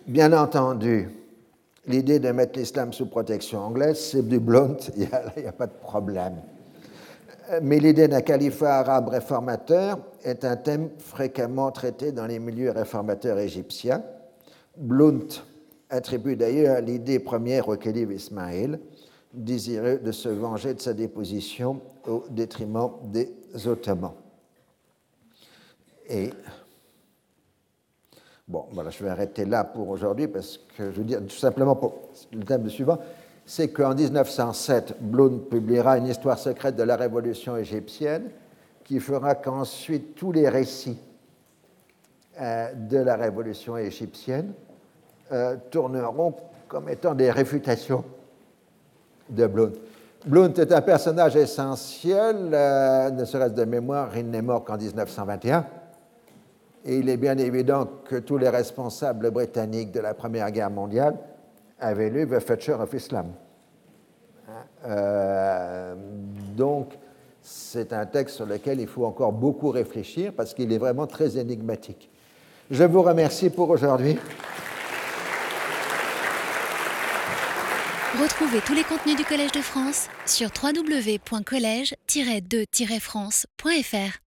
bien entendu, l'idée de mettre l'islam sous protection anglaise, c'est du blunt, il n'y a, pas de problème. Mais l'idée d'un califat arabe réformateur est un thème fréquemment traité dans les milieux réformateurs égyptiens. Blount attribue d'ailleurs l'idée première au calife Ismaël, désireux de se venger de sa déposition au détriment des Ottomans. Et Bon, voilà, je vais arrêter là pour aujourd'hui parce que je veux dire tout simplement pour le thème suivant, c'est qu'en 1907, Bloom publiera une histoire secrète de la révolution égyptienne qui fera qu'ensuite tous les récits euh, de la révolution égyptienne euh, tourneront comme étant des réfutations de Bloom. Blount est un personnage essentiel, euh, ne serait-ce de mémoire, il n'est mort qu'en 1921 et il est bien évident que tous les responsables britanniques de la Première Guerre mondiale avaient lu The Future of Islam. Euh, donc, c'est un texte sur lequel il faut encore beaucoup réfléchir parce qu'il est vraiment très énigmatique. Je vous remercie pour aujourd'hui. Retrouvez tous les contenus du Collège de France sur www.colège-2-france.fr.